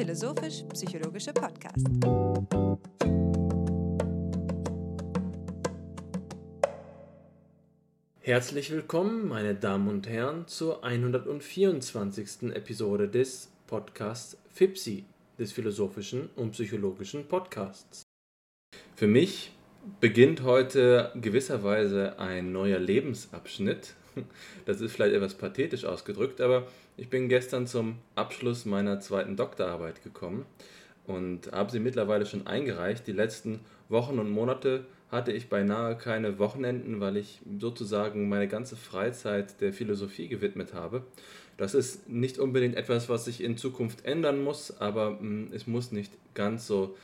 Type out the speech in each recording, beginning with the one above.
philosophisch-psychologische Podcast. Herzlich willkommen, meine Damen und Herren, zur 124. Episode des Podcasts FIPSI, des philosophischen und psychologischen Podcasts. Für mich beginnt heute gewisserweise ein neuer Lebensabschnitt. Das ist vielleicht etwas pathetisch ausgedrückt, aber ich bin gestern zum Abschluss meiner zweiten Doktorarbeit gekommen und habe sie mittlerweile schon eingereicht. Die letzten Wochen und Monate hatte ich beinahe keine Wochenenden, weil ich sozusagen meine ganze Freizeit der Philosophie gewidmet habe. Das ist nicht unbedingt etwas, was sich in Zukunft ändern muss, aber mh, mm, es muss nicht ganz so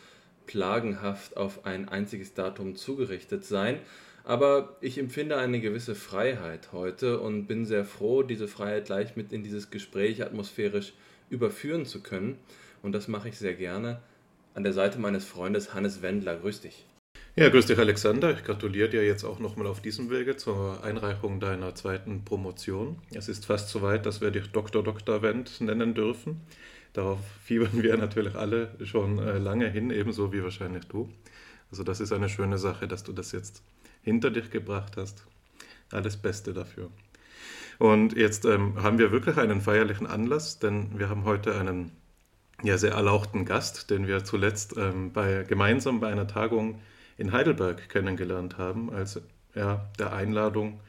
plagenhaft auf ein einziges Datum zugerichtet sein. Aber ich empfinde eine gewisse Freiheit heute und bin sehr froh, diese Freiheit gleich mit in dieses Gespräch atmosphärisch überführen zu können. Und das mache ich sehr gerne an der Seite meines Freundes Hannes Wendler. Grüß dich. Ja, grüß dich Alexander. Ich gratuliere dir jetzt auch nochmal auf diesem Wege zur Einreichung deiner zweiten Promotion. Es ist fast soweit, dass wir dich Dr. Dr. Wendt nennen dürfen. Darauf fiebern wir natürlich alle schon äh, lange hin, ebenso wie wahrscheinlich du. Also das ist eine schöne Sache, dass du das jetzt hinter dich gebracht hast. Alles Beste dafür. Und jetzt ähm, haben wir wirklich einen feierlichen Anlass, denn wir haben heute einen ja, sehr erlauchten Gast, den wir zuletzt ähm, bei, gemeinsam bei einer Tagung in Heidelberg kennengelernt haben, als er der Einladung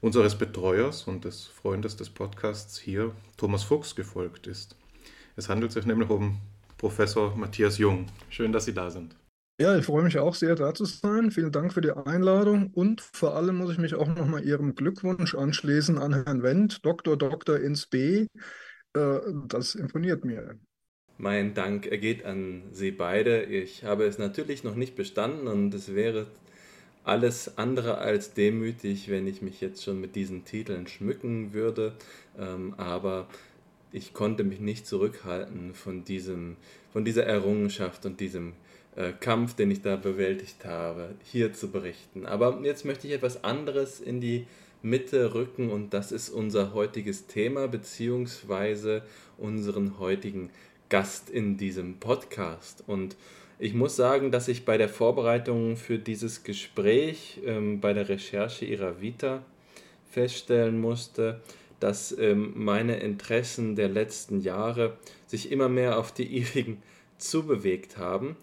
unseres Betreuers und des Freundes des Podcasts hier, Thomas Fuchs, gefolgt ist. Es handelt sich nämlich um Professor Matthias Jung. Schön, dass Sie da sind. Ja, ich freue mich auch sehr, da zu sein. Vielen Dank für die Einladung und vor allem muss ich mich auch nochmal Ihrem Glückwunsch anschließen an Herrn Wendt, Doktor, Doktor ins B. Äh, das imponiert mir. Mein Dank ergeht an Sie beide. Ich habe es natürlich noch nicht bestanden und es wäre alles andere als demütig, wenn ich mich jetzt schon mit diesen Titeln schmücken würde. Ähm, aber ich konnte mich nicht zurückhalten von, diesem, von dieser Errungenschaft und diesem äh, Kampf, den ich da bewältigt habe, hier zu berichten. Aber jetzt möchte ich etwas anderes in die Mitte rücken und das ist unser heutiges Thema beziehungsweise unseren heutigen Gast in diesem Podcast. Und ich muss sagen, dass ich bei der Vorbereitung für dieses Gespräch, ähm, bei der Recherche ihrer Vita feststellen musste, dass ähm, meine Interessen der letzten Jahre sich immer mehr auf die ihrigen zubewegt haben.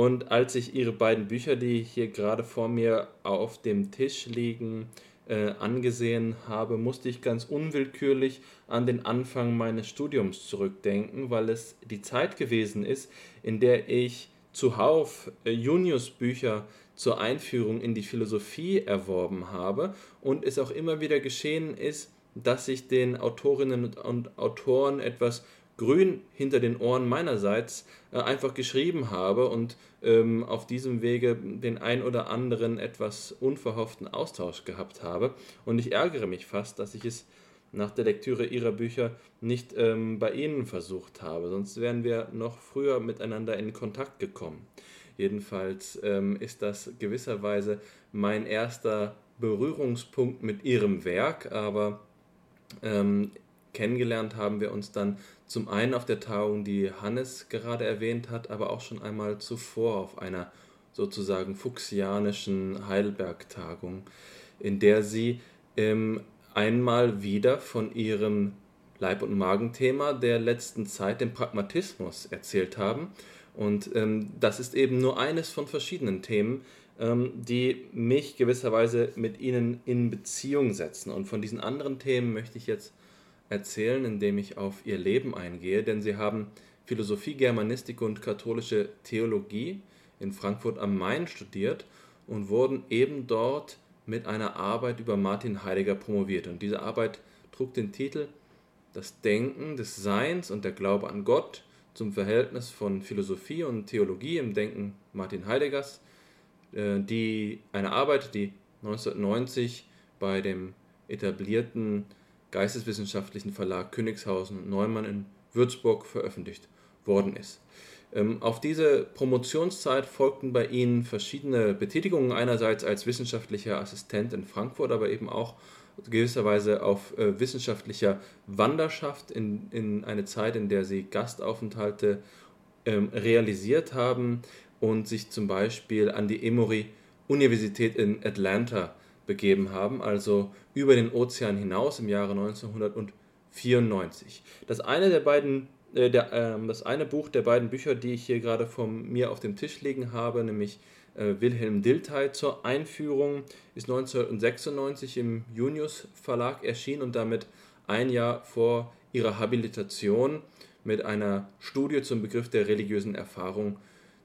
Und als ich ihre beiden Bücher, die hier gerade vor mir auf dem Tisch liegen, äh, angesehen habe, musste ich ganz unwillkürlich an den Anfang meines Studiums zurückdenken, weil es die Zeit gewesen ist, in der ich zuhauf äh, Junius Bücher zur Einführung in die Philosophie erworben habe und es auch immer wieder geschehen ist, dass ich den Autorinnen und Autoren etwas grün hinter den Ohren meinerseits äh, einfach geschrieben habe und ähm, auf diesem Wege den ein oder anderen etwas unverhofften Austausch gehabt habe. Und ich ärgere mich fast, dass ich es nach der Lektüre ihrer Bücher nicht ähm, bei Ihnen versucht habe, sonst wären wir noch früher miteinander in Kontakt gekommen. Jedenfalls ähm, ist das gewisserweise mein erster Berührungspunkt mit Ihrem Werk, aber ähm, kennengelernt haben wir uns dann zum einen auf der Tagung, die Hannes gerade erwähnt hat, aber auch schon einmal zuvor auf einer sozusagen fuchsianischen Heidelberg-Tagung, in der sie ähm, einmal wieder von ihrem Leib- und Magenthema der letzten Zeit, dem Pragmatismus, erzählt haben. Und ähm, das ist eben nur eines von verschiedenen Themen, ähm, die mich gewisserweise mit ihnen in Beziehung setzen. Und von diesen anderen Themen möchte ich jetzt erzählen, indem ich auf ihr Leben eingehe, denn sie haben Philosophie, Germanistik und katholische Theologie in Frankfurt am Main studiert und wurden eben dort mit einer Arbeit über Martin Heidegger promoviert. Und diese Arbeit trug den Titel Das Denken des Seins und der Glaube an Gott zum Verhältnis von Philosophie und Theologie im Denken Martin Heideggers äh, die, eine Arbeit, die 1990 bei dem etablierten geisteswissenschaftlichen Verlag Königshausen Neumann in Würzburg veröffentlicht worden ist. Ähm, auf diese Promotionszeit folgten bei ihnen verschiedene Betätigungen, einerseits als wissenschaftlicher Assistent in Frankfurt, aber eben auch gewisserweise auf äh, wissenschaftlicher Wanderschaft in, in eine Zeit, in der sie Gastaufenthalte ähm, realisiert haben und sich zum Beispiel an die Emory-Universität in Atlanta begeben haben, also über den Ozean hinaus im Jahre 1994. Das eine der beiden äh, der, äh, das eine Buch der beiden Bücher, die ich hier gerade von mir auf dem Tisch liegen habe, nämlich äh, Wilhelm Dilthey zur Einführung, ist 1996 im Junius Verlag erschienen und damit ein Jahr vor ihrer Habilitation mit einer Studie zum Begriff der religiösen Erfahrung,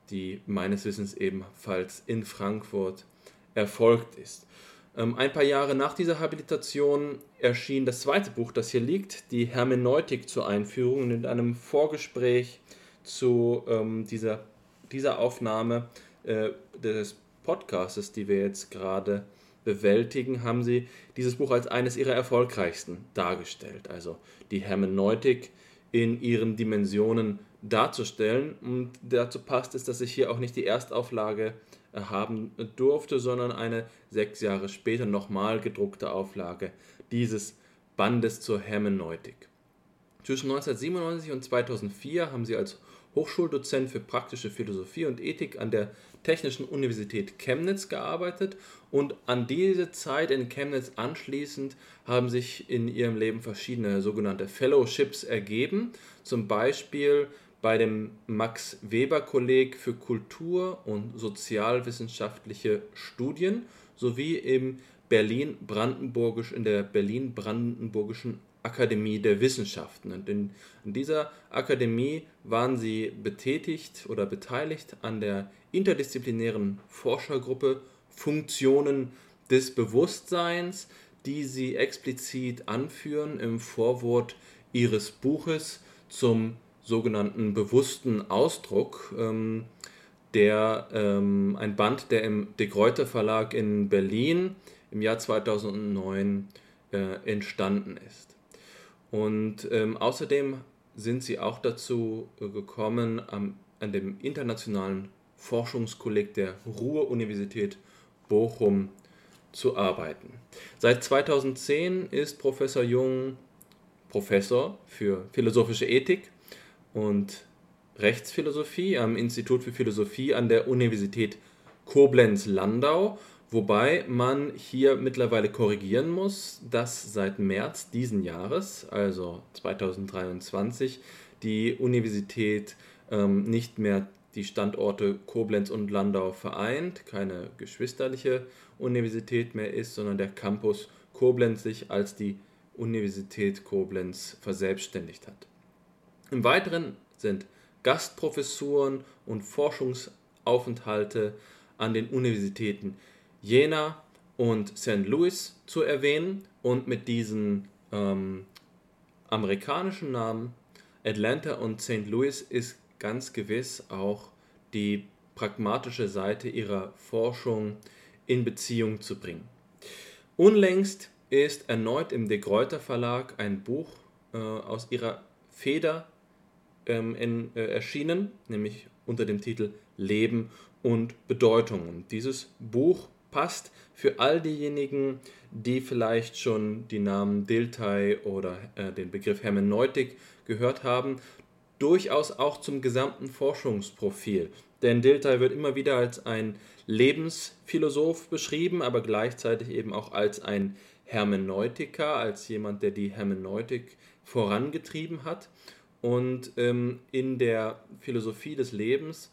die meines Wissens ebenfalls in Frankfurt erfolgt ist. Ähm, ein paar Jahre nach dieser Habilitation erschien das zweite Buch, das hier liegt, die Hermeneutik zur Einführung. Und in einem Vorgespräch zu ähm, dieser, dieser Aufnahme äh, des Podcasts, die wir jetzt gerade bewältigen, haben sie dieses Buch als eines ihrer erfolgreichsten dargestellt. Also die Hermeneutik in ihren Dimensionen darzustellen. Und dazu passt es, dass ich hier auch nicht die Erstauflage haben durfte, sondern eine sechs Jahre später nochmal gedruckte Auflage dieses Bandes zur Hermeneutik. Zwischen 1997 und 2004 haben sie als Hochschuldozent für praktische Philosophie und Ethik an der Technischen Universität Chemnitz gearbeitet und an diese Zeit in Chemnitz anschließend haben sich in ihrem Leben verschiedene sogenannte Fellowships ergeben, zum Beispiel bei dem Max Weber Kolleg für Kultur- und sozialwissenschaftliche Studien sowie im Berlin Brandenburgisch in der Berlin Brandenburgischen Akademie der Wissenschaften. Und in, in dieser Akademie waren sie betätigt oder beteiligt an der interdisziplinären Forschergruppe Funktionen des Bewusstseins, die sie explizit anführen im Vorwort ihres Buches zum sogenannten bewussten Ausdruck, ähm, der ähm, ein Band, der im De Gruyter Verlag in Berlin im Jahr 2009 äh, entstanden ist. Und ähm, außerdem sind sie auch dazu äh, gekommen, am, an dem internationalen Forschungskolleg der Ruhr-Universität Bochum zu arbeiten. Seit 2010 ist Professor Jung Professor für philosophische Ethik und Rechtsphilosophie am Institut für Philosophie an der Universität Koblenz-Landau, wobei man hier mittlerweile korrigieren muss, dass seit März diesen Jahres, also 2023, die Universität ähm, nicht mehr die Standorte Koblenz und Landau vereint, keine geschwisterliche Universität mehr ist, sondern der Campus Koblenz sich als die Universität Koblenz verselbstständigt hat. Im Weiteren sind Gastprofessuren und Forschungsaufenthalte an den Universitäten Jena und St. Louis zu erwähnen und mit diesen ähm, amerikanischen Namen Atlanta und St. Louis ist ganz gewiss auch die pragmatische Seite ihrer Forschung in Beziehung zu bringen. Unlängst ist erneut im De Gruyter Verlag ein Buch äh, aus ihrer Feder ähm, in, äh, erschienen, nämlich unter dem Titel Leben und Bedeutung. Und dieses Buch passt für all diejenigen, die vielleicht schon die Namen Dilthey oder äh, den Begriff Hermeneutik gehört haben, durchaus auch zum gesamten Forschungsprofil. Denn Dilthey wird immer wieder als ein Lebensphilosoph beschrieben, aber gleichzeitig eben auch als ein Hermeneutiker, als jemand, der die Hermeneutik vorangetrieben hat. Und ähm, in der Philosophie des Lebens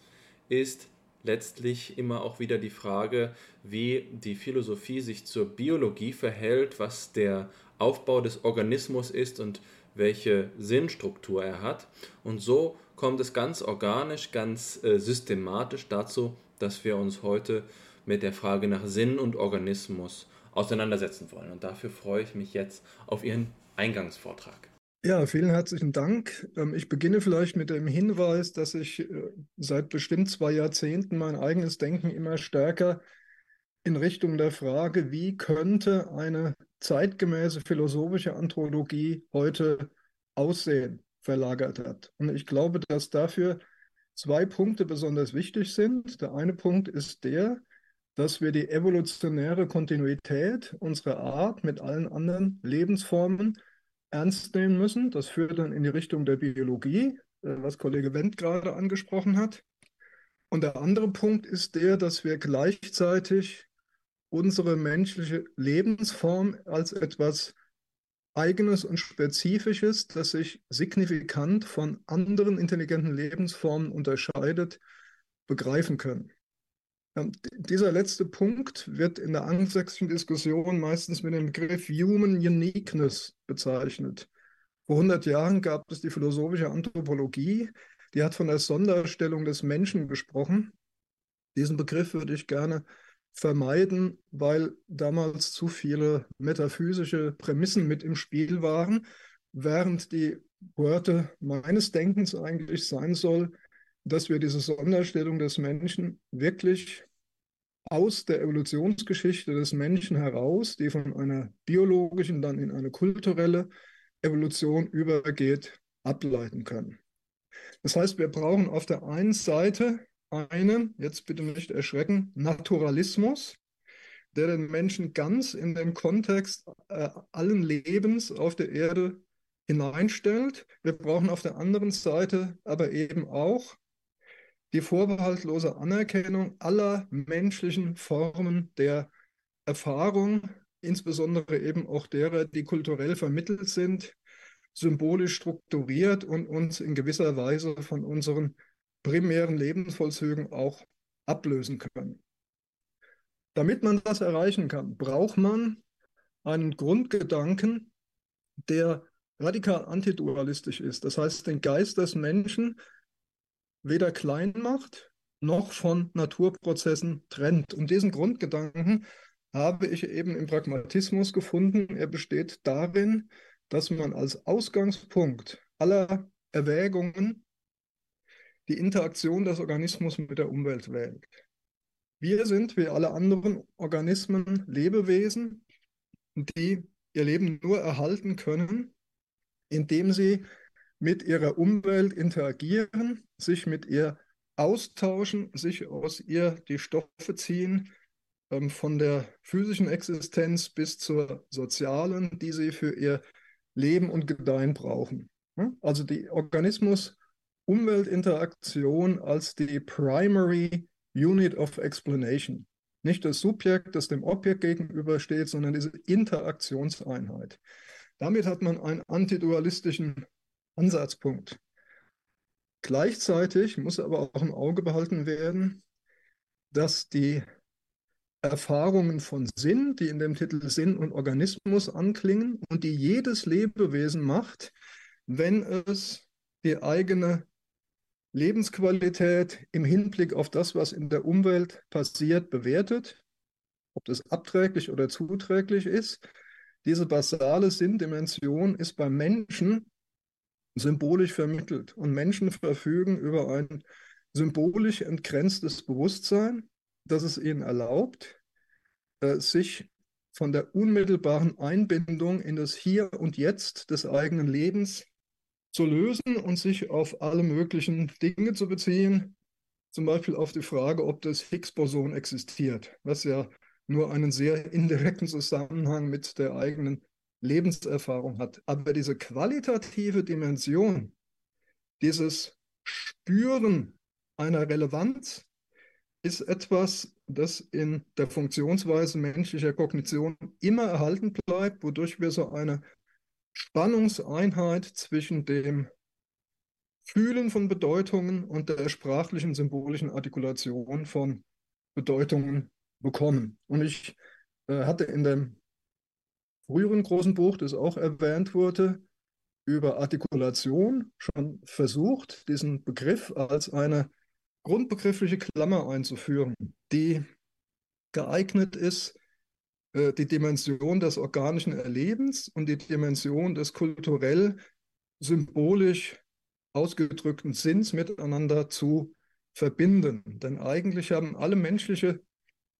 ist letztlich immer auch wieder die Frage, wie die Philosophie sich zur Biologie verhält, was der Aufbau des Organismus ist und welche Sinnstruktur er hat. Und so kommt es ganz organisch, ganz äh, systematisch dazu, dass wir uns heute mit der Frage nach Sinn und Organismus auseinandersetzen wollen. Und dafür freue ich mich jetzt auf Ihren Eingangsvortrag. Ja, vielen herzlichen Dank. Ähm, ich beginne vielleicht mit dem Hinweis, dass ich äh, seit bestimmt zwei Jahrzehnten mein eigenes Denken immer stärker in Richtung der Frage, wie könnte eine zeitgemäße philosophische Anthropologie heute aussehen, verlagert hat. Und ich glaube, dass dafür zwei Punkte besonders wichtig sind. Der eine Punkt ist der, dass wir die evolutionäre Kontinuität unserer Art mit allen anderen Lebensformen ernst nehmen müssen. Das führt dann in die Richtung der Biologie. was Kollege Wendt gerade angesprochen hat. Und der andere Punkt ist der, dass wir gleichzeitig unsere menschliche Lebensform als etwas Eigenes und Spezifisches, das sich signifikant von anderen intelligenten Lebensformen unterscheidet, begreifen können. Dieser letzte Punkt wird in der angelsächsischen Diskussion meistens mit dem Begriff Human Uniqueness bezeichnet. Vor 100 Jahren gab es die philosophische Anthropologie, die hat von der Sonderstellung des Menschen gesprochen. Diesen Begriff würde ich gerne vermeiden, weil damals zu viele metaphysische Prämissen mit im Spiel waren, während die Worte meines Denkens eigentlich sein soll, dass wir diese Sonderstellung des Menschen wirklich aus der Evolutionsgeschichte des Menschen heraus, die von einer biologischen dann in eine kulturelle Evolution übergeht, ableiten können. Das heißt, wir brauchen auf der einen Seite einen, jetzt bitte nicht erschrecken, Naturalismus, der den Menschen ganz in den Kontext äh, allen Lebens auf der Erde hineinstellt. Wir brauchen auf der anderen Seite aber eben auch die vorbehaltlose Anerkennung aller menschlichen Formen der Erfahrung, insbesondere eben auch derer, die kulturell vermittelt sind, symbolisch strukturiert und uns in gewisser Weise von unseren primären Lebensvollzügen auch ablösen können. Damit man das erreichen kann, braucht man einen Grundgedanken, der radikal antidualistisch ist. Das heißt, den Geist des Menschen weder klein macht noch von Naturprozessen trennt. Und diesen Grundgedanken habe ich eben im Pragmatismus gefunden. Er besteht darin, dass man als Ausgangspunkt aller Erwägungen die Interaktion des Organismus mit der Umwelt wählt. Wir sind wie alle anderen Organismen Lebewesen, die ihr Leben nur erhalten können, indem sie mit ihrer Umwelt interagieren, sich mit ihr austauschen, sich aus ihr die Stoffe ziehen, ähm, von der physischen Existenz bis zur sozialen, die sie für ihr Leben und Gedeihen brauchen. Also die Organismus-Umwelt-Interaktion als die Primary Unit of Explanation. Nicht das Subjekt, das dem Objekt gegenübersteht, sondern diese Interaktionseinheit. Damit hat man einen antidualistischen Ansatzpunkt. Gleichzeitig muss aber auch im Auge behalten werden, dass die Erfahrungen von Sinn, die in dem Titel Sinn und Organismus anklingen und die jedes Lebewesen macht, wenn es die eigene Lebensqualität im Hinblick auf das, was in der Umwelt passiert, bewertet, ob das abträglich oder zuträglich ist. Diese basale Sinndimension ist beim Menschen symbolisch vermittelt. Und Menschen verfügen über ein symbolisch entgrenztes Bewusstsein, das es ihnen erlaubt, äh, sich von der unmittelbaren Einbindung in das Hier und Jetzt des eigenen Lebens zu lösen und sich auf alle möglichen Dinge zu beziehen, zum Beispiel auf die Frage, ob das Higgs-Boson existiert, was ja nur einen sehr indirekten Zusammenhang mit der eigenen Lebenserfahrung hat. Aber diese qualitative Dimension, dieses Spüren einer Relevanz, ist etwas, das in der Funktionsweise menschlicher Kognition immer erhalten bleibt, wodurch wir so eine Spannungseinheit zwischen dem Fühlen von Bedeutungen und der sprachlichen, symbolischen Artikulation von Bedeutungen bekommen. Und ich äh, hatte in dem früheren großen Buch, das auch erwähnt wurde, über Artikulation schon versucht, diesen Begriff als eine grundbegriffliche Klammer einzuführen, die geeignet ist, äh, die Dimension des organischen Erlebens und die Dimension des kulturell symbolisch ausgedrückten Sinns miteinander zu verbinden. Denn eigentlich haben alle menschliche,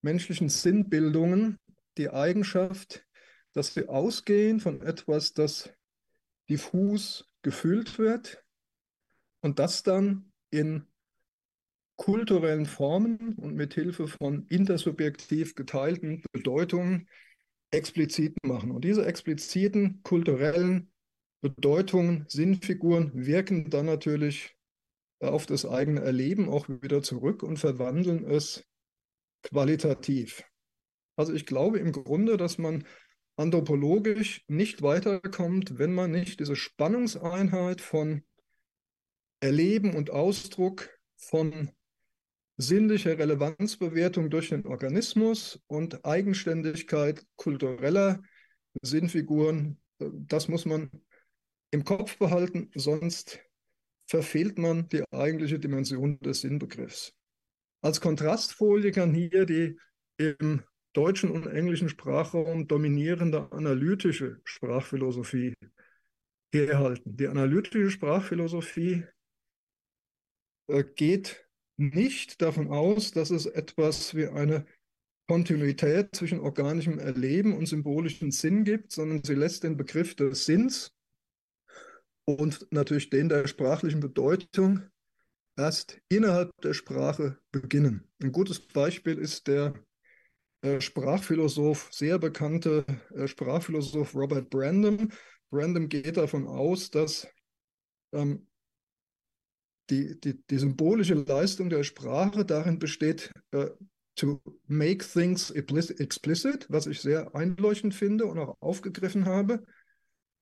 menschlichen Sinnbildungen die Eigenschaft, dass sie ausgehen von etwas, das diffus gefühlt wird und das dann in kulturellen Formen und mit Hilfe von intersubjektiv geteilten Bedeutungen explizit machen. Und diese expliziten kulturellen Bedeutungen, Sinnfiguren wirken dann natürlich auf das eigene Erleben auch wieder zurück und verwandeln es qualitativ. Also ich glaube im Grunde, dass man anthropologisch nicht weiterkommt, wenn man nicht diese Spannungseinheit von Erleben und Ausdruck, von sinnlicher Relevanzbewertung durch den Organismus und Eigenständigkeit kultureller Sinnfiguren, das muss man im Kopf behalten, sonst verfehlt man die eigentliche Dimension des Sinnbegriffs. Als Kontrastfolie kann hier die im deutschen und englischen Sprachraum dominierende analytische Sprachphilosophie herhalten. Die analytische Sprachphilosophie äh, geht nicht davon aus, dass es etwas wie eine Kontinuität zwischen organischem Erleben und symbolischem Sinn gibt, sondern sie lässt den Begriff des Sinns und natürlich den der sprachlichen Bedeutung erst innerhalb der Sprache beginnen. Ein gutes Beispiel ist der Sprachphilosoph, sehr bekannte äh, Sprachphilosoph Robert Brandom. Brandom geht davon aus, dass ähm, die, die, die, symbolische Leistung der Sprache darin besteht, äh, to make things explicit, was ich sehr einleuchtend finde und auch aufgegriffen habe.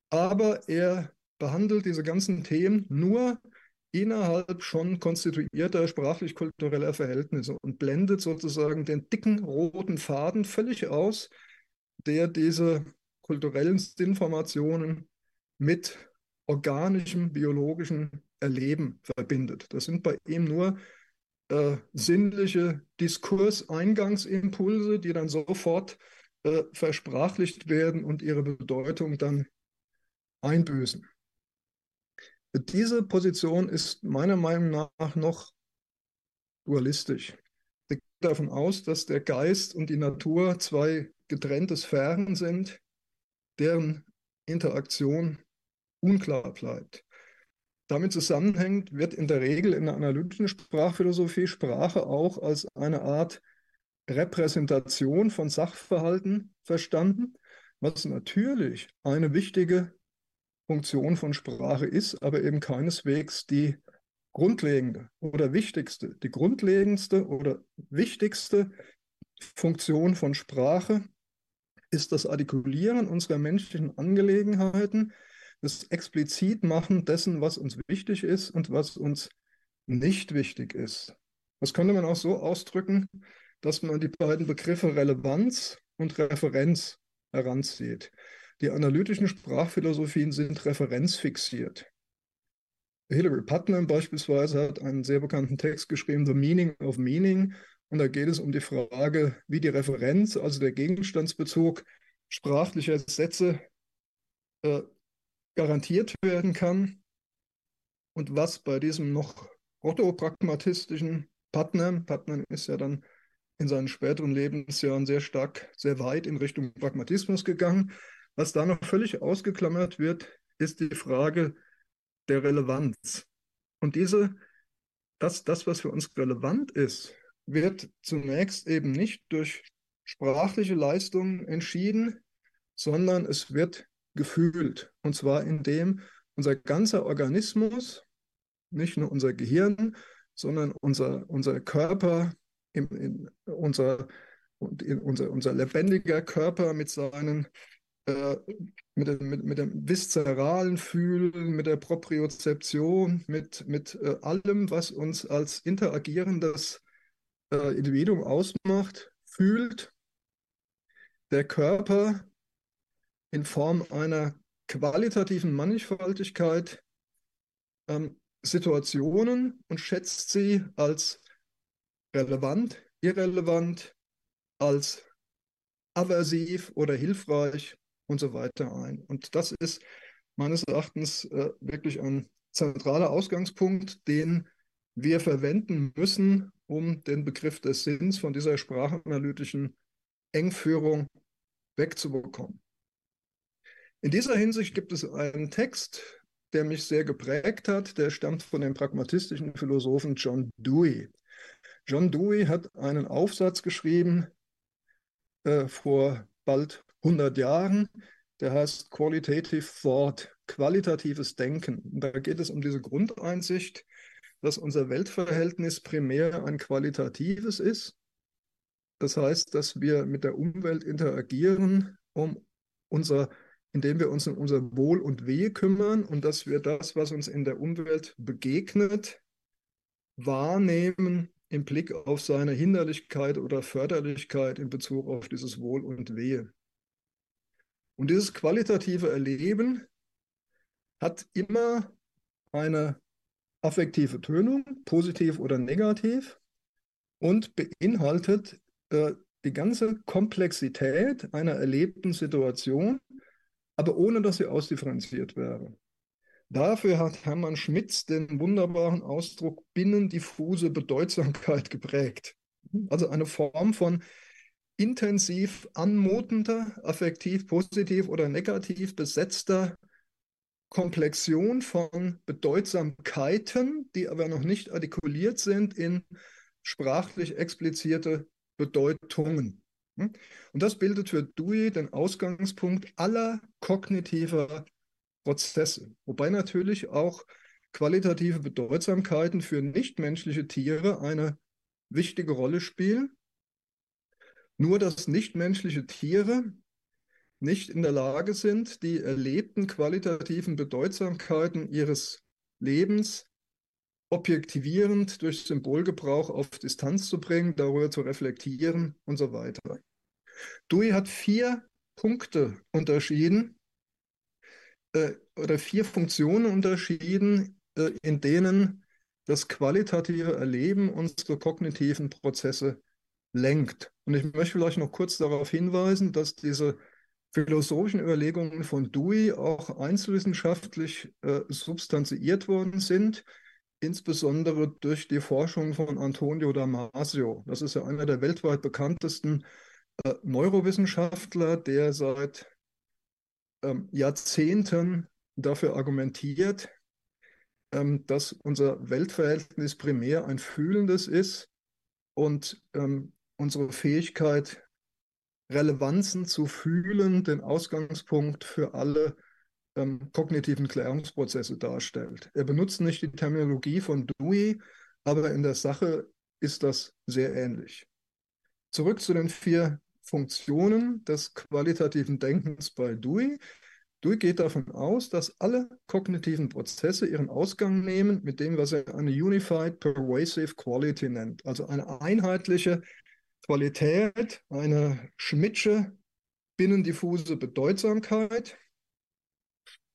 Aber er behandelt diese ganzen Themen nur innerhalb schon konstituierter sprachlich-kultureller Verhältnisse und blendet sozusagen den dicken roten Faden völlig aus, der diese kulturellen Informationen mit organischem, biologischem Erleben verbindet. Das sind bei ihm nur äh, sinnliche Diskurseingangsimpulse, die dann sofort äh, versprachlicht werden und ihre Bedeutung dann einbüßen. Diese Position ist meiner Meinung nach noch dualistisch. Sie geht davon aus, dass der Geist und die Natur zwei getrennte Sphären sind, deren Interaktion unklar bleibt. Damit zusammenhängt, wird in der Regel in der analytischen Sprachphilosophie Sprache auch als eine Art Repräsentation von Sachverhalten verstanden, was natürlich eine wichtige Funktion von Sprache ist, aber eben keineswegs die grundlegende oder wichtigste. Die grundlegendste oder wichtigste Funktion von Sprache ist das Artikulieren unserer menschlichen Angelegenheiten, das Explizitmachen dessen, was uns wichtig ist und was uns nicht wichtig ist. Das könnte man auch so ausdrücken, dass man die beiden Begriffe Relevanz und Referenz heranzieht. Die analytischen Sprachphilosophien sind referenzfixiert. Hilary Putnam beispielsweise hat einen sehr bekannten Text geschrieben, The Meaning of Meaning. Und da geht es um die Frage, wie die Referenz, also der Gegenstandsbezug sprachlicher Sätze äh, garantiert werden kann und was bei diesem noch protopragmatistischen Putnam, Putnam ist ja dann in seinen späteren Lebensjahren sehr stark, sehr weit in Richtung Pragmatismus gegangen, was da noch völlig ausgeklammert wird, ist die Frage der Relevanz. Und diese, das, das, was für uns relevant ist, wird zunächst eben nicht durch sprachliche Leistungen entschieden, sondern es wird gefühlt. Und zwar indem unser ganzer Organismus, nicht nur unser Gehirn, sondern unser, unser Körper, in, in unser, in unser, unser lebendiger Körper mit seinen äh, mit, dem, mit, mit dem viszeralen Fühlen, mit der Propriozeption, mit, mit äh, allem, was uns als interagierendes äh, Individuum ausmacht, fühlt der Körper in Form einer qualitativen Mannigfaltigkeit ähm, Situationen und schätzt sie als relevant, irrelevant, als aversiv oder hilfreich und so weiter ein. Und das ist meines Erachtens äh, wirklich ein zentraler Ausgangspunkt, den wir verwenden müssen, um den Begriff des Sinns von dieser sprachanalytischen Engführung wegzubekommen. In dieser Hinsicht gibt es einen Text, der mich sehr geprägt hat, der stammt von dem pragmatistischen Philosophen John Dewey. John Dewey hat einen Aufsatz geschrieben äh, vor bald 100 Jahren, der heißt Qualitative Thought, qualitatives Denken. Da geht es um diese Grundeinsicht, dass unser Weltverhältnis primär ein qualitatives ist. Das heißt, dass wir mit der Umwelt interagieren, um unser, indem wir uns um unser Wohl und Wehe kümmern und dass wir das, was uns in der Umwelt begegnet, wahrnehmen im Blick auf seine Hinderlichkeit oder Förderlichkeit in Bezug auf dieses Wohl und Wehe. Und dieses qualitative Erleben hat immer eine affektive Tönung, positiv oder negativ, und beinhaltet äh, die ganze Komplexität einer erlebten Situation, aber ohne dass sie ausdifferenziert wäre. Dafür hat Hermann Schmitz den wunderbaren Ausdruck binnendiffuse Bedeutsamkeit geprägt. Also eine Form von intensiv anmutender, affektiv positiv oder negativ besetzter Komplexion von Bedeutsamkeiten, die aber noch nicht artikuliert sind in sprachlich explizierte Bedeutungen. Und das bildet für Dewey den Ausgangspunkt aller kognitiver Prozesse, wobei natürlich auch qualitative Bedeutsamkeiten für nichtmenschliche Tiere eine wichtige Rolle spielen. Nur dass nichtmenschliche Tiere nicht in der Lage sind, die erlebten qualitativen Bedeutsamkeiten ihres Lebens objektivierend durch Symbolgebrauch auf Distanz zu bringen, darüber zu reflektieren und so weiter. Dewey hat vier Punkte unterschieden, äh, oder vier Funktionen unterschieden, äh, in denen das qualitative Erleben unsere kognitiven Prozesse lenkt. Und ich möchte vielleicht noch kurz darauf hinweisen, dass diese philosophischen Überlegungen von Dewey auch einzelwissenschaftlich äh, substanziiert worden sind, insbesondere durch die Forschung von Antonio Damasio. Das ist ja einer der weltweit bekanntesten äh, Neurowissenschaftler, der seit ähm, Jahrzehnten dafür argumentiert, ähm, dass unser Weltverhältnis primär ein fühlendes ist und ähm, unsere Fähigkeit, Relevanzen zu fühlen, den Ausgangspunkt für alle ähm, kognitiven Klärungsprozesse darstellt. Er benutzt nicht die Terminologie von Dewey, aber in der Sache ist das sehr ähnlich. Zurück zu den vier Funktionen des qualitativen Denkens bei Dewey. Dewey geht davon aus, dass alle kognitiven Prozesse ihren Ausgang nehmen mit dem, was er eine Unified Pervasive Quality nennt, also eine einheitliche Qualität, eine Schmidtsche binnendiffuse Bedeutsamkeit.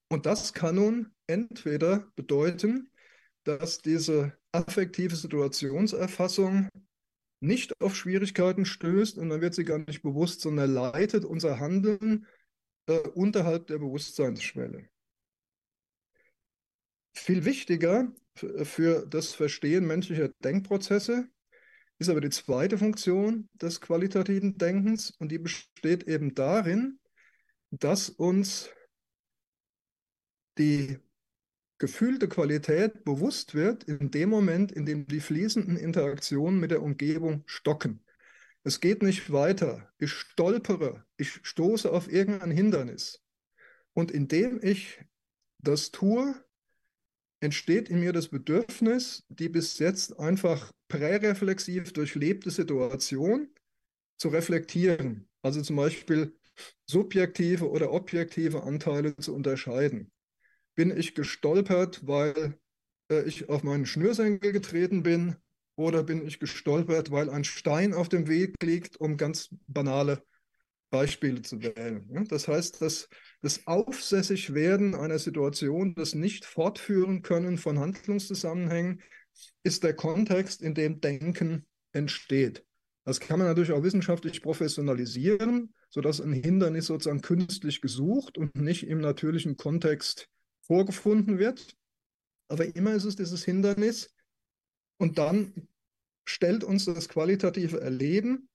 Und das kann nun entweder bedeuten, dass diese affektive Situationserfassung nicht auf Schwierigkeiten stößt und dann wird sie gar nicht bewusst, sondern leitet unser Handeln äh, unterhalb der Bewusstseinsschwelle. Viel wichtiger für das Verstehen menschlicher Denkprozesse ist aber die zweite Funktion des qualitativen Denkens und die besteht eben darin, dass uns die gefühlte Qualität bewusst wird in dem Moment, in dem die fließenden Interaktionen mit der Umgebung stocken. Es geht nicht weiter. Ich stolpere, ich stoße auf irgendein Hindernis. Und indem ich das tue, entsteht in mir das Bedürfnis, die bis jetzt einfach präreflexiv durchlebte Situation zu reflektieren. Also zum Beispiel subjektive oder objektive Anteile zu unterscheiden bin ich gestolpert, weil äh, ich auf meinen Schnürsenkel getreten bin oder bin ich gestolpert, weil ein Stein auf dem Weg liegt, um ganz banale Beispiele zu wählen. Das heißt, dass das Aufsässigwerden einer Situation, das nicht fortführen können von Handlungszusammenhängen, ist der Kontext, in dem Denken entsteht. Das kann man natürlich auch wissenschaftlich professionalisieren, sodass ein Hindernis sozusagen künstlich gesucht und nicht im natürlichen Kontext vorgefunden wird. Aber immer ist es dieses Hindernis. Und dann stellt uns das qualitative Erleben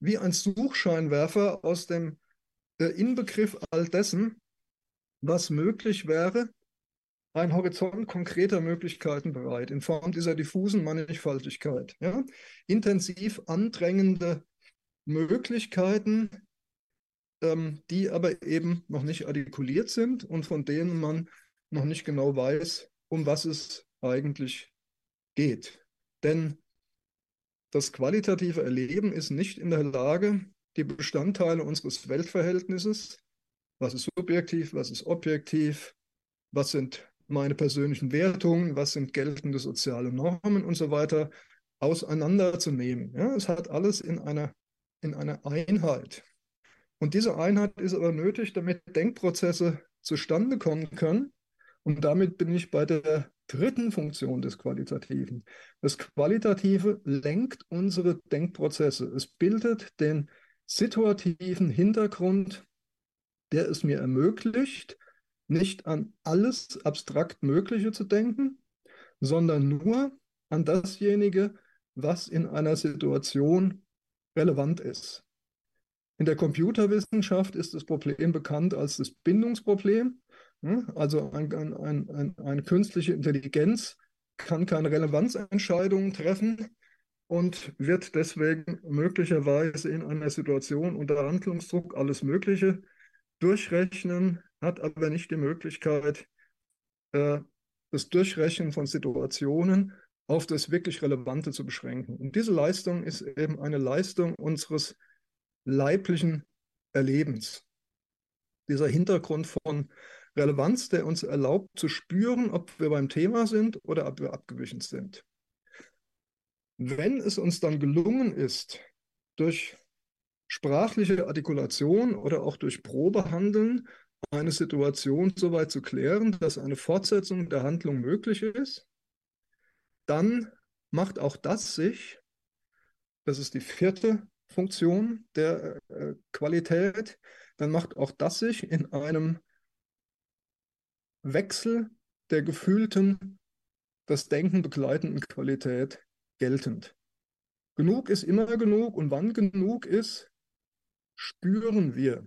wie ein Suchscheinwerfer aus dem äh, Inbegriff all dessen, was möglich wäre, ein Horizont konkreter Möglichkeiten bereit, in Form dieser diffusen Mannigfaltigkeit. Ja? Intensiv andrängende Möglichkeiten, ähm, die aber eben noch nicht artikuliert sind und von denen man noch nicht genau weiß, um was es eigentlich geht. Denn das qualitative Erleben ist nicht in der Lage, die Bestandteile unseres Weltverhältnisses, was ist subjektiv, was ist objektiv, was sind meine persönlichen Wertungen, was sind geltende soziale Normen und so weiter, auseinanderzunehmen. Ja, es hat alles in einer, in einer Einheit. Und diese Einheit ist aber nötig, damit Denkprozesse zustande kommen können. Und damit bin ich bei der dritten Funktion des Qualitativen. Das Qualitative lenkt unsere Denkprozesse. Es bildet den situativen Hintergrund, der es mir ermöglicht, nicht an alles abstrakt Mögliche zu denken, sondern nur an dasjenige, was in einer Situation relevant ist. In der Computerwissenschaft ist das Problem bekannt als das Bindungsproblem. Also ein, ein, ein, eine künstliche Intelligenz kann keine Relevanzentscheidungen treffen und wird deswegen möglicherweise in einer Situation unter Handlungsdruck alles Mögliche durchrechnen, hat aber nicht die Möglichkeit, äh, das Durchrechnen von Situationen auf das wirklich Relevante zu beschränken. Und diese Leistung ist eben eine Leistung unseres leiblichen Erlebens. Dieser Hintergrund von Relevanz, der uns erlaubt zu spüren, ob wir beim Thema sind oder ob wir abgewichen sind. Wenn es uns dann gelungen ist, durch sprachliche Artikulation oder auch durch Probehandeln eine Situation so weit zu klären, dass eine Fortsetzung der Handlung möglich ist, dann macht auch das sich, das ist die vierte Funktion der äh, Qualität, dann macht auch das sich in einem Wechsel der gefühlten, das Denken begleitenden Qualität geltend. Genug ist immer genug und wann genug ist, spüren wir.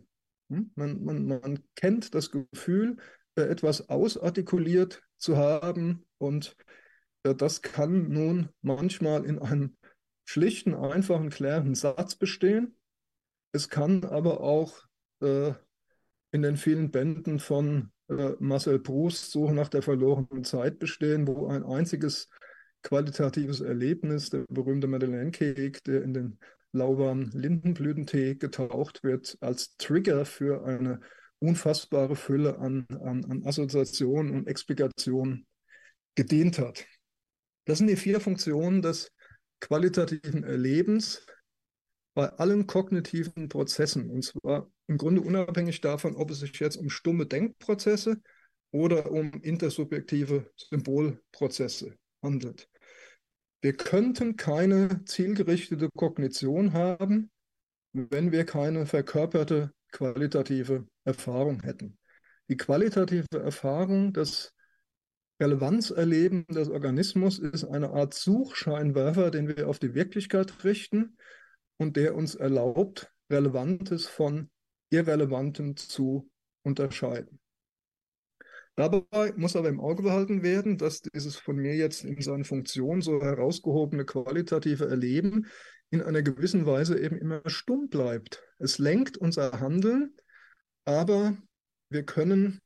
Hm? Man, man, man kennt das Gefühl, äh, etwas ausartikuliert zu haben und äh, das kann nun manchmal in einem schlichten, einfachen, klaren Satz bestehen. Es kann aber auch äh, in den vielen Bänden von äh, Marcel Proust Suche nach der verlorenen Zeit bestehen, wo ein einziges qualitatives Erlebnis, der berühmte Madeleine Cake, der in den lauwarmen Lindenblütentee getaucht wird, als Trigger für eine unfassbare Fülle an, an, an Assoziationen und Explikationen gedient hat. Das sind die vier Funktionen des qualitativen Erlebens bei allen kognitiven Prozessen. Und zwar im Grunde unabhängig davon, ob es sich jetzt um stumme Denkprozesse oder um intersubjektive Symbolprozesse handelt. Wir könnten keine zielgerichtete Kognition haben, wenn wir keine verkörperte qualitative Erfahrung hätten. Die qualitative Erfahrung des Relevanzerleben des Organismus ist eine Art Suchscheinwerfer, den wir auf die Wirklichkeit richten und der uns erlaubt, Relevantes von Irrelevantem zu unterscheiden. Dabei muss aber im Auge behalten werden, dass dieses von mir jetzt in seiner Funktion so herausgehobene qualitative Erleben in einer gewissen Weise eben immer stumm bleibt. Es lenkt unser Handeln, aber wir können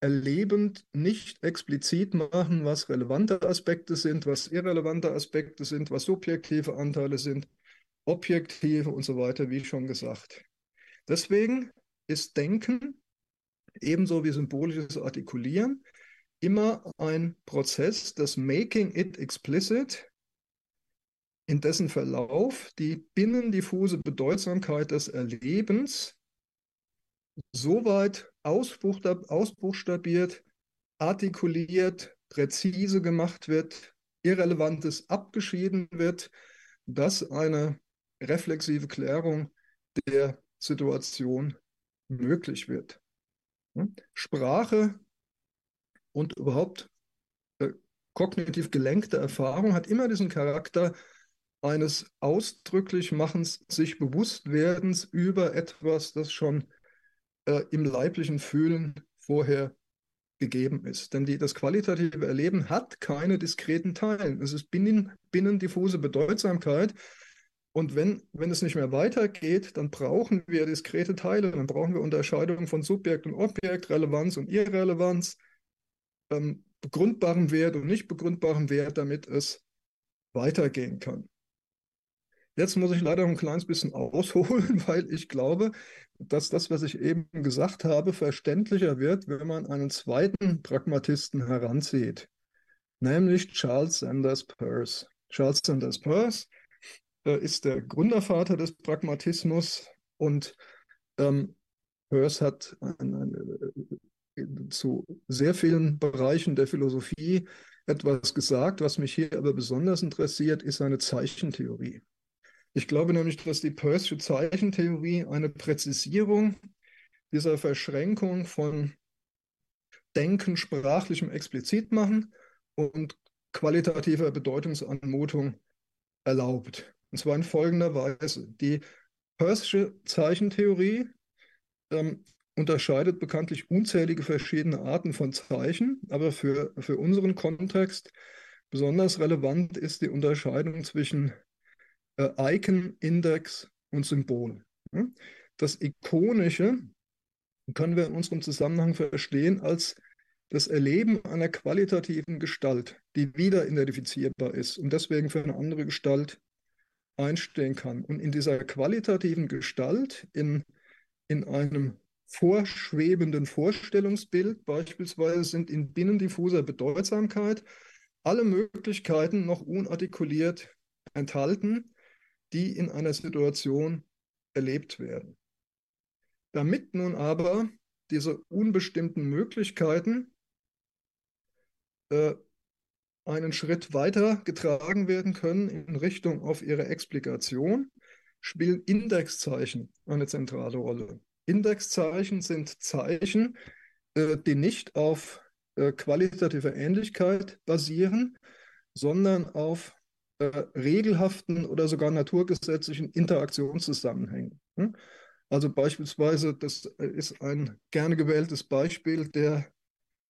erlebend nicht explizit machen, was relevante Aspekte sind, was irrelevante Aspekte sind, was subjektive Anteile sind, objektive und so weiter, wie schon gesagt. Deswegen ist Denken ebenso wie symbolisches Artikulieren immer ein Prozess des Making it explicit, in dessen Verlauf die binnendiffuse Bedeutsamkeit des Erlebens so weit ausbuchstabiert, artikuliert, präzise gemacht wird, Irrelevantes abgeschieden wird, dass eine reflexive Klärung der Situation möglich wird. Sprache und überhaupt äh, kognitiv gelenkte Erfahrung hat immer diesen Charakter eines ausdrücklich Machens, sich Bewusstwerdens über etwas, das schon äh, im leiblichen Fühlen vorher gegeben ist. Denn die, das qualitative Erleben hat keine diskreten Teilen. Es ist binnen, binnendiffuse Bedeutsamkeit, Und wenn, wenn es nicht mehr weitergeht, dann brauchen wir diskrete Teile, dann brauchen wir Unterscheidungen von Subjekt und Objekt, Relevanz und Irrelevanz, ähm, begründbarem Wert und nicht begründbarem Wert, damit es weitergehen kann. Jetzt muss ich leider ein kleines bisschen ausholen, weil ich glaube, dass das, was ich eben gesagt habe, verständlicher wird, wenn man einen zweiten Pragmatisten heranzieht, nämlich Charles Sanders Peirce. Charles Sanders Peirce äh, ist der Gründervater des Pragmatismus und ähm, Peirce hat ein, ein, äh, zu sehr vielen Bereichen der Philosophie etwas gesagt. Was mich hier aber besonders interessiert, ist seine Zeichentheorie. Ich glaube nämlich, dass die Peirce'sche Zeichentheorie eine Präzisierung dieser Verschränkung von Denken, sprachlichem Explizitmachen und qualitativer Bedeutungsanmutung erlaubt. Und zwar in folgender Weise. Die Peirce'sche Zeichentheorie ähm, unterscheidet bekanntlich unzählige verschiedene Arten von Zeichen, aber für, für unseren Kontext besonders relevant ist die Unterscheidung zwischen äh, Icon, Index und Symbol. Das Ikonische können wir in unserem Zusammenhang verstehen als das Erleben einer qualitativen Gestalt, die wieder identifizierbar ist und deswegen für eine andere Gestalt einstehen kann. Und in dieser qualitativen Gestalt, in, in einem vorschwebenden Vorstellungsbild beispielsweise, sind in binnendiffuser Bedeutsamkeit alle Möglichkeiten noch unartikuliert enthalten, die in einer Situation erlebt werden. Damit nun aber diese unbestimmten Möglichkeiten äh, einen Schritt weiter getragen werden können in Richtung auf ihre Explikation, spielen Indexzeichen eine zentrale Rolle. Indexzeichen sind Zeichen, äh, die nicht auf äh, qualitativer Ähnlichkeit basieren, sondern auf äh, regelhaften oder sogar naturgesetzlichen Interaktionszusammenhängen. Hm? Also beispielsweise, das ist ein gerne gewähltes Beispiel, der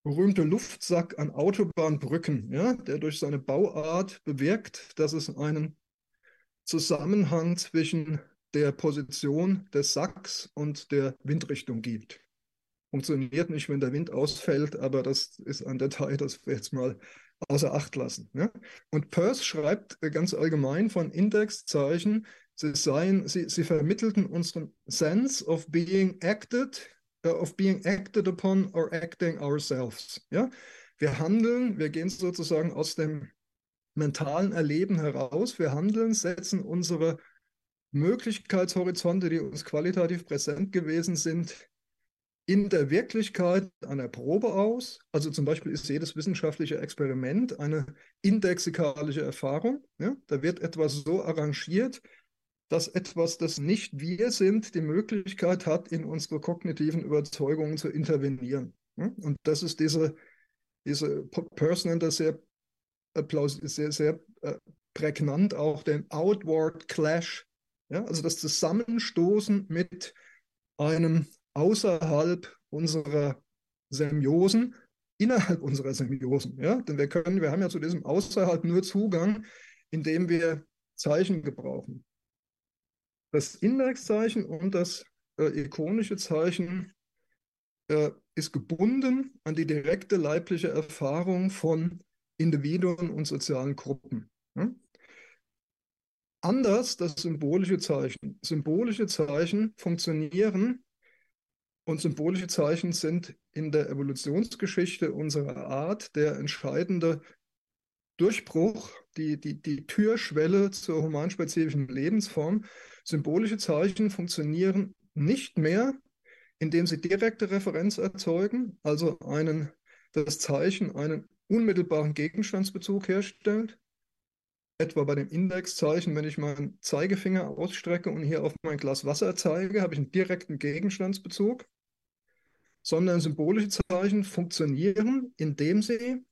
berühmte Luftsack an Autobahnbrücken, ja, der durch seine Bauart bewirkt, dass es einen Zusammenhang zwischen der Position des Sacks und der Windrichtung gibt. Funktioniert nicht, wenn der Wind ausfällt, aber das ist ein Detail, das wir jetzt mal außer Acht lassen. Ja? Und Peirce schreibt äh, ganz allgemein von Indexzeichen, sie, seien, sie, sie vermittelten unseren Sense of being acted, of being acted upon or acting ourselves. Ja? Wir handeln, wir gehen sozusagen aus dem mentalen Erleben heraus, wir handeln, setzen unsere Möglichkeitshorizonte, die uns qualitativ präsent gewesen sind, in der Wirklichkeit einer Probe aus. Also zum Beispiel ist jedes wissenschaftliche Experiment eine indexikalische Erfahrung. Ja? Da wird etwas so arrangiert, dass etwas, das nicht wir sind, die Möglichkeit hat, in unsere kognitiven Überzeugungen zu intervenieren. Und das ist diese, diese Person, das sehr, sehr, sehr äh, prägnant auch den Outward Clash, ja? also das Zusammenstoßen mit einem außerhalb unserer Semiosen, innerhalb unserer Semiosen. Ja? Denn wir können, wir haben ja zu diesem Außerhalb nur Zugang, indem wir Zeichen gebrauchen. Das Indexzeichen und das äh, ikonische Zeichen äh, ist gebunden an die direkte leibliche Erfahrung von Individuen und sozialen Gruppen. Ja? Anders das symbolische Zeichen. Symbolische Zeichen funktionieren und symbolische Zeichen sind in der Evolutionsgeschichte unserer Art der entscheidende Durchbruch, die, die, die Türschwelle zur humanspezifischen Lebensform. Symbolische Zeichen funktionieren nicht mehr, indem sie direkte Referenz erzeugen, also einen, das Zeichen einen unmittelbaren Gegenstandsbezug herstellt. Etwa bei dem Indexzeichen, wenn ich meinen Zeigefinger ausstrecke und hier auf mein Glas Wasser zeige, habe ich einen direkten Gegenstandsbezug sondern symbolische Zeichen funktionieren, indem sie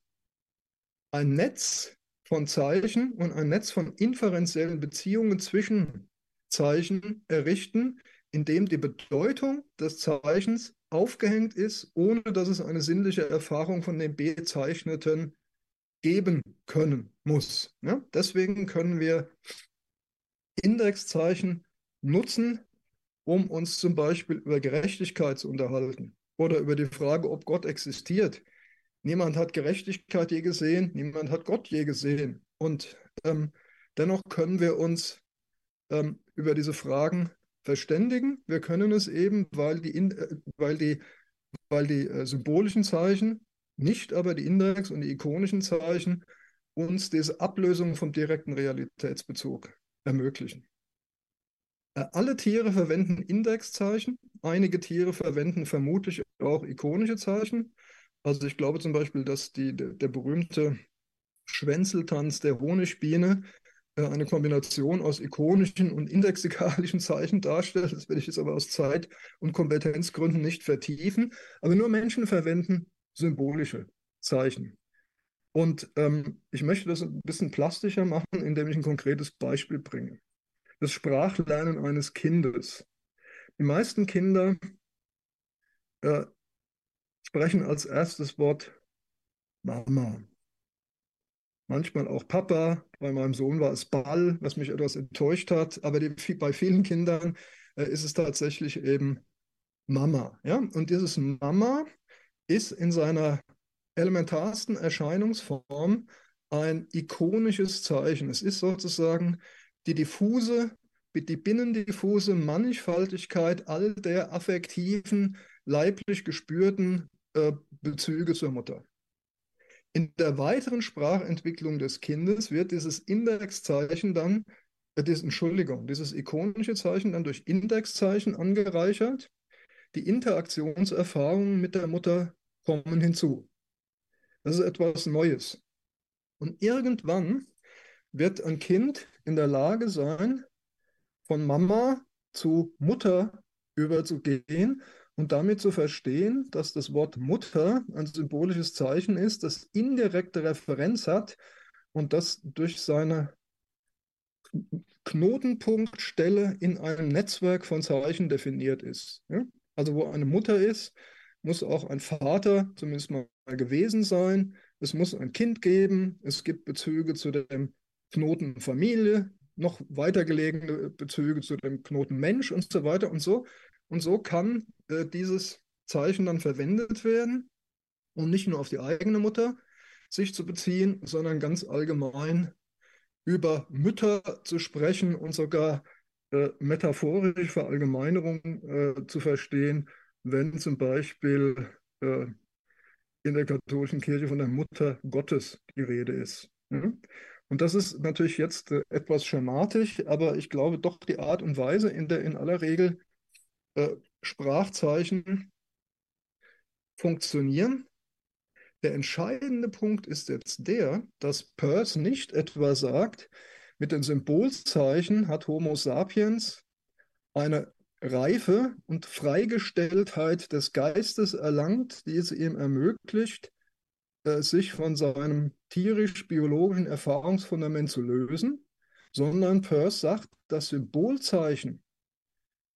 ein Netz von Zeichen und ein Netz von inferenziellen Beziehungen zwischen Zeichen errichten, indem die Bedeutung des Zeichens aufgehängt ist, ohne dass es eine sinnliche Erfahrung von dem Bezeichneten geben können muss. Ja? Deswegen können wir Indexzeichen nutzen, um uns zum Beispiel über Gerechtigkeit zu unterhalten oder über die Frage, ob Gott existiert. Niemand hat Gerechtigkeit je gesehen, niemand hat Gott je gesehen. Und ähm, dennoch können wir uns ähm, über diese Fragen verständigen. Wir können es eben, weil die, äh, weil die, weil die äh, symbolischen Zeichen, nicht aber die Index- und die ikonischen Zeichen uns diese Ablösung vom direkten Realitätsbezug ermöglichen. Äh, alle Tiere verwenden Indexzeichen, einige Tiere verwenden vermutlich auch ikonische Zeichen. Also ich glaube zum Beispiel, dass die, der, der berühmte Schwänzeltanz der Honigbiene eine Kombination aus ikonischen und indexikalischen Zeichen darstellt. Das werde ich jetzt aber aus Zeit- und Kompetenzgründen nicht vertiefen. Aber nur Menschen verwenden symbolische Zeichen. Und ähm, ich möchte das ein bisschen plastischer machen, indem ich ein konkretes Beispiel bringe. Das Sprachlernen eines Kindes. Die meisten Kinder äh, sprechen als erstes Wort Mama. Manchmal auch Papa. Bei meinem Sohn war es Ball, was mich etwas enttäuscht hat. Aber die, bei vielen Kindern äh, ist es tatsächlich eben Mama. Ja? Und dieses Mama ist in seiner elementarsten Erscheinungsform ein ikonisches Zeichen. Es ist sozusagen die diffuse, die binnendiffuse Mannigfaltigkeit all der affektiven, leiblich gespürten äh, Bezüge zur Mutter. In der weiteren Sprachentwicklung des Kindes wird dieses Indexzeichen dann, äh, dieses, Entschuldigung, dieses ikonische Zeichen dann durch Indexzeichen angereichert. Die Interaktionserfahrungen mit der Mutter kommen hinzu. Das ist etwas Neues. Und irgendwann wird ein Kind in der Lage sein, von Mama zu Mutter überzugehen und damit zu verstehen, dass das Wort Mutter ein symbolisches Zeichen ist, das indirekte Referenz hat und das durch seine Knotenpunktstelle in einem Netzwerk von Zeichen definiert ist. Also wo eine Mutter ist, muss auch ein Vater zumindest mal gewesen sein. Es muss ein Kind geben. Es gibt Bezüge zu dem Knoten Familie, noch weitergelegene Bezüge zu dem Knoten Mensch und so weiter und so. Und so kann äh, dieses Zeichen dann verwendet werden, um nicht nur auf die eigene Mutter sich zu beziehen, sondern ganz allgemein über Mütter zu sprechen und sogar äh, metaphorische Verallgemeinerung äh, zu verstehen, wenn zum Beispiel äh, in der katholischen Kirche von der Mutter Gottes die Rede ist. Ja? Und das ist natürlich jetzt äh, etwas schematisch, aber ich glaube doch die Art und Weise, in der in aller Regel äh, Sprachzeichen funktionieren. Der entscheidende Punkt ist jetzt der, dass Peirce nicht etwa sagt, mit den Symbolzeichen hat Homo sapiens eine Reife und Freigestelltheit des Geistes erlangt, die es ihm ermöglicht, äh, sich von seinem tierisch-biologischen Erfahrungsfundament zu lösen, sondern Peirce sagt, dass Symbolzeichen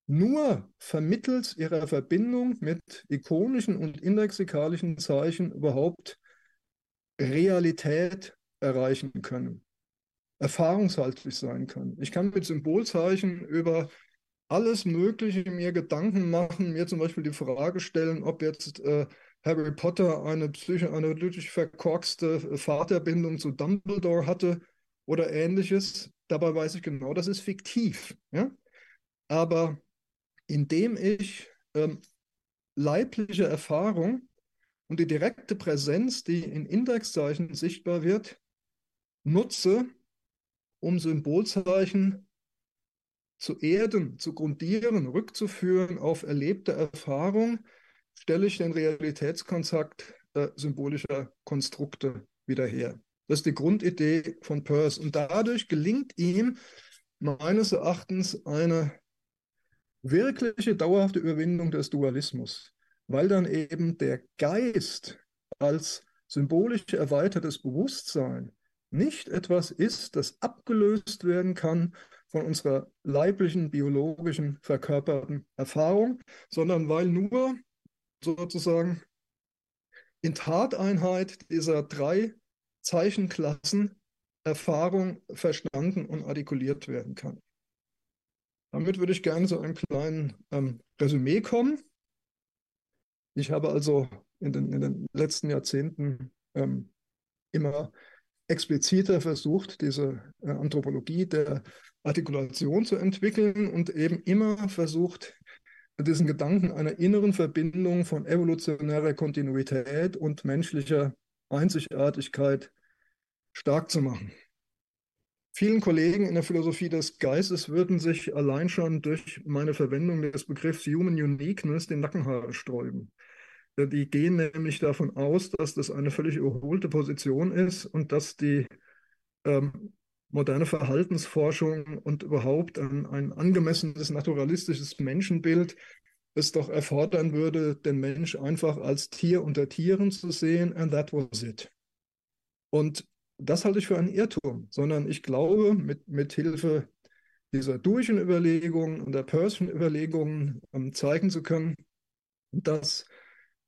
nur vermittels ihrer Verbindung mit ikonischen und indexikalischen Zeichen überhaupt Realität erreichen können, erfahrungshaltig sein können. Ich kann mit Symbolzeichen über alles Mögliche mir Gedanken machen, mir zum Beispiel die Frage stellen, ob jetzt äh, Harry Potter eine psychoanalytisch verkorkste Vaterbindung zu Dumbledore hatte oder ähnliches. Dabei weiß ich genau, das ist fiktiv. Ja? Aber indem ich ähm, leibliche Erfahrung und die direkte Präsenz, die in Indexzeichen sichtbar wird, nutze, um Symbolzeichen zu erden, zu grundieren, rückzuführen auf erlebte Erfahrung, stelle ich den Realitätskontakt äh, symbolischer Konstrukte wieder her. Das ist die Grundidee von Peirce. Und dadurch gelingt ihm meines Erachtens eine wirkliche dauerhafte Überwindung des Dualismus, weil dann eben der Geist als symbolisch erweitertes Bewusstsein nicht etwas ist, das abgelöst werden kann von unserer leiblichen, biologischen, verkörperten Erfahrung, sondern weil nur sozusagen in Tateinheit dieser drei Zeichenklassen Erfahrung verstanden und artikuliert werden kann. Damit würde ich gerne zu einem kleinen ähm, Resümee kommen. Ich habe also in den, in den letzten Jahrzehnten ähm, immer expliziter versucht, diese äh, Anthropologie der Artikulation zu entwickeln und eben immer versucht, diesen Gedanken einer inneren Verbindung von evolutionärer Kontinuität und menschlicher Einzigartigkeit stark zu machen. Vielen Kollegen in der Philosophie des Geistes würden sich allein schon durch meine Verwendung des Begriffs Human Uniqueness den Nackenhaare sträuben. Die gehen nämlich davon aus, dass das eine völlig überholte Position ist und dass die ähm, moderne Verhaltensforschung und überhaupt ein, ein angemessenes naturalistisches Menschenbild es doch erfordern würde, den Mensch einfach als Tier unter Tieren zu sehen, and that was it. Und das halte ich für einen Irrtum, sondern ich glaube, mit, mit Hilfe dieser durchen Überlegungen und der Person-Überlegungen ähm, zeigen zu können, dass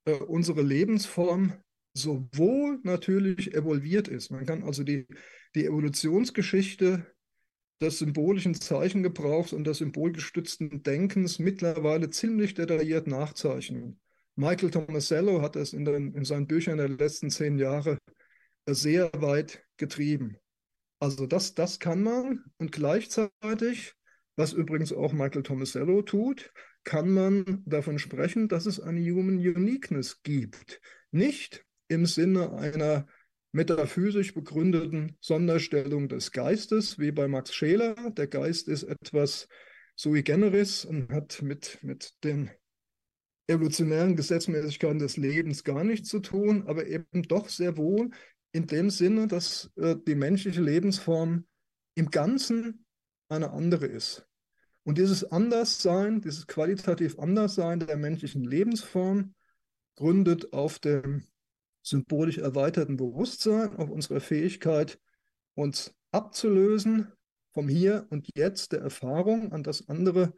äh, unsere Lebensform sowohl natürlich evolviert ist. Man kann also die, die Evolutionsgeschichte des symbolischen Zeichengebrauchs und des symbolgestützten Denkens mittlerweile ziemlich detailliert nachzeichnen. Michael Tomasello hat es in, den, in seinen Büchern der letzten zehn Jahre sehr weit getrieben. Also das, das kann man und gleichzeitig, was übrigens auch Michael Tomasello tut, kann man davon sprechen, dass es eine Human Uniqueness gibt. Nicht im Sinne einer metaphysisch begründeten Sonderstellung des Geistes, wie bei Max Scheler. Der Geist ist etwas sui generis und hat mit, mit den evolutionären Gesetzmäßigkeiten des Lebens gar nichts zu tun, aber eben doch sehr wohl in dem Sinne, dass äh, die menschliche Lebensform im Ganzen eine andere ist. Und dieses Anderssein, dieses qualitativ Anderssein der menschlichen Lebensform gründet auf dem symbolisch erweiterten Bewusstsein, auf unserer Fähigkeit, uns abzulösen vom Hier und Jetzt der Erfahrung, an das andere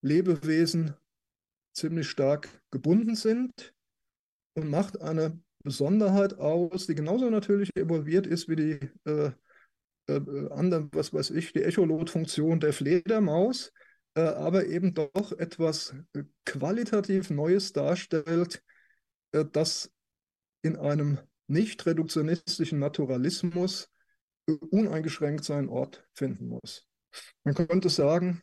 Lebewesen ziemlich stark gebunden sind und macht eine Besonderheit aus, die genauso natürlich evolviert ist wie die äh, äh, andere, was weiß ich, die Echolot-Funktion der Fledermaus, äh, aber eben doch etwas äh, qualitativ Neues darstellt, äh, das in einem nicht reduktionistischen Naturalismus äh, uneingeschränkt seinen Ort finden muss. Man könnte sagen,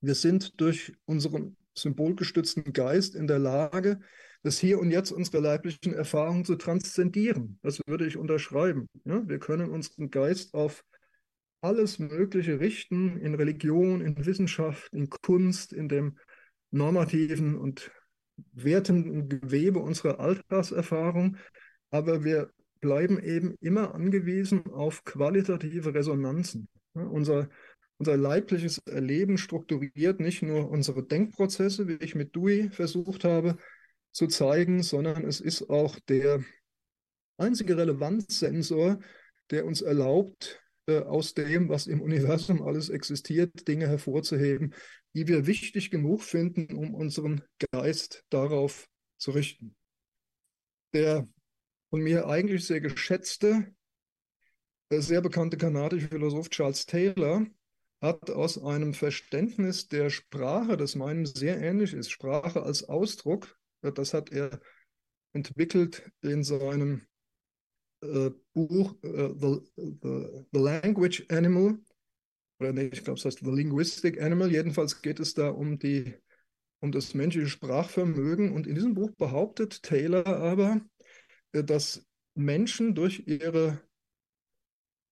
wir sind durch unseren symbolgestützten Geist in der Lage, das Hier und Jetzt unserer leiblichen Erfahrung zu transzendieren. Das würde ich unterschreiben. Ja, wir können unseren Geist auf alles Mögliche richten, in Religion, in Wissenschaft, in Kunst, in dem normativen und wertenden Gewebe unserer Alltagserfahrung, aber wir bleiben eben immer angewiesen auf qualitative Resonanzen. Ja, unser, unser leibliches Erleben strukturiert nicht nur unsere Denkprozesse, wie ich mit Dewey versucht habe zu zeigen, sondern es ist auch der einzige Relevanzsensor, der uns erlaubt, äh, aus dem, was im Universum alles existiert, Dinge hervorzuheben, die wir wichtig genug finden, um unseren Geist darauf zu richten. Der von mir eigentlich sehr geschätzte, äh, sehr bekannte kanadische Philosoph Charles Taylor hat aus einem Verständnis der Sprache, das meinem sehr ähnlich ist, Sprache als Ausdruck, das hat er entwickelt in seinem äh, Buch äh, the, the, the, Language Animal, oder nee, ich glaube, es heißt The Linguistic Animal. Jedenfalls geht es da um, die, um das menschliche Sprachvermögen. Und in diesem Buch behauptet Taylor aber, äh, dass Menschen durch ihre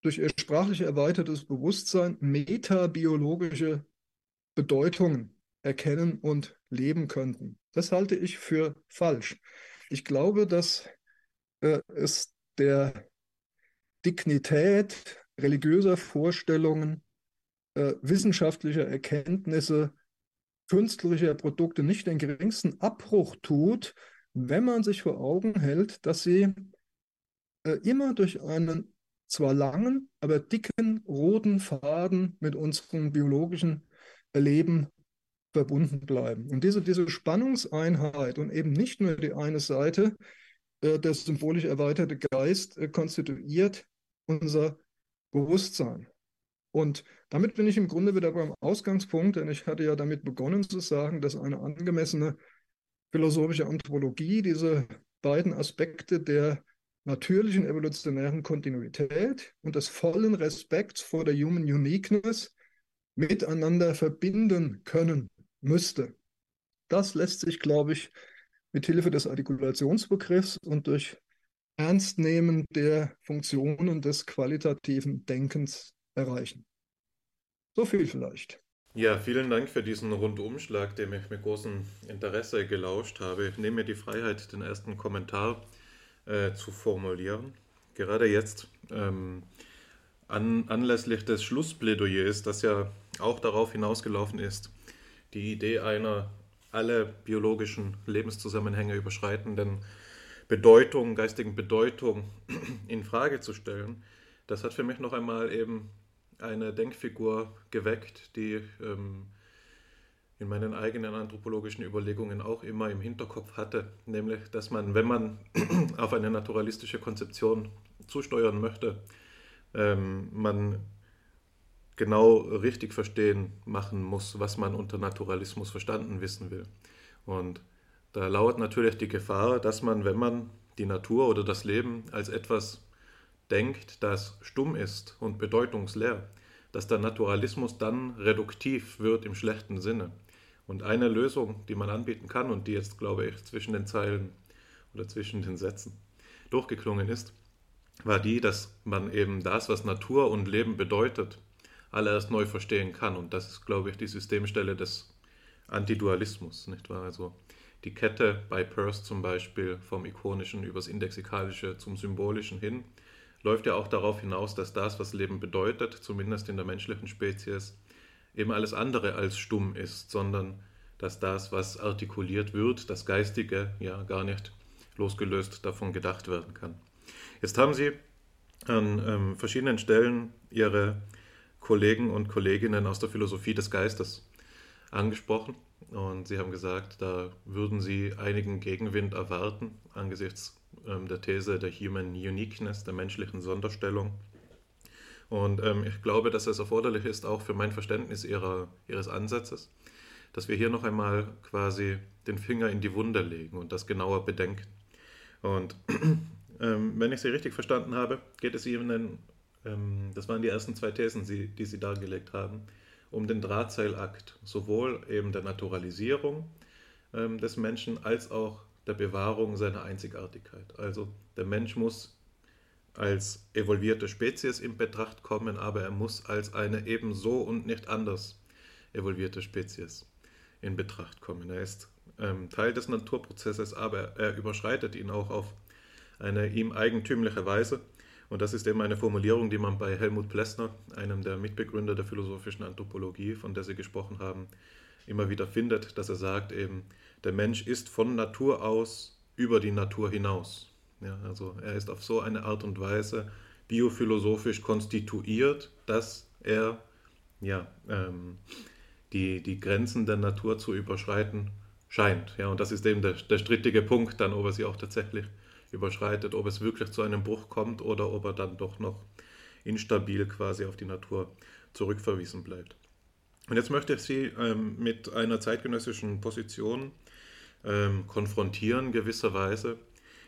durch ihr sprachlich erweitertes Bewusstsein metabiologische Bedeutungen erkennen und leben könnten. Das halte ich für falsch. Ich glaube, dass äh, es der Dignität religiöser Vorstellungen, äh, wissenschaftlicher Erkenntnisse, künstlerischer Produkte nicht den geringsten Abbruch tut, wenn man sich vor Augen hält, dass sie äh, immer durch einen zwar langen, aber dicken roten Faden mit unserem biologischen Leben verbunden bleiben. Und diese, diese Spannungseinheit und eben nicht nur die eine Seite, äh, der symbolisch erweiterte Geist äh, konstituiert unser Bewusstsein. Und damit bin ich im Grunde wieder beim Ausgangspunkt, denn ich hatte ja damit begonnen zu sagen, dass eine angemessene philosophische Anthropologie diese beiden Aspekte der natürlichen evolutionären Kontinuität und des vollen Respekts vor der Human Uniqueness miteinander verbinden können müsste. Das lässt sich, glaube ich, mit Hilfe des Artikulationsbegriffs und durch Ernstnehmen der Funktionen des qualitativen Denkens erreichen. So viel vielleicht. Ja, vielen Dank für diesen Rundumschlag, dem ich mit großem Interesse gelauscht habe. Ich nehme mir die Freiheit, den ersten Kommentar äh, zu formulieren. Gerade jetzt ähm, an, anlässlich des Schlussplädoyers, das ja auch darauf hinausgelaufen ist, die Idee einer alle biologischen Lebenszusammenhänge überschreitenden Bedeutung, geistigen Bedeutung in Frage zu stellen, das hat für mich noch einmal eben eine Denkfigur geweckt, die ähm, in meinen eigenen anthropologischen Überlegungen auch immer im Hinterkopf hatte, nämlich, dass man, wenn man auf eine naturalistische Konzeption zusteuern möchte, ähm, man genau richtig verstehen machen muss, was man unter Naturalismus verstanden wissen will. Und da lauert natürlich die Gefahr, dass man, wenn man die Natur oder das Leben als etwas denkt, das stumm ist und bedeutungsleer, dass der Naturalismus dann reduktiv wird im schlechten Sinne. Und eine Lösung, die man anbieten kann und die jetzt, glaube ich, zwischen den Zeilen oder zwischen den Sätzen durchgeklungen ist, war die, dass man eben das, was Natur und Leben bedeutet, alle erst neu verstehen kann. Und das ist, glaube ich, die Systemstelle des Antidualismus, nicht wahr? Also die Kette bei Peirce zum Beispiel vom Ikonischen übers Indexikalische zum Symbolischen hin, läuft ja auch darauf hinaus, dass das, was Leben bedeutet, zumindest in der menschlichen Spezies, eben alles andere als stumm ist, sondern dass das, was artikuliert wird, das Geistige, ja gar nicht losgelöst davon gedacht werden kann. Jetzt haben Sie an ähm, verschiedenen Stellen Ihre Kollegen und Kolleginnen aus der Philosophie des Geistes angesprochen und Sie haben gesagt, da würden Sie einigen Gegenwind erwarten angesichts ähm, der These der Human Uniqueness, der menschlichen Sonderstellung. Und ähm, ich glaube, dass es erforderlich ist, auch für mein Verständnis ihrer, Ihres Ansatzes, dass wir hier noch einmal quasi den Finger in die Wunde legen und das genauer bedenken. Und ähm, wenn ich Sie richtig verstanden habe, geht es Ihnen, das waren die ersten zwei Thesen, die Sie dargelegt haben, um den Drahtseilakt, sowohl eben der Naturalisierung ähm, des Menschen als auch der Bewahrung seiner Einzigartigkeit. Also der Mensch muss als evolvierte Spezies in Betracht kommen, aber er muss als eine ebenso und nicht anders evolvierte Spezies in Betracht kommen. Er ist ähm, Teil des Naturprozesses, aber er überschreitet ihn auch auf eine ihm eigentümliche Weise. Und das ist eben eine Formulierung, die man bei Helmut Plessner, einem der Mitbegründer der philosophischen Anthropologie, von der Sie gesprochen haben, immer wieder findet, dass er sagt eben, der Mensch ist von Natur aus über die Natur hinaus. Ja, also er ist auf so eine Art und Weise biophilosophisch konstituiert, dass er ja, ähm, die, die Grenzen der Natur zu überschreiten scheint. Ja, und das ist eben der, der strittige Punkt, dann, ob er sie auch tatsächlich überschreitet, ob es wirklich zu einem Bruch kommt oder ob er dann doch noch instabil quasi auf die Natur zurückverwiesen bleibt. Und jetzt möchte ich Sie ähm, mit einer zeitgenössischen Position ähm, konfrontieren, gewisserweise,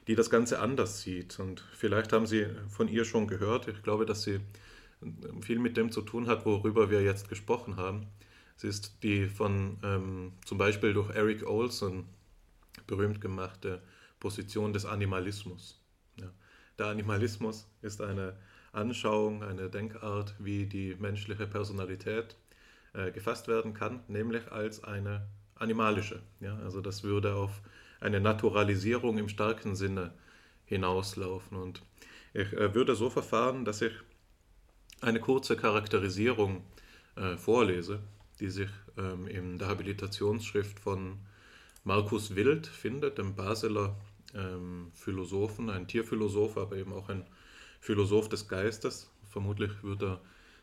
die das Ganze anders sieht. Und vielleicht haben Sie von ihr schon gehört. Ich glaube, dass sie ähm, viel mit dem zu tun hat, worüber wir jetzt gesprochen haben. Sie ist die von ähm, zum Beispiel durch Eric Olson berühmt gemachte Position des Animalismus. Ja. Der Animalismus ist eine Anschauung, eine Denkart, wie die menschliche Personalität äh, gefasst werden kann, nämlich als eine animalische. Ja? Also das würde auf eine Naturalisierung im starken Sinne hinauslaufen. Und ich äh, würde so verfahren, dass ich eine kurze Charakterisierung äh, vorlese, die sich ähm, in der Habilitationsschrift von Markus Wild findet, dem Basler ähm, Philosophen, ein Tierphilosoph, aber eben auch ein Philosoph des Geistes. Vermutlich wird er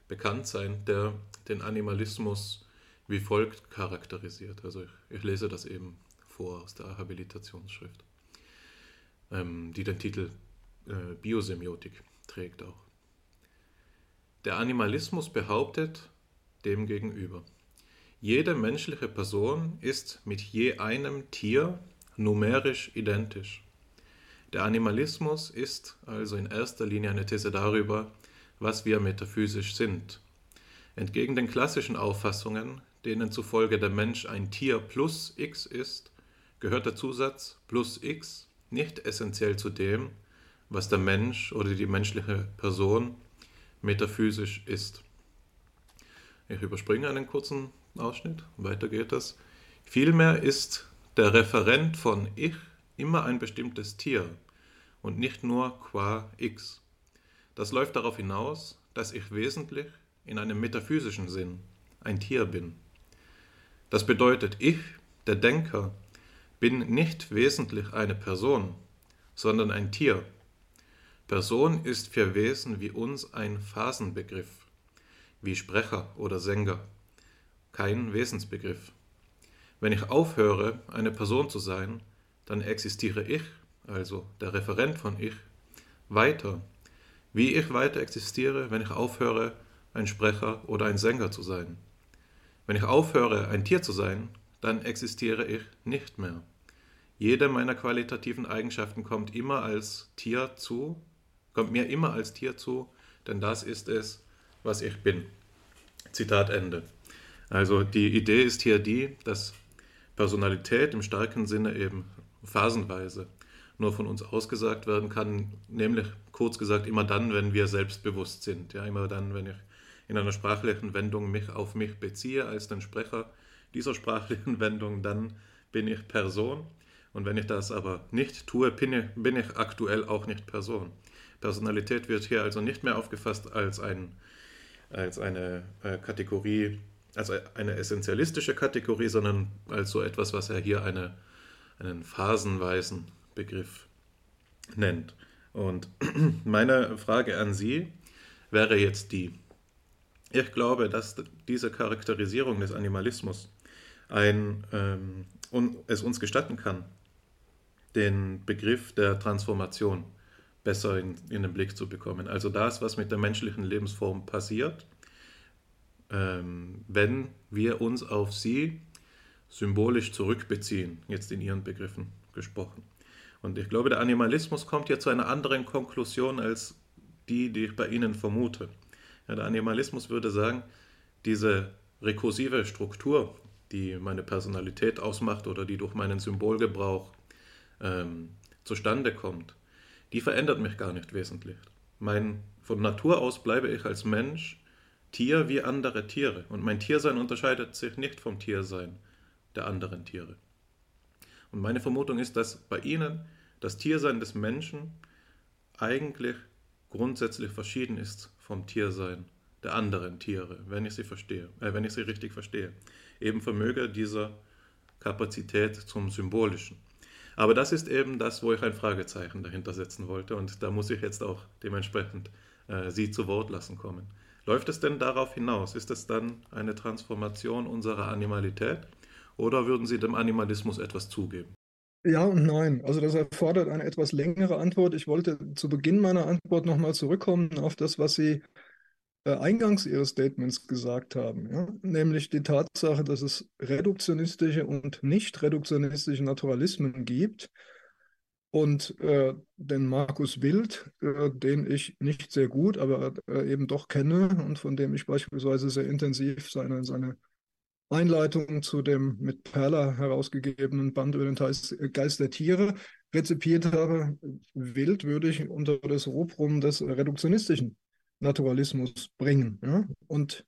bekannt sein, der den Animalismus wie folgt charakterisiert. Also ich, ich lese das eben vor aus der Habilitationsschrift, ähm, die den Titel äh, Biosemiotik trägt auch. Der Animalismus behauptet demgegenüber, jede menschliche Person ist mit je einem Tier numerisch identisch. Der Animalismus ist also in erster Linie eine These darüber, was wir metaphysisch sind. Entgegen den klassischen Auffassungen, denen zufolge der Mensch ein Tier plus x ist, gehört der Zusatz plus x nicht essentiell zu dem, was der Mensch oder die menschliche Person metaphysisch ist. Ich überspringe einen kurzen Ausschnitt, weiter geht es. Vielmehr ist der Referent von Ich immer ein bestimmtes Tier und nicht nur qua X. Das läuft darauf hinaus, dass ich wesentlich in einem metaphysischen Sinn ein Tier bin. Das bedeutet, ich, der Denker, bin nicht wesentlich eine Person, sondern ein Tier. Person ist für Wesen wie uns ein Phasenbegriff, wie Sprecher oder Sänger, kein Wesensbegriff. Wenn ich aufhöre, eine Person zu sein, dann existiere ich, also der Referent von ich, weiter. Wie ich weiter existiere, wenn ich aufhöre, ein Sprecher oder ein Sänger zu sein. Wenn ich aufhöre, ein Tier zu sein, dann existiere ich nicht mehr. Jede meiner qualitativen Eigenschaften kommt immer als Tier zu, kommt mir immer als Tier zu, denn das ist es, was ich bin. Zitat Ende. Also die Idee ist hier die, dass Personalität im starken Sinne eben phasenweise nur von uns ausgesagt werden kann, nämlich kurz gesagt immer dann, wenn wir selbstbewusst sind. Ja, immer dann, wenn ich in einer sprachlichen Wendung mich auf mich beziehe als den Sprecher dieser sprachlichen Wendung, dann bin ich Person. Und wenn ich das aber nicht tue, bin ich, bin ich aktuell auch nicht Person. Personalität wird hier also nicht mehr aufgefasst als, ein, als eine äh, Kategorie, als eine essentialistische Kategorie, sondern als so etwas, was er hier eine, einen phasenweisen Begriff nennt. Und meine Frage an Sie wäre jetzt die, ich glaube, dass diese Charakterisierung des Animalismus ein, ähm, es uns gestatten kann, den Begriff der Transformation besser in, in, den Blick zu bekommen. Also das, was mit der menschlichen Lebensform passiert, ähm, wenn wir uns auf sie symbolisch zurückbeziehen, jetzt in ihren Begriffen gesprochen. Und ich glaube, der Animalismus kommt hier zu einer anderen Konklusion als die, die ich bei Ihnen vermute. Ja, der Animalismus würde sagen, diese rekursive Struktur, die meine Personalität ausmacht oder die durch meinen Symbolgebrauch ähm, zustande kommt, die verändert mich gar nicht wesentlich. Mein, von Natur aus bleibe ich als Mensch Tier wie andere Tiere und mein Tiersein unterscheidet sich nicht vom Tiersein der anderen Tiere. Und meine Vermutung ist, dass bei Ihnen das Tiersein des Menschen eigentlich grundsätzlich verschieden ist vom Tiersein der anderen Tiere, wenn ich sie verstehe, äh, wenn ich sie richtig verstehe. Eben vermöge dieser Kapazität zum Symbolischen. Aber das ist eben das, wo ich ein Fragezeichen dahinter setzen wollte und da muss ich jetzt auch dementsprechend äh, Sie zu Wort lassen kommen. Läuft es denn darauf hinaus? Ist es dann eine Transformation unserer Animalität oder würden Sie dem Animalismus etwas zugeben? Ja und nein. Also das erfordert eine etwas längere Antwort. Ich wollte zu Beginn meiner Antwort nochmal zurückkommen auf das, was Sie äh, eingangs Ihres Statements gesagt haben, ja? nämlich die Tatsache, dass es reduktionistische und nicht reduktionistische Naturalismen gibt. Und äh, den Markus Wild, äh, den ich nicht sehr gut, aber äh, eben doch kenne und von dem ich beispielsweise sehr intensiv seine, seine Einleitung zu dem mit Perla herausgegebenen Band über den Geist der Tiere rezipiert habe, wild würde ich unter das Rubrum des reduktionistischen Naturalismus bringen. Ja? Und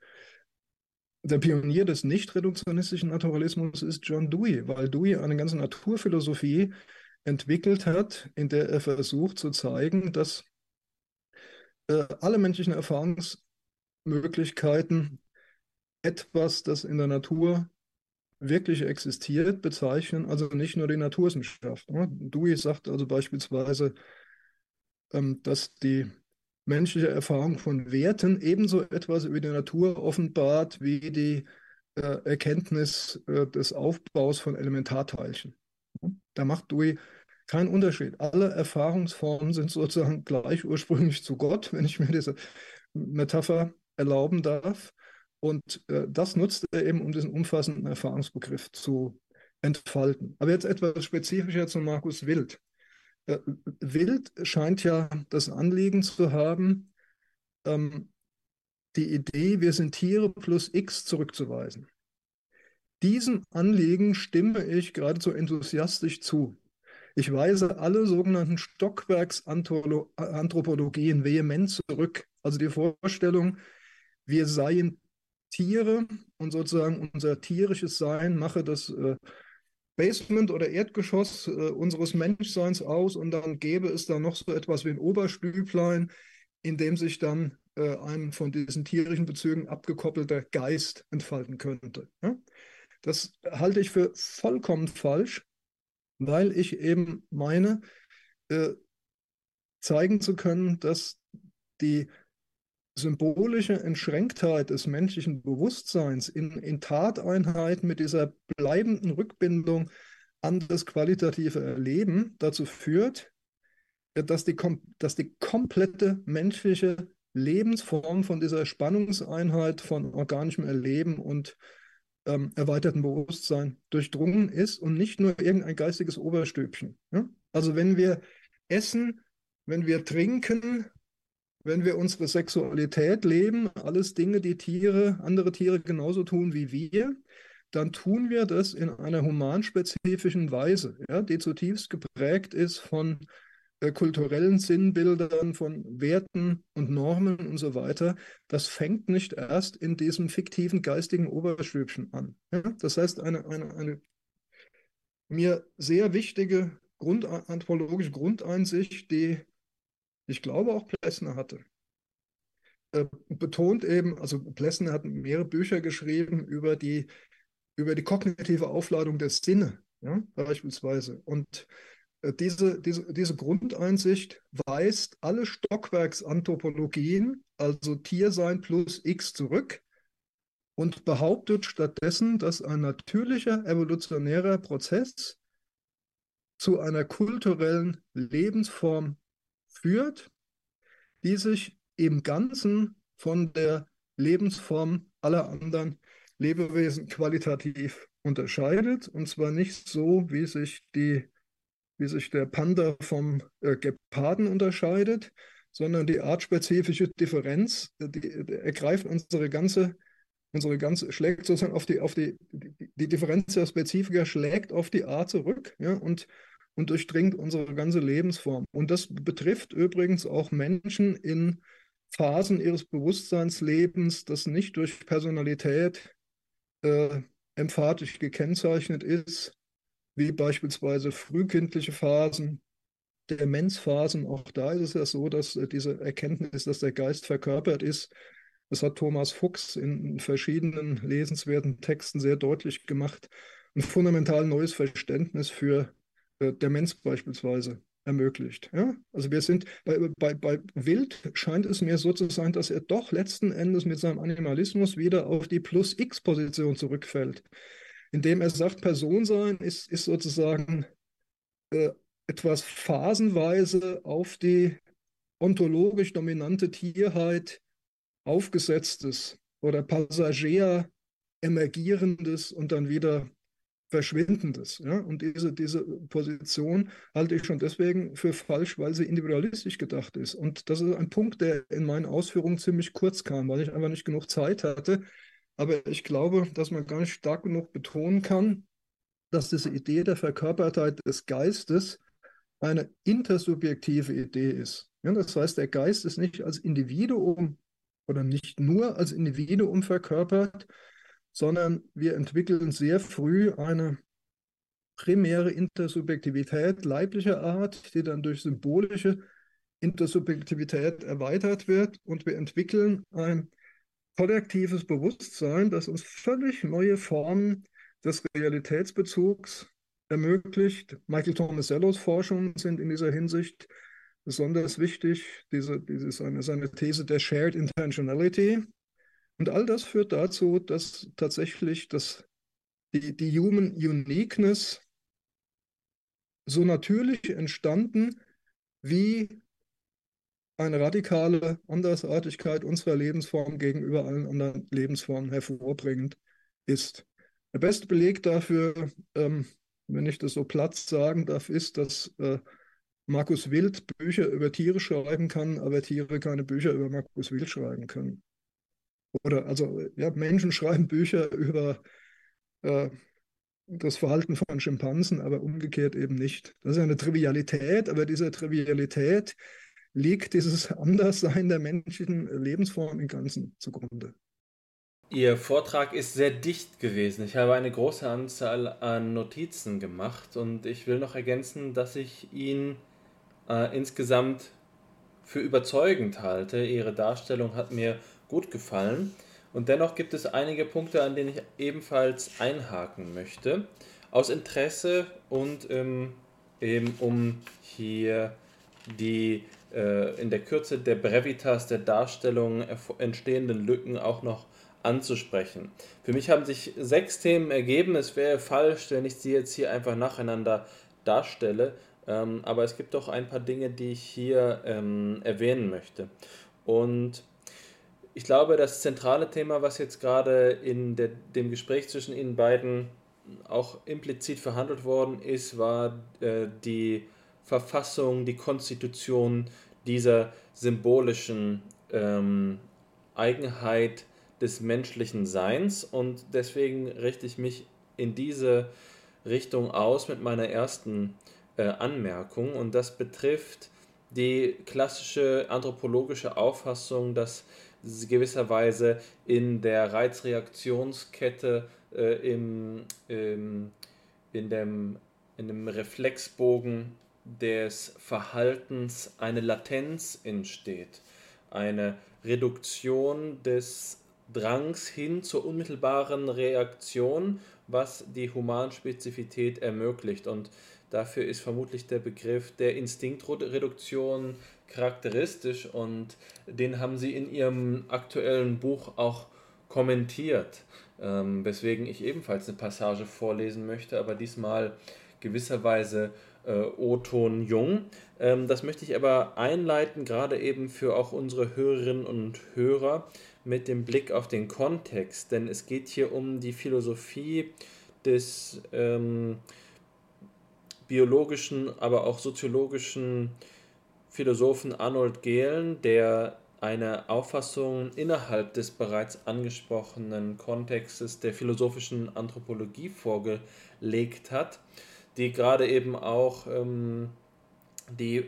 der Pionier des nicht reduktionistischen Naturalismus ist John Dewey, weil Dewey eine ganze Naturphilosophie entwickelt hat, in der er versucht zu zeigen, dass äh, alle menschlichen Erfahrungsmöglichkeiten etwas, das in der Natur wirklich existiert, bezeichnen, also nicht nur die Naturwissenschaft. Ne? Dewey sagt also beispielsweise, ähm, dass die menschliche Erfahrung von Werten ebenso etwas über die Natur offenbart wie die äh, Erkenntnis äh, des Aufbaus von Elementarteilchen. Da macht Dewey keinen Unterschied. Alle Erfahrungsformen sind sozusagen gleich ursprünglich zu Gott, wenn ich mir diese Metapher erlauben darf. Und äh, das nutzt er eben, um diesen umfassenden Erfahrungsbegriff zu entfalten. Aber jetzt etwas spezifischer zu Markus Wild. Äh, Wild scheint ja das Anliegen zu haben, ähm, die Idee, wir sind Tiere plus X zurückzuweisen. Diesem Anliegen stimme ich geradezu enthusiastisch zu. Ich weise alle sogenannten Stockwerksanthropologien vehement zurück. Also die Vorstellung, wir seien Tiere und sozusagen unser tierisches Sein mache das äh, Basement oder Erdgeschoss äh, unseres Menschseins aus und dann gäbe es da noch so etwas wie ein Oberstüblein, in dem sich dann äh, ein von diesen tierischen Bezügen abgekoppelter Geist entfalten könnte. Ja? Das halte ich für vollkommen falsch, weil ich eben meine, äh, zeigen zu können, dass die symbolische Entschränktheit des menschlichen Bewusstseins in, in Tateinheit mit dieser bleibenden Rückbindung an das qualitative Erleben dazu führt, dass die, dass die komplette menschliche Lebensform von dieser Spannungseinheit von organischem Erleben und ähm, erweitertem Bewusstsein durchdrungen ist und nicht nur irgendein geistiges Oberstübchen. Ja? Also wenn wir essen, wenn wir trinken, wenn wir unsere Sexualität leben, alles Dinge, die Tiere, andere Tiere genauso tun wie wir, dann tun wir das in einer humanspezifischen Weise, ja, die zutiefst geprägt ist von äh, kulturellen Sinnbildern, von Werten und Normen und so weiter. Das fängt nicht erst in diesem fiktiven geistigen Oberstübchen an. Ja? Das heißt, eine, eine, eine mir sehr wichtige Grund, anthropologische Grundeinsicht, die ich glaube auch Plessner hatte. Äh, betont eben, also Plessner hat mehrere Bücher geschrieben über die, über die kognitive Aufladung der Sinne, ja, beispielsweise. Und diese, diese, diese Grundeinsicht weist alle Stockwerksanthropologien, also Tiersein plus X, zurück und behauptet stattdessen, dass ein natürlicher evolutionärer Prozess zu einer kulturellen Lebensform führt, die sich im Ganzen von der Lebensform aller anderen Lebewesen qualitativ unterscheidet. Und zwar nicht so, wie sich, die, wie sich der Panda vom äh, Geparden unterscheidet, sondern die artspezifische Differenz, die, die ergreift unsere ganze, unsere ganze, schlägt sozusagen auf die, auf die, die, die Differenz der Spezifika schlägt auf die Art zurück, ja, und und durchdringt unsere ganze Lebensform. Und das betrifft übrigens auch Menschen in Phasen ihres Bewusstseinslebens, das nicht durch Personalität äh, emphatisch gekennzeichnet ist, wie beispielsweise frühkindliche Phasen, Demenzphasen. Auch da ist es ja so, dass äh, diese Erkenntnis, dass der Geist verkörpert ist, das hat Thomas Fuchs in verschiedenen lesenswerten Texten sehr deutlich gemacht, ein fundamental neues Verständnis für äh, Demenz beispielsweise ermöglicht. Ja? Also wir sind bei, bei, bei Wild scheint es mir so zu sein, dass er doch letzten Endes mit seinem Animalismus wieder auf die Plus-X-Position zurückfällt, indem er sagt, Personsein ist, ist sozusagen äh, etwas phasenweise auf die ontologisch dominante Tierheit aufgesetztes oder Passagier emergierendes und dann wieder Verschwindendes. Ja? Und diese, diese Position halte ich schon deswegen für falsch, weil sie individualistisch gedacht ist. Und das ist ein Punkt, der in meinen Ausführungen ziemlich kurz kam, weil ich einfach nicht genug Zeit hatte. Aber ich glaube, dass man gar nicht stark genug betonen kann, dass diese Idee der Verkörpertheit des Geistes eine intersubjektive Idee ist. Ja, das heißt, der Geist ist nicht als Individuum oder nicht nur als Individuum verkörpert, sondern wir entwickeln sehr früh eine primäre Intersubjektivität leiblicher Art, die dann durch symbolische Intersubjektivität erweitert wird und wir entwickeln ein kollektives Bewusstsein, das uns völlig neue Formen des Realitätsbezugs ermöglicht. Michael Tomasellos Forschungen sind in dieser Hinsicht besonders wichtig. Diese, diese seine, seine These der Shared Intentionality, und all das führt dazu, dass tatsächlich das, die, die Human Uniqueness so natürlich entstanden wie eine radikale Andersartigkeit unserer Lebensform gegenüber allen anderen Lebensformen hervorbringend ist. Der beste Beleg dafür, ähm, wenn ich das so platt sagen darf, ist, dass äh, Markus Wild Bücher über Tiere schreiben kann, aber Tiere keine Bücher über Markus Wild schreiben können. Oder also ja, Menschen schreiben Bücher über äh, das Verhalten von Schimpansen, aber umgekehrt eben nicht. Das ist eine Trivialität, aber dieser Trivialität liegt dieses Anderssein der menschlichen Lebensform im Ganzen zugrunde. Ihr Vortrag ist sehr dicht gewesen. Ich habe eine große Anzahl an Notizen gemacht und ich will noch ergänzen, dass ich ihn äh, insgesamt für überzeugend halte. Ihre Darstellung hat mir gut gefallen. Und dennoch gibt es einige Punkte, an denen ich ebenfalls einhaken möchte. Aus Interesse und ähm, eben um hier die in der Kürze der Brevitas der Darstellung entstehenden Lücken auch noch anzusprechen. Für mich haben sich sechs Themen ergeben. Es wäre falsch, wenn ich sie jetzt hier einfach nacheinander darstelle. Ähm, aber es gibt doch ein paar Dinge, die ich hier ähm, erwähnen möchte. Und ich glaube, das zentrale Thema, was jetzt gerade in der, dem Gespräch zwischen Ihnen beiden auch implizit verhandelt worden ist, war äh, die Verfassung, die Konstitution dieser symbolischen ähm, Eigenheit des menschlichen Seins. Und deswegen richte ich mich in diese Richtung aus mit meiner ersten äh, Anmerkung. Und das betrifft die klassische anthropologische Auffassung, dass gewisserweise in der Reizreaktionskette äh, im, im, in, dem, in dem Reflexbogen des Verhaltens eine Latenz entsteht, eine Reduktion des Drangs hin zur unmittelbaren Reaktion, was die Humanspezifität ermöglicht. Und dafür ist vermutlich der Begriff der Instinktreduktion charakteristisch und den haben sie in ihrem aktuellen Buch auch kommentiert, ähm, weswegen ich ebenfalls eine Passage vorlesen möchte, aber diesmal gewisserweise äh, O-Ton Jung. Ähm, das möchte ich aber einleiten, gerade eben für auch unsere Hörerinnen und Hörer mit dem Blick auf den Kontext, denn es geht hier um die Philosophie des ähm, biologischen, aber auch soziologischen Philosophen Arnold Gehlen, der eine Auffassung innerhalb des bereits angesprochenen Kontextes der philosophischen Anthropologie vorgelegt hat, die gerade eben auch ähm, die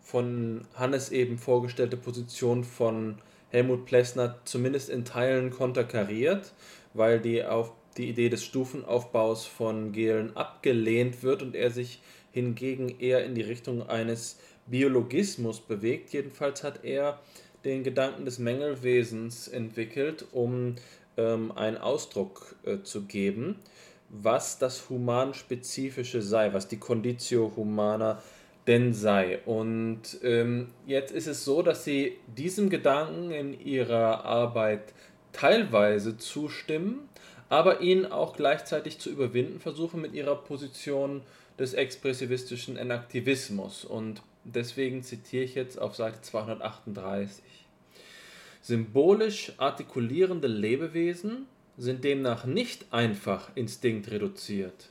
von Hannes eben vorgestellte Position von Helmut Plessner zumindest in Teilen konterkariert, weil die auf die Idee des Stufenaufbaus von Gehlen abgelehnt wird und er sich hingegen eher in die Richtung eines Biologismus bewegt. Jedenfalls hat er den Gedanken des Mängelwesens entwickelt, um ähm, einen Ausdruck äh, zu geben, was das Humanspezifische sei, was die Conditio Humana denn sei. Und ähm, jetzt ist es so, dass sie diesem Gedanken in ihrer Arbeit teilweise zustimmen, aber ihn auch gleichzeitig zu überwinden versuchen mit ihrer Position des expressivistischen Enaktivismus. Und deswegen zitiere ich jetzt auf Seite 238. Symbolisch artikulierende Lebewesen sind demnach nicht einfach instinktreduziert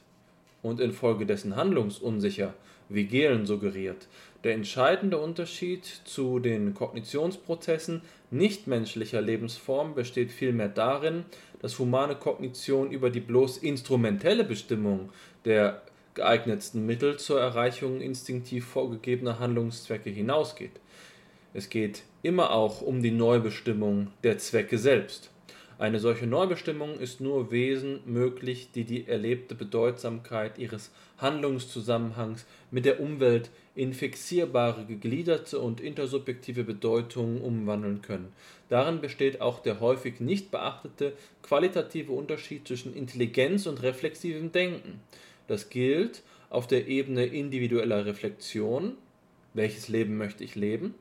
und infolgedessen handlungsunsicher, wie Gehlen suggeriert. Der entscheidende Unterschied zu den Kognitionsprozessen nichtmenschlicher Lebensformen besteht vielmehr darin, dass humane Kognition über die bloß instrumentelle Bestimmung der geeignetsten Mittel zur Erreichung instinktiv vorgegebener Handlungszwecke hinausgeht. Es geht immer auch um die Neubestimmung der Zwecke selbst. Eine solche Neubestimmung ist nur Wesen möglich, die die erlebte Bedeutsamkeit ihres Handlungszusammenhangs mit der Umwelt in fixierbare, gegliederte und intersubjektive Bedeutungen umwandeln können. Darin besteht auch der häufig nicht beachtete qualitative Unterschied zwischen Intelligenz und reflexivem Denken. Das gilt auf der Ebene individueller Reflexion, welches Leben möchte ich leben,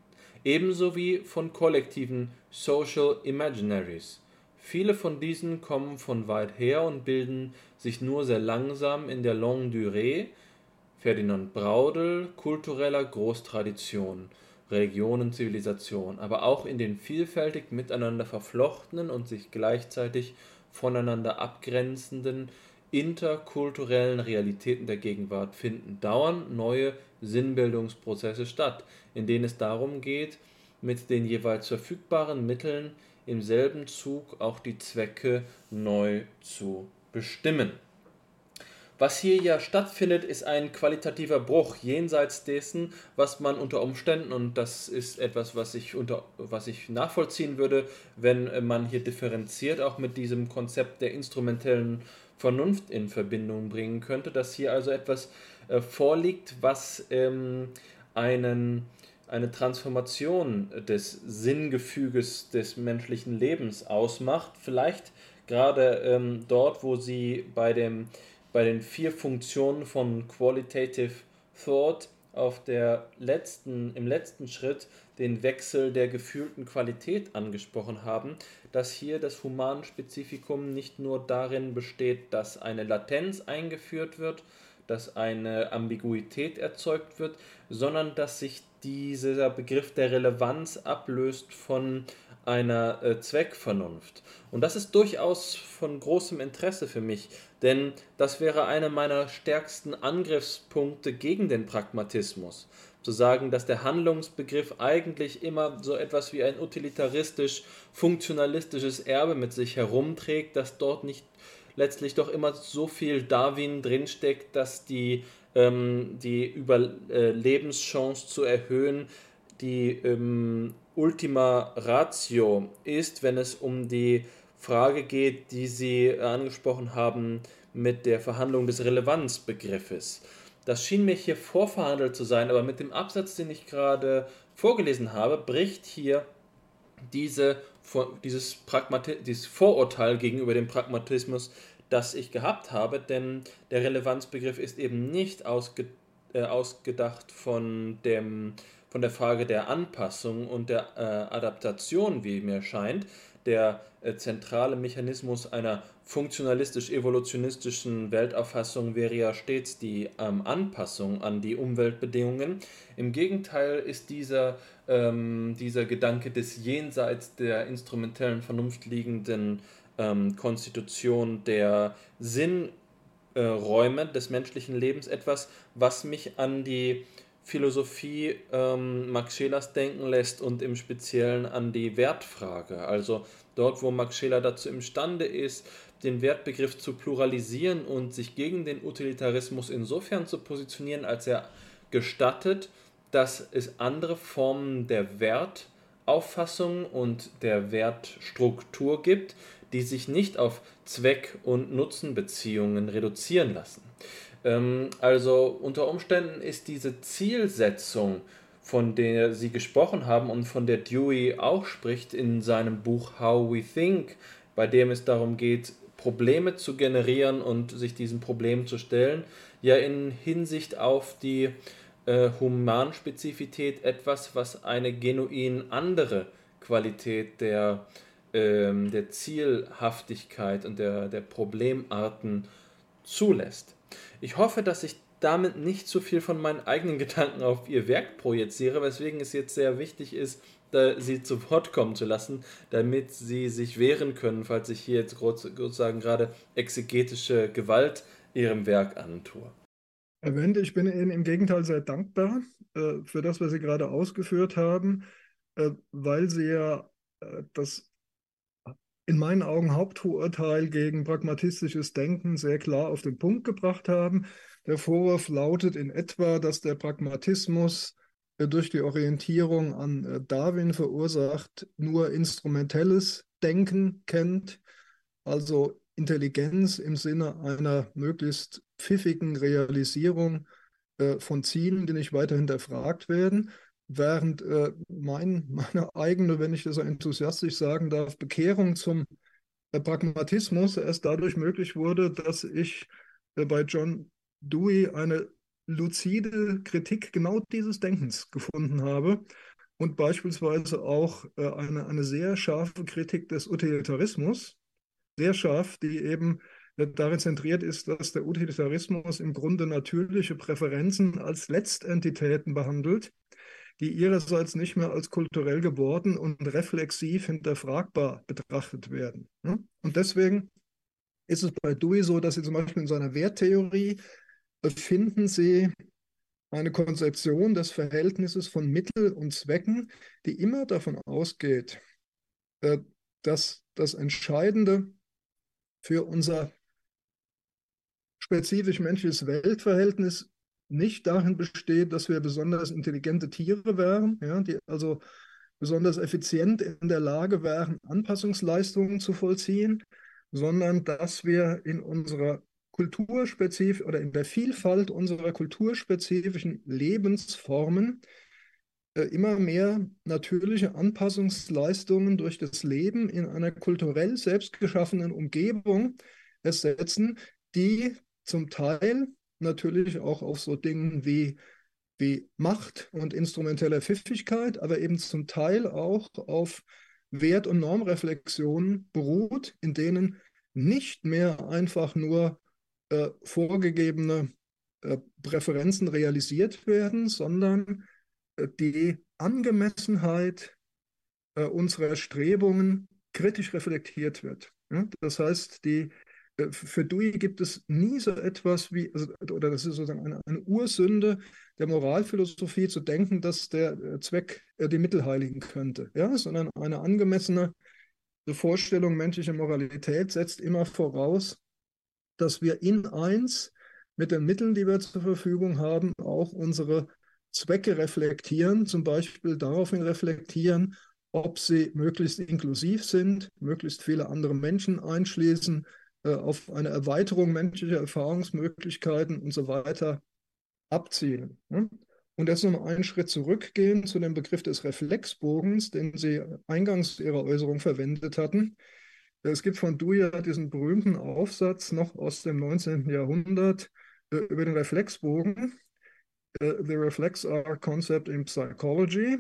ebenso wie von kollektiven Social Imaginaries. Viele von diesen kommen von weit her und bilden sich nur sehr langsam in der Longue Durée Ferdinand Braudel, kultureller Großtradition. Religionen, Zivilisation, aber auch in den vielfältig miteinander verflochtenen und sich gleichzeitig voneinander abgrenzenden interkulturellen Realitäten der Gegenwart finden dauernd neue Sinnbildungsprozesse statt, in denen es darum geht, mit den jeweils verfügbaren Mitteln im selben Zug auch die Zwecke neu zu bestimmen. Was hier ja stattfindet, ist ein qualitativer Bruch jenseits dessen, was man unter Umständen, und das ist etwas, was ich, unter, was ich nachvollziehen würde, wenn man hier differenziert, auch mit diesem Konzept der instrumentellen Vernunft in Verbindung bringen könnte, dass hier also etwas äh, vorliegt, was ähm, einen, eine Transformation des Sinngefüges des menschlichen Lebens ausmacht. Vielleicht gerade ähm, dort, wo sie bei, dem, bei den vier Funktionen von Qualitative Thought auf der letzten, im letzten Schritt den Wechsel der gefühlten Qualität angesprochen haben, dass hier das Humanspezifikum nicht nur darin besteht, dass eine Latenz eingeführt wird, dass eine Ambiguität erzeugt wird, sondern dass sich dieser Begriff der Relevanz ablöst von einer äh, Zweckvernunft. Und das ist durchaus von großem Interesse für mich, denn das wäre einer meiner stärksten Angriffspunkte gegen den Pragmatismus. Zu sagen, dass der Handlungsbegriff eigentlich immer so etwas wie ein utilitaristisch-funktionalistisches Erbe mit sich herumträgt, dass dort nicht letztlich doch immer so viel Darwin drinsteckt, dass die, ähm, die Überlebenschance zu erhöhen die ähm, Ultima Ratio ist, wenn es um die Frage geht, die Sie angesprochen haben mit der Verhandlung des Relevanzbegriffes. Das schien mir hier vorverhandelt zu sein, aber mit dem Absatz, den ich gerade vorgelesen habe, bricht hier diese, dieses, dieses Vorurteil gegenüber dem Pragmatismus das ich gehabt habe, denn der Relevanzbegriff ist eben nicht ausge, äh, ausgedacht von, dem, von der Frage der Anpassung und der äh, Adaptation, wie mir scheint. Der äh, zentrale Mechanismus einer funktionalistisch-evolutionistischen Weltauffassung wäre ja stets die ähm, Anpassung an die Umweltbedingungen. Im Gegenteil ist dieser, ähm, dieser Gedanke des jenseits der instrumentellen Vernunft liegenden ähm, Konstitution der Sinnräume äh, des menschlichen Lebens etwas, was mich an die Philosophie ähm, Max Schelers denken lässt und im Speziellen an die Wertfrage. Also dort, wo Max Scheler dazu imstande ist, den Wertbegriff zu pluralisieren und sich gegen den Utilitarismus insofern zu positionieren, als er gestattet, dass es andere Formen der Wertauffassung und der Wertstruktur gibt, die sich nicht auf Zweck- und Nutzenbeziehungen reduzieren lassen. Ähm, also unter Umständen ist diese Zielsetzung, von der Sie gesprochen haben und von der Dewey auch spricht in seinem Buch How We Think, bei dem es darum geht, Probleme zu generieren und sich diesen Problemen zu stellen, ja in Hinsicht auf die äh, Humanspezifität etwas, was eine genuin andere Qualität der ähm, der Zielhaftigkeit und der, der Problemarten zulässt. Ich hoffe, dass ich damit nicht zu viel von meinen eigenen Gedanken auf ihr Werk projiziere, weswegen es jetzt sehr wichtig ist, sie zu Wort kommen zu lassen, damit sie sich wehren können, falls ich hier jetzt sozusagen gerade exegetische Gewalt ihrem Werk antue. Wende, ich bin Ihnen im Gegenteil sehr dankbar äh, für das, was Sie gerade ausgeführt haben, äh, weil Sie ja äh, das in meinen Augen Hauptvorurteil gegen pragmatistisches Denken sehr klar auf den Punkt gebracht haben. Der Vorwurf lautet in etwa, dass der Pragmatismus äh, durch die Orientierung an äh, Darwin verursacht nur instrumentelles Denken kennt, also Intelligenz im Sinne einer möglichst pfiffigen Realisierung äh, von Zielen, die nicht weiter hinterfragt werden. Während äh, mein, meine eigene, wenn ich das so enthusiastisch sagen darf, Bekehrung zum äh, Pragmatismus erst dadurch möglich wurde, dass ich äh, bei John Dewey eine luzide Kritik genau dieses Denkens gefunden habe und beispielsweise auch äh, eine, eine sehr scharfe Kritik des Utilitarismus, sehr scharf, die eben darin zentriert ist, dass der Utilitarismus im Grunde natürliche Präferenzen als Letztentitäten behandelt die ihrerseits nicht mehr als kulturell geworden und reflexiv hinterfragbar betrachtet werden. Und deswegen ist es bei Dewey so, dass Sie zum Beispiel in seiner Werttheorie finden Sie eine Konzeption des Verhältnisses von Mittel und Zwecken, die immer davon ausgeht, äh, dass das Entscheidende für unser spezifisch menschliches Weltverhältnis nicht darin besteht, dass wir besonders intelligente Tiere wären, ja, die also besonders effizient in der Lage wären, Anpassungsleistungen zu vollziehen, sondern dass wir in unserer kulturspezif oder in der Vielfalt unserer kulturspezifischen Lebensformen äh, immer mehr natürliche Anpassungsleistungen durch das Leben in einer kulturell selbstgeschaffenen Umgebung ersetzen, die zum Teil natürlich auch auf so Dingen wie, wie Macht und instrumenteller Pfiffigkeit, aber eben zum Teil auch auf Wert- und Normreflexionen beruht, in denen nicht mehr einfach nur äh, vorgegebene äh, Präferenzen realisiert werden, sondern äh, die Angemessenheit äh, unserer Strebungen kritisch reflektiert wird. Ja? Das heißt, die, für Dewey gibt es nie so etwas wie, also, oder das ist sozusagen eine, eine, Ursünde der Moralphilosophie zu denken, dass der äh, Zweck die Mittel heiligen könnte, ja? sondern eine angemessene Vorstellung menschlicher Moralität setzt immer voraus, dass wir in eins mit den Mitteln, die wir zur Verfügung haben, auch unsere Zwecke reflektieren, zum Beispiel daraufhin reflektieren, ob sie möglichst inklusiv sind, möglichst viele andere Menschen einschließen, äh, auf eine Erweiterung menschlicher Erfahrungsmöglichkeiten und so weiter abzielen. Ne? Und jetzt noch einen Schritt zurückgehen zu dem Begriff des Reflexbogens, den Sie eingangs Ihrer Äußerung verwendet hatten. Es gibt von Dewey diesen berühmten Aufsatz noch aus dem 19. Jahrhundert äh, über den Reflexbogen, äh, The Reflex Arc Concept in Psychology.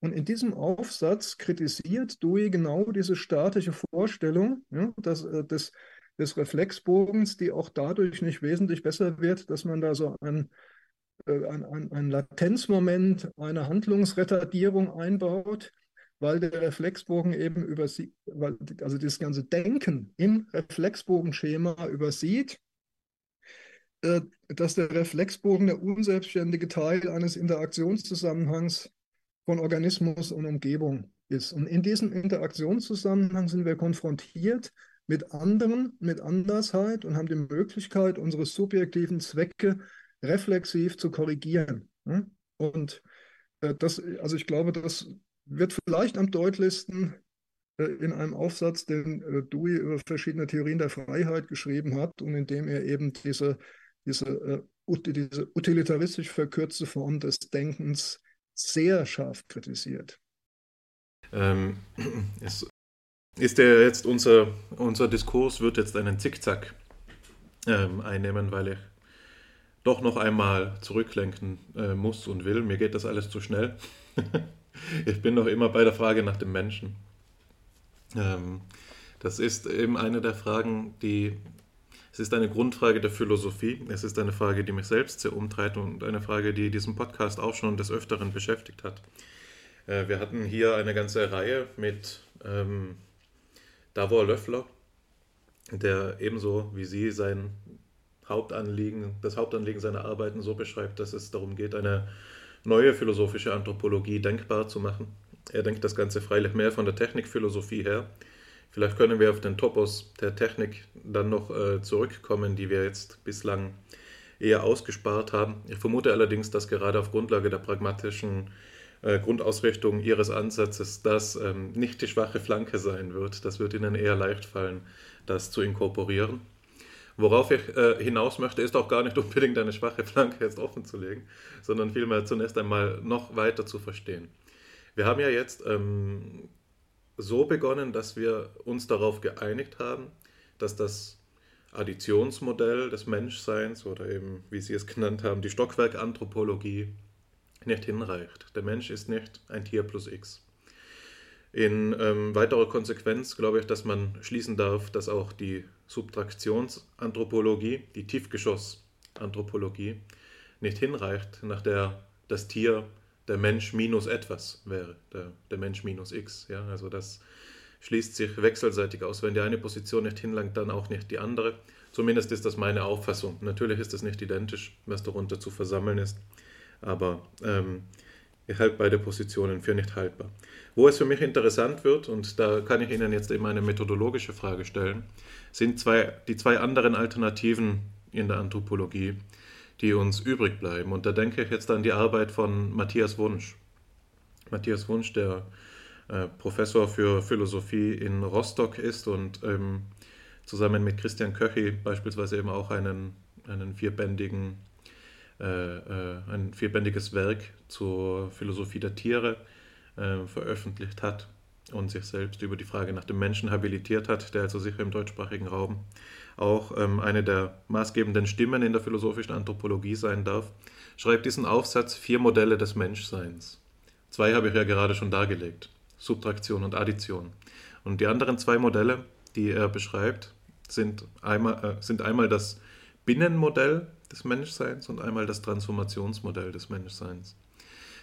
Und in diesem Aufsatz kritisiert Dewey genau diese statische Vorstellung ja, dass, äh, des, des Reflexbogens, die auch dadurch nicht wesentlich besser wird, dass man da so ein, ein, ein, ein Latenzmoment, eine Handlungsretardierung einbaut weil der Reflexbogen eben übersieht, weil, also das ganze Denken im Reflexbogenschema übersieht, äh, dass der Reflexbogen der unselbstständige Teil eines Interaktionszusammenhangs von Organismus und Umgebung ist. Und in diesem Interaktionszusammenhang sind wir konfrontiert mit anderen, mit Andersheit und haben die Möglichkeit, unsere subjektiven Zwecke reflexiv zu korrigieren. Und äh, das, also ich glaube, das wird vielleicht am deutlichsten äh, in einem Aufsatz, den äh, Dewey über verschiedene Theorien der Freiheit geschrieben hat und in dem er eben diese, diese, diese utilitaristisch verkürzte Form des Denkens sehr scharf kritisiert. Ähm, es ist der jetzt unser, unser Diskurs wird jetzt einen Zickzack ähm, einnehmen, weil ich doch noch einmal zurücklenken äh, muss und will. Mir geht das alles zu schnell. ich bin noch immer bei der Frage nach dem Menschen. Ähm, das ist eben eine der Fragen, die. Es ist eine Grundfrage der Philosophie. Es ist eine Frage, die mich selbst sehr umtreibt und eine Frage, die diesen Podcast auch schon des Öfteren beschäftigt hat. Äh, wir hatten hier eine ganze Reihe mit ähm, Davor Löffler, der ebenso wie Sie sein Hauptanliegen, das Hauptanliegen seiner Arbeiten so beschreibt, dass es darum geht, eine neue philosophische Anthropologie denkbar zu machen. Er denkt das Ganze freilich mehr von der Technikphilosophie her. Vielleicht können wir auf den Topos der Technik dann noch äh, zurückkommen, die wir jetzt bislang eher ausgespart haben. Ich vermute allerdings, dass gerade auf Grundlage der pragmatischen äh, Grundausrichtung Ihres Ansatzes das ähm, nicht die schwache Flanke sein wird. Das wird Ihnen eher leicht fallen, das zu inkorporieren. Worauf ich äh, hinaus möchte, ist auch gar nicht unbedingt eine schwache Flanke jetzt offen zu legen, sondern vielmehr zunächst einmal noch weiter zu verstehen. Wir haben ja jetzt ähm, so begonnen, dass wir uns darauf geeinigt haben, dass das Additionsmodell des Menschseins oder eben, wie Sie es genannt haben, die Stockwerkanthropologie nicht hinreicht. Der Mensch ist nicht ein Tier plus X. In ähm, weiterer Konsequenz glaube ich, dass man schließen darf, dass auch die Subtraktionsanthropologie, die Tiefgeschossanthropologie, nicht hinreicht, nach der das Tier der Mensch minus etwas wäre, der, der Mensch minus x. Ja? Also das schließt sich wechselseitig aus. Wenn die eine Position nicht hinlangt, dann auch nicht die andere. Zumindest ist das meine Auffassung. Natürlich ist das nicht identisch, was darunter zu versammeln ist, aber ähm, ich halte beide Positionen für nicht haltbar. Wo es für mich interessant wird, und da kann ich Ihnen jetzt eben eine methodologische Frage stellen, sind zwei, die zwei anderen Alternativen in der Anthropologie, die uns übrig bleiben. Und da denke ich jetzt an die Arbeit von Matthias Wunsch. Matthias Wunsch, der äh, Professor für Philosophie in Rostock ist und ähm, zusammen mit Christian Köchi beispielsweise eben auch einen, einen vierbändigen, ein vierbändiges Werk zur Philosophie der Tiere äh, veröffentlicht hat und sich selbst über die Frage nach dem Menschen habilitiert hat, der also sicher im deutschsprachigen Raum auch ähm, eine der maßgebenden Stimmen in der philosophischen Anthropologie sein darf, schreibt diesen Aufsatz Vier Modelle des Menschseins. Zwei habe ich ja gerade schon dargelegt, Subtraktion und Addition. Und die anderen zwei Modelle, die er beschreibt, sind einmal, äh, sind einmal das Binnenmodell des Menschseins und einmal das Transformationsmodell des Menschseins.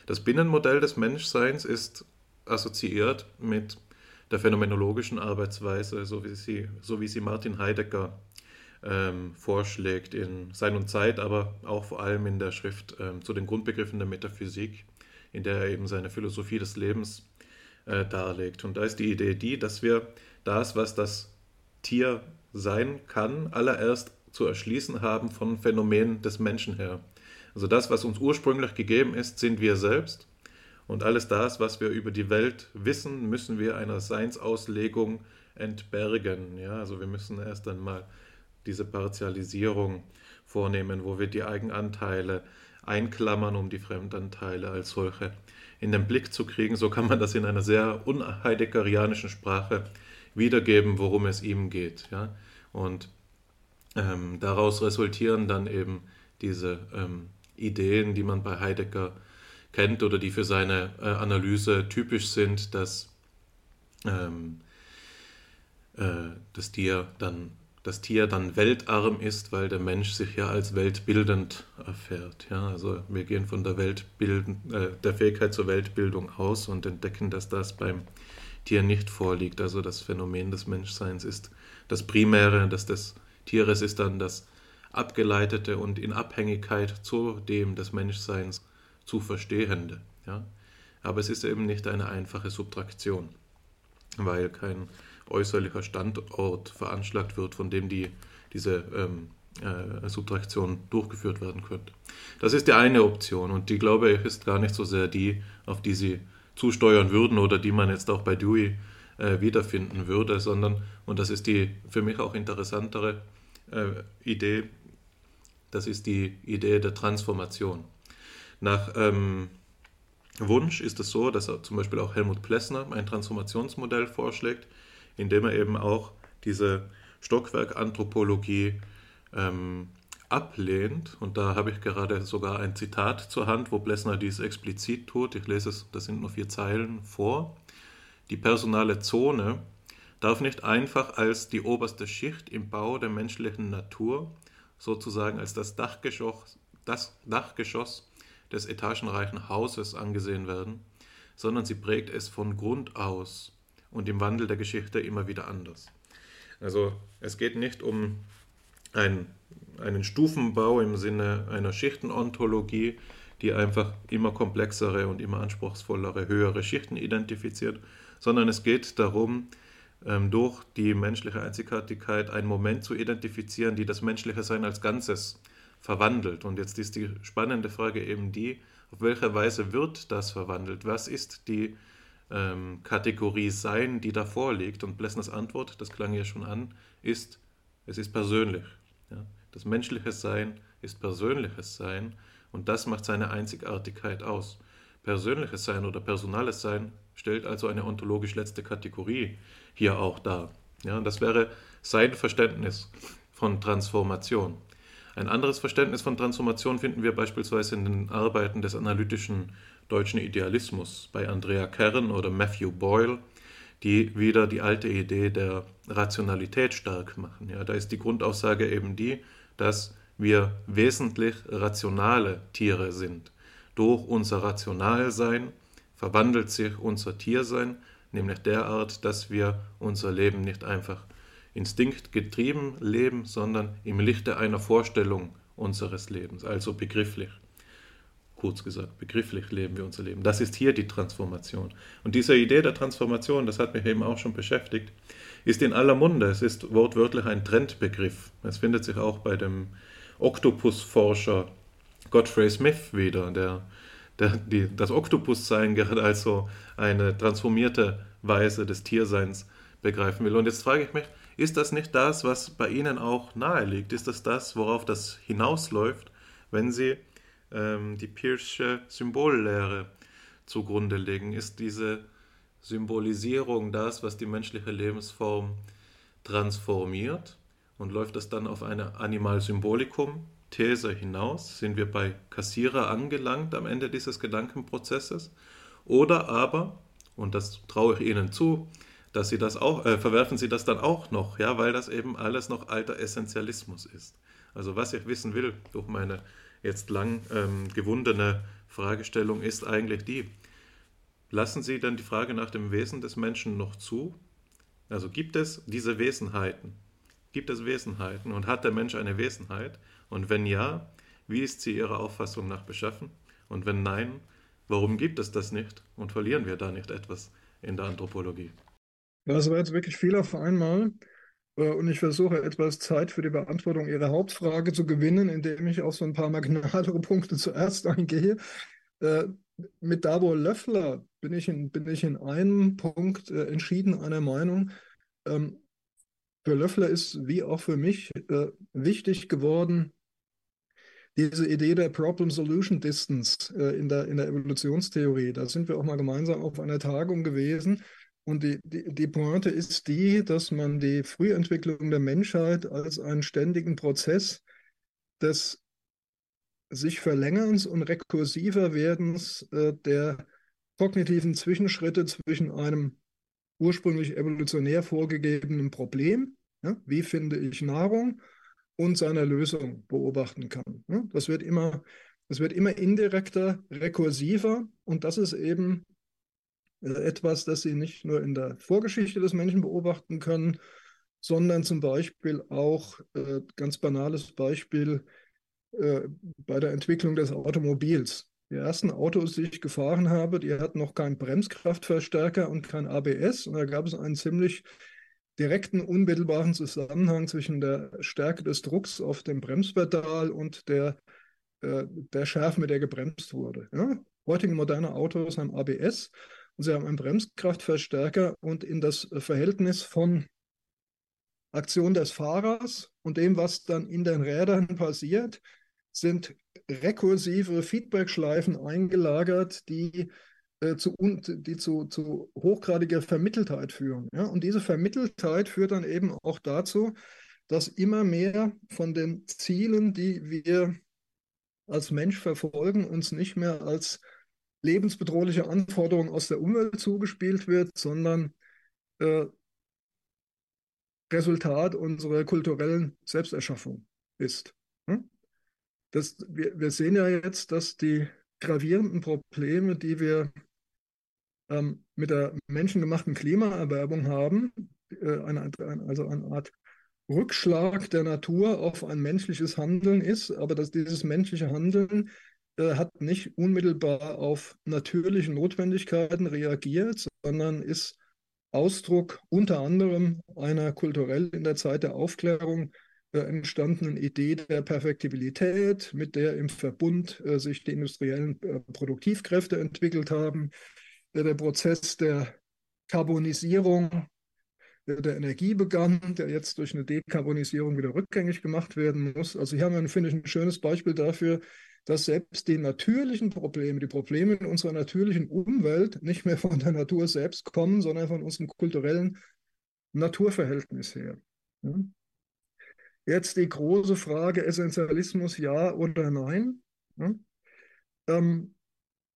Das Binnenmodell des Menschseins ist assoziiert mit der phänomenologischen Arbeitsweise, so wie sie, so wie sie Martin Heidegger ähm, vorschlägt in Sein und Zeit, aber auch vor allem in der Schrift ähm, zu den Grundbegriffen der Metaphysik, in der er eben seine Philosophie des Lebens äh, darlegt. Und da ist die Idee die, dass wir das, was das Tier sein kann, allererst zu erschließen haben von Phänomenen des Menschen her. Also das, was uns ursprünglich gegeben ist, sind wir selbst. Und alles das, was wir über die Welt wissen, müssen wir einer Seinsauslegung entbergen. Ja, also wir müssen erst einmal diese Partialisierung vornehmen, wo wir die Eigenanteile einklammern, um die Fremdanteile als solche in den Blick zu kriegen. So kann man das in einer sehr unheideggerianischen Sprache wiedergeben, worum es ihm geht. Ja? Und ähm, daraus resultieren dann eben diese ähm, Ideen, die man bei Heidegger kennt oder die für seine äh, Analyse typisch sind, dass ähm, äh, das, Tier dann, das Tier dann weltarm ist, weil der Mensch sich ja als weltbildend erfährt. Ja? Also wir gehen von der, Weltbilden, äh, der Fähigkeit zur Weltbildung aus und entdecken, dass das beim Tier nicht vorliegt. Also das Phänomen des Menschseins ist das Primäre, das des Tieres ist dann das Abgeleitete und in Abhängigkeit zu dem des Menschseins zu Verstehende. Ja? Aber es ist eben nicht eine einfache Subtraktion, weil kein äußerlicher Standort veranschlagt wird, von dem die, diese ähm, äh, Subtraktion durchgeführt werden könnte. Das ist die eine Option und die, glaube ich, ist gar nicht so sehr die, auf die Sie zusteuern würden oder die man jetzt auch bei Dewey äh, wiederfinden würde, sondern, und das ist die für mich auch interessantere äh, Idee, das ist die Idee der Transformation. Nach ähm, Wunsch ist es so, dass zum Beispiel auch Helmut Plessner ein Transformationsmodell vorschlägt, in dem er eben auch diese Stockwerkanthropologie ähm, ablehnt. Und da habe ich gerade sogar ein Zitat zur Hand, wo Plessner dies explizit tut. Ich lese es, das sind nur vier Zeilen vor. Die personale Zone darf nicht einfach als die oberste Schicht im Bau der menschlichen Natur, sozusagen als das Dachgeschoss, das Dachgeschoss des etagenreichen Hauses angesehen werden, sondern sie prägt es von Grund aus und im Wandel der Geschichte immer wieder anders. Also es geht nicht um ein, einen Stufenbau im Sinne einer Schichtenontologie, die einfach immer komplexere und immer anspruchsvollere, höhere Schichten identifiziert, sondern es geht darum, ähm, durch die menschliche Einzigartigkeit einen Moment zu identifizieren, die das menschliche Sein als Ganzes verwandelt. Und jetzt ist die spannende Frage eben die, auf welche Weise wird das verwandelt? Was ist die ähm, Kategorie Sein, die davor liegt? Und Blessners Antwort, das klang ja schon an, ist, es ist persönlich. Ja? Das menschliche Sein ist persönliches Sein und das macht seine Einzigartigkeit aus. Persönliches Sein oder personales Sein stellt also eine ontologisch letzte Kategorie hier auch dar. Ja, das wäre sein Verständnis von Transformation. Ein anderes Verständnis von Transformation finden wir beispielsweise in den Arbeiten des analytischen deutschen Idealismus bei Andrea Kern oder Matthew Boyle, die wieder die alte Idee der Rationalität stark machen. Ja, da ist die Grundaussage eben die, dass wir wesentlich rationale Tiere sind. Durch unser Rationalsein verwandelt sich unser Tiersein, nämlich derart, dass wir unser Leben nicht einfach instinktgetrieben leben, sondern im Lichte einer Vorstellung unseres Lebens, also begrifflich. Kurz gesagt, begrifflich leben wir unser Leben. Das ist hier die Transformation. Und diese Idee der Transformation, das hat mich eben auch schon beschäftigt, ist in aller Munde. Es ist wortwörtlich ein Trendbegriff. Es findet sich auch bei dem Oktopusforscher Godfrey Smith wieder, der, der die, das Oktopussein gerade als so eine transformierte Weise des Tierseins begreifen will. Und jetzt frage ich mich, ist das nicht das, was bei Ihnen auch nahe liegt? Ist das das, worauf das hinausläuft, wenn Sie ähm, die Piersche Symbollehre zugrunde legen? Ist diese Symbolisierung das, was die menschliche Lebensform transformiert? Und läuft das dann auf eine Animal-Symbolikum-These hinaus? Sind wir bei Kassierer angelangt am Ende dieses Gedankenprozesses? Oder aber, und das traue ich Ihnen zu, dass sie das auch, äh, verwerfen sie das dann auch noch, ja, weil das eben alles noch alter Essentialismus ist. Also was ich wissen will durch meine jetzt lang ähm, gewundene Fragestellung ist eigentlich die, lassen Sie dann die Frage nach dem Wesen des Menschen noch zu? Also gibt es diese Wesenheiten? Gibt es Wesenheiten und hat der Mensch eine Wesenheit? Und wenn ja, wie ist sie Ihrer Auffassung nach beschaffen? Und wenn nein, warum gibt es das nicht und verlieren wir da nicht etwas in der Anthropologie? Das war jetzt wirklich viel auf einmal. Äh, und ich versuche etwas Zeit für die Beantwortung Ihrer Hauptfrage zu gewinnen, indem ich auf so ein paar marginalere Punkte zuerst eingehe. Äh, mit Davo Löffler bin ich in, bin ich in einem Punkt äh, entschieden einer Meinung. Ähm, für Löffler ist, wie auch für mich, wichtig geworden, diese Idee der Problem-Solution-Distance in, der, in der Evolutionstheorie. Da sind wir auch mal gemeinsam auf einer Tagung gewesen. Und die, die, die Pointe ist die, dass man die Frühentwicklung der Menschheit als einen ständigen Prozess des sich Verlängerns und rekursiver Werdens äh, der kognitiven Zwischenschritte zwischen einem ursprünglich evolutionär vorgegebenen Problem, ja, wie finde ich Nahrung, und seiner Lösung beobachten kann. Ja, das, wird immer, das wird immer indirekter, rekursiver und das ist eben äh, etwas, das Sie nicht nur in der Vorgeschichte des Menschen beobachten können, sondern zum Beispiel auch, äh, ganz banales Beispiel, äh, bei der Entwicklung des Automobils. Die ersten Autos, die ich gefahren habe, die hatten noch keinen Bremskraftverstärker und kein ABS. Und da gab es einen ziemlich direkten, unmittelbaren Zusammenhang zwischen der Stärke des Drucks auf dem Bremspedal und der, äh, der Schärfe, mit der gebremst wurde. Ja? Heutige moderne Autos haben ABS und sie haben einen Bremskraftverstärker und in das Verhältnis von Aktion des Fahrers und dem, was dann in den Rädern passiert, sind rekursive Feedbackschleifen eingelagert, die, äh, zu, die zu, zu hochgradiger Vermitteltheit führen. Ja? Und diese Vermitteltheit führt dann eben auch dazu, dass immer mehr von den Zielen, die wir als Mensch verfolgen, uns nicht mehr als lebensbedrohliche Anforderung aus der Umwelt zugespielt wird, sondern äh, Resultat unserer kulturellen Selbsterschaffung ist. Hm? Das, wir, wir, sehen ja jetzt, dass die gravierenden Probleme, die wir ähm, mit der menschengemachten Klimaerwerbung haben, äh, eine, also eine Art Rückschlag der Natur auf ein menschliches Handeln ist, aber dass dieses menschliche Handeln äh, hat nicht unmittelbar auf natürliche Notwendigkeiten reagiert, sondern ist Ausdruck unter anderem einer kulturell in der Zeit der Aufklärung äh, entstandenen Idee der Perfektibilität, mit der im Verbund äh, sich die industriellen äh, Produktivkräfte entwickelt haben. Der Prozess der Karbonisierung der Energie begann, der jetzt durch eine Dekarbonisierung wieder rückgängig gemacht werden muss. Also hier haben wir, finde ich, ein schönes Beispiel dafür, dass selbst die natürlichen Probleme, die Probleme in unserer natürlichen Umwelt nicht mehr von der Natur selbst kommen, sondern von unserem kulturellen Naturverhältnis her. Jetzt die große Frage, Essentialismus ja oder nein. Ähm,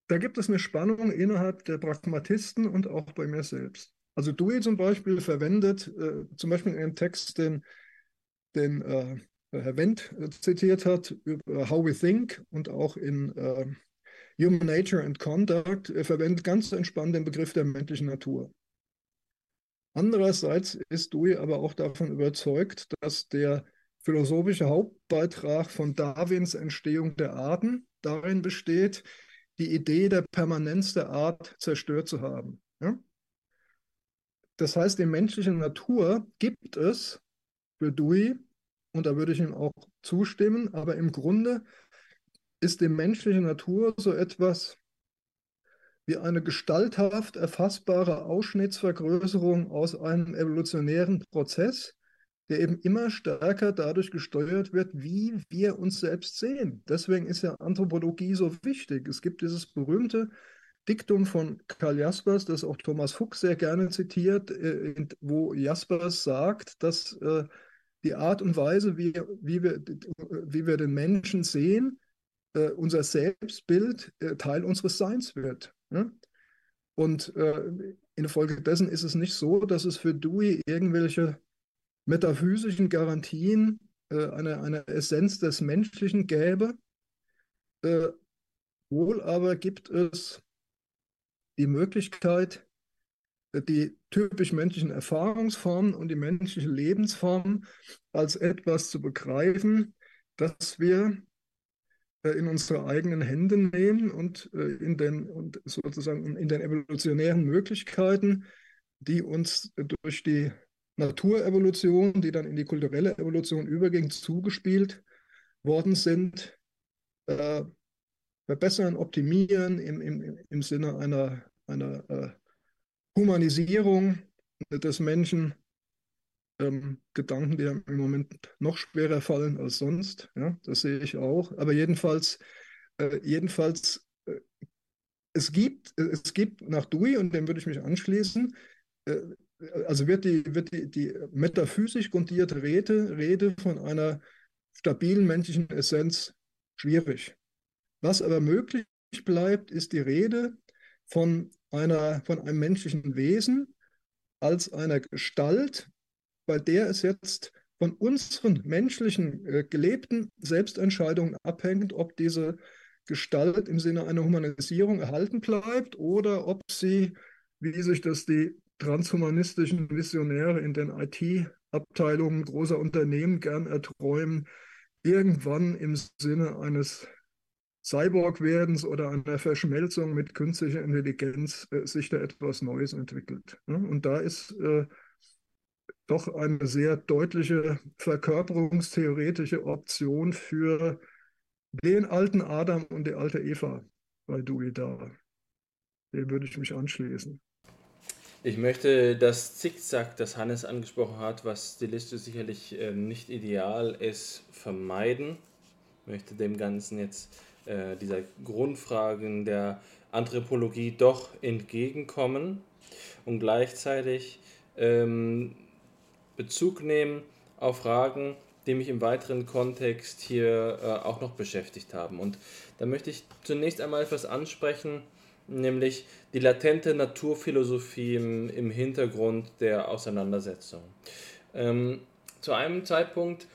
da gibt es eine Spannung innerhalb der Pragmatisten und auch bei mir selbst. Also Dewey zum Beispiel verwendet, äh, zum Beispiel in einem Text, den, den äh, Herr Wendt äh, zitiert hat, über How We Think und auch in, äh, Human Nature and Conduct. Er verwendet ganz entspannt den Begriff der menschlichen Natur. Andererseits ist Dewey aber auch davon überzeugt, dass der philosophische Hauptbeitrag von Darwins Entstehung der Arten darin besteht, die Idee der Permanenz der Art zerstört zu haben. Ja? Das heißt, die menschliche Natur gibt es für Dewey, und da würde ich ihm auch zustimmen, aber im Grunde ist die menschliche Natur so etwas wie eine gestalthaft erfassbare Ausschnittsvergrößerung aus einem evolutionären Prozess, der eben immer stärker dadurch gesteuert wird, wie wir uns selbst sehen. Deswegen ist ja Anthropologie so wichtig. Es gibt dieses berühmte Diktum von Karl Jaspers, das auch Thomas Fuchs sehr gerne zitiert, äh, wo Jaspers sagt, dass äh, die Art und Weise, wie, wie, wir, wie wir den Menschen sehen, äh, unser Selbstbild Teil unseres Seins wird. Ne? Und infolgedessen ist es nicht so, dass es für Dewey irgendwelche metaphysischen Garantien äh, eine, eine Essenz des Menschlichen gäbe. Äh, wohl aber gibt es die Möglichkeit, äh, die typisch menschlichen Erfahrungsformen und die menschliche Lebensform als etwas zu begreifen, das wir äh, in unsere eigenen Hände nehmen und äh, in den und sozusagen in den evolutionären Möglichkeiten, die uns durch die Naturevolution, die dann in die kulturelle Evolution überging, zugespielt worden sind, äh, verbessern, optimieren im, im, im Sinne einer, einer äh, Humanisierung des Menschen ähm, Gedanken, die im Moment noch schwerer fallen als sonst. Ja, das sehe ich auch. Aber jedenfalls, äh, jedenfalls äh, es, gibt, es gibt nach Dewey, und dem würde ich mich anschließen, äh, also wird die, wird die, die metaphysisch grundierte Rede, Rede von einer stabilen menschlichen Essenz schwierig. Was aber möglich bleibt, ist die Rede von, einer, von einem menschlichen Wesen als einer Gestalt, bei der es jetzt von unseren menschlichen äh, gelebten Selbstentscheidungen abhängt, ob diese Gestalt im Sinne einer Humanisierung erhalten bleibt oder ob sie, wie sich das die transhumanistischen Visionäre in den IT-Abteilungen großer Unternehmen gern erträumen, irgendwann im Sinne eines Cyborg-Werdens oder einer Verschmelzung mit künstlicher Intelligenz äh, sich da etwas Neues entwickelt. Ne? Und da ist äh, doch eine sehr deutliche verkörperungstheoretische Option für den alten Adam und die alte Eva bei Dewey da. Dem würde ich mich anschließen. Ich möchte das Zickzack, das Hannes angesprochen hat, was stilistisch sicherlich äh, nicht ideal ist, vermeiden. Ich möchte dem Ganzen jetzt äh, dieser Grundfragen der Anthropologie doch entgegenkommen und gleichzeitig ähm, Bezug nehmen auf Fragen, die mich im weiteren Kontext hier äh, auch noch beschäftigt haben. Und da möchte ich zunächst einmal etwas ansprechen, nämlich die latente Naturphilosophie im, im Hintergrund der Auseinandersetzung. Ähm, zu einem Zeitpunkt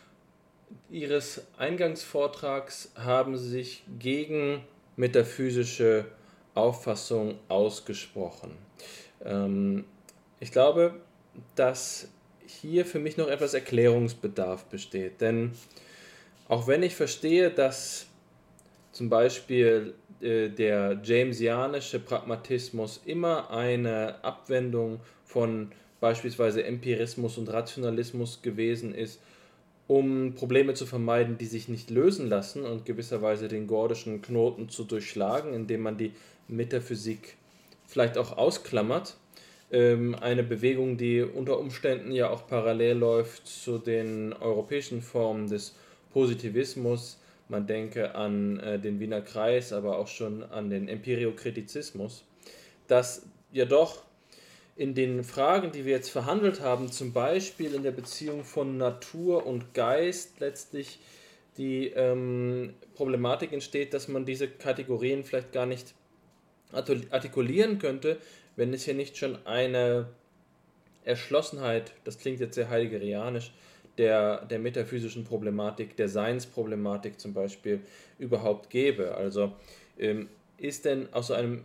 Ihres Eingangsvortrags haben Sie sich gegen metaphysische Auffassung ausgesprochen. Ähm, ich glaube, dass hier für mich noch etwas Erklärungsbedarf besteht. Denn auch wenn ich verstehe, dass zum Beispiel der Jamesianische Pragmatismus immer eine Abwendung von beispielsweise Empirismus und Rationalismus gewesen ist, um Probleme zu vermeiden, die sich nicht lösen lassen und gewisserweise den gordischen Knoten zu durchschlagen, indem man die Metaphysik vielleicht auch ausklammert, ähm, eine Bewegung, die unter Umständen ja auch parallel läuft zu den europäischen Formen des Positivismus. Man denke an äh, den Wiener Kreis, aber auch schon an den Empiriokritizismus, dass ja doch in den Fragen, die wir jetzt verhandelt haben, zum Beispiel in der Beziehung von Natur und Geist, letztlich die ähm, Problematik entsteht, dass man diese Kategorien vielleicht gar nicht artikulieren könnte, wenn es hier nicht schon eine Erschlossenheit, das klingt jetzt sehr heideggerianisch, der, der metaphysischen Problematik, der Seinsproblematik zum Beispiel überhaupt gäbe. Also ähm, ist denn aus so einem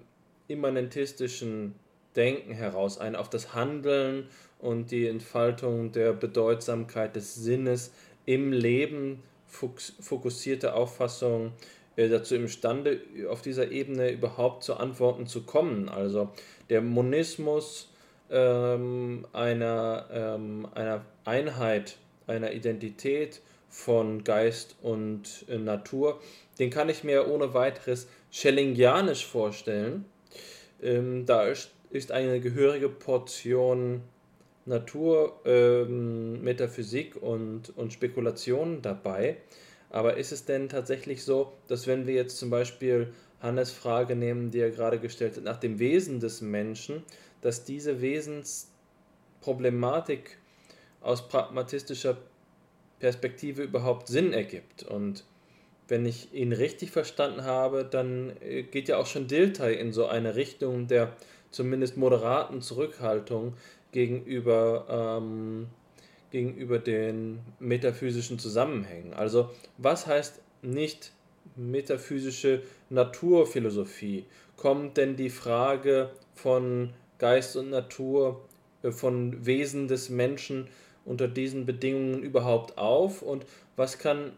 immanentistischen Denken heraus eine auf das Handeln und die Entfaltung der Bedeutsamkeit des Sinnes im Leben fokussierte Auffassung äh, dazu imstande, auf dieser Ebene überhaupt zu Antworten zu kommen. Also der Monismus ähm, einer, ähm, einer Einheit, einer Identität von Geist und äh, Natur, den kann ich mir ohne weiteres Schellingianisch vorstellen. Ähm, da ist, eine gehörige Portion Natur, ähm, Metaphysik und, und Spekulation dabei. Aber ist es denn tatsächlich so, dass wenn wir jetzt zum Beispiel Hannes Frage nehmen, die er gerade gestellt hat, nach dem Wesen des Menschen, dass diese Wesensproblematik aus pragmatistischer Perspektive überhaupt Sinn ergibt? Und wenn ich ihn richtig verstanden habe, dann äh, geht ja auch schon Dilthey in so eine Richtung der zumindest moderaten Zurückhaltung gegenüber, ähm, gegenüber den metaphysischen Zusammenhängen. Also was heißt nicht metaphysische Naturphilosophie? Kommt denn die Frage von Geist und Natur, äh, von Wesen des Menschen unter diesen Bedingungen überhaupt auf? Und was kann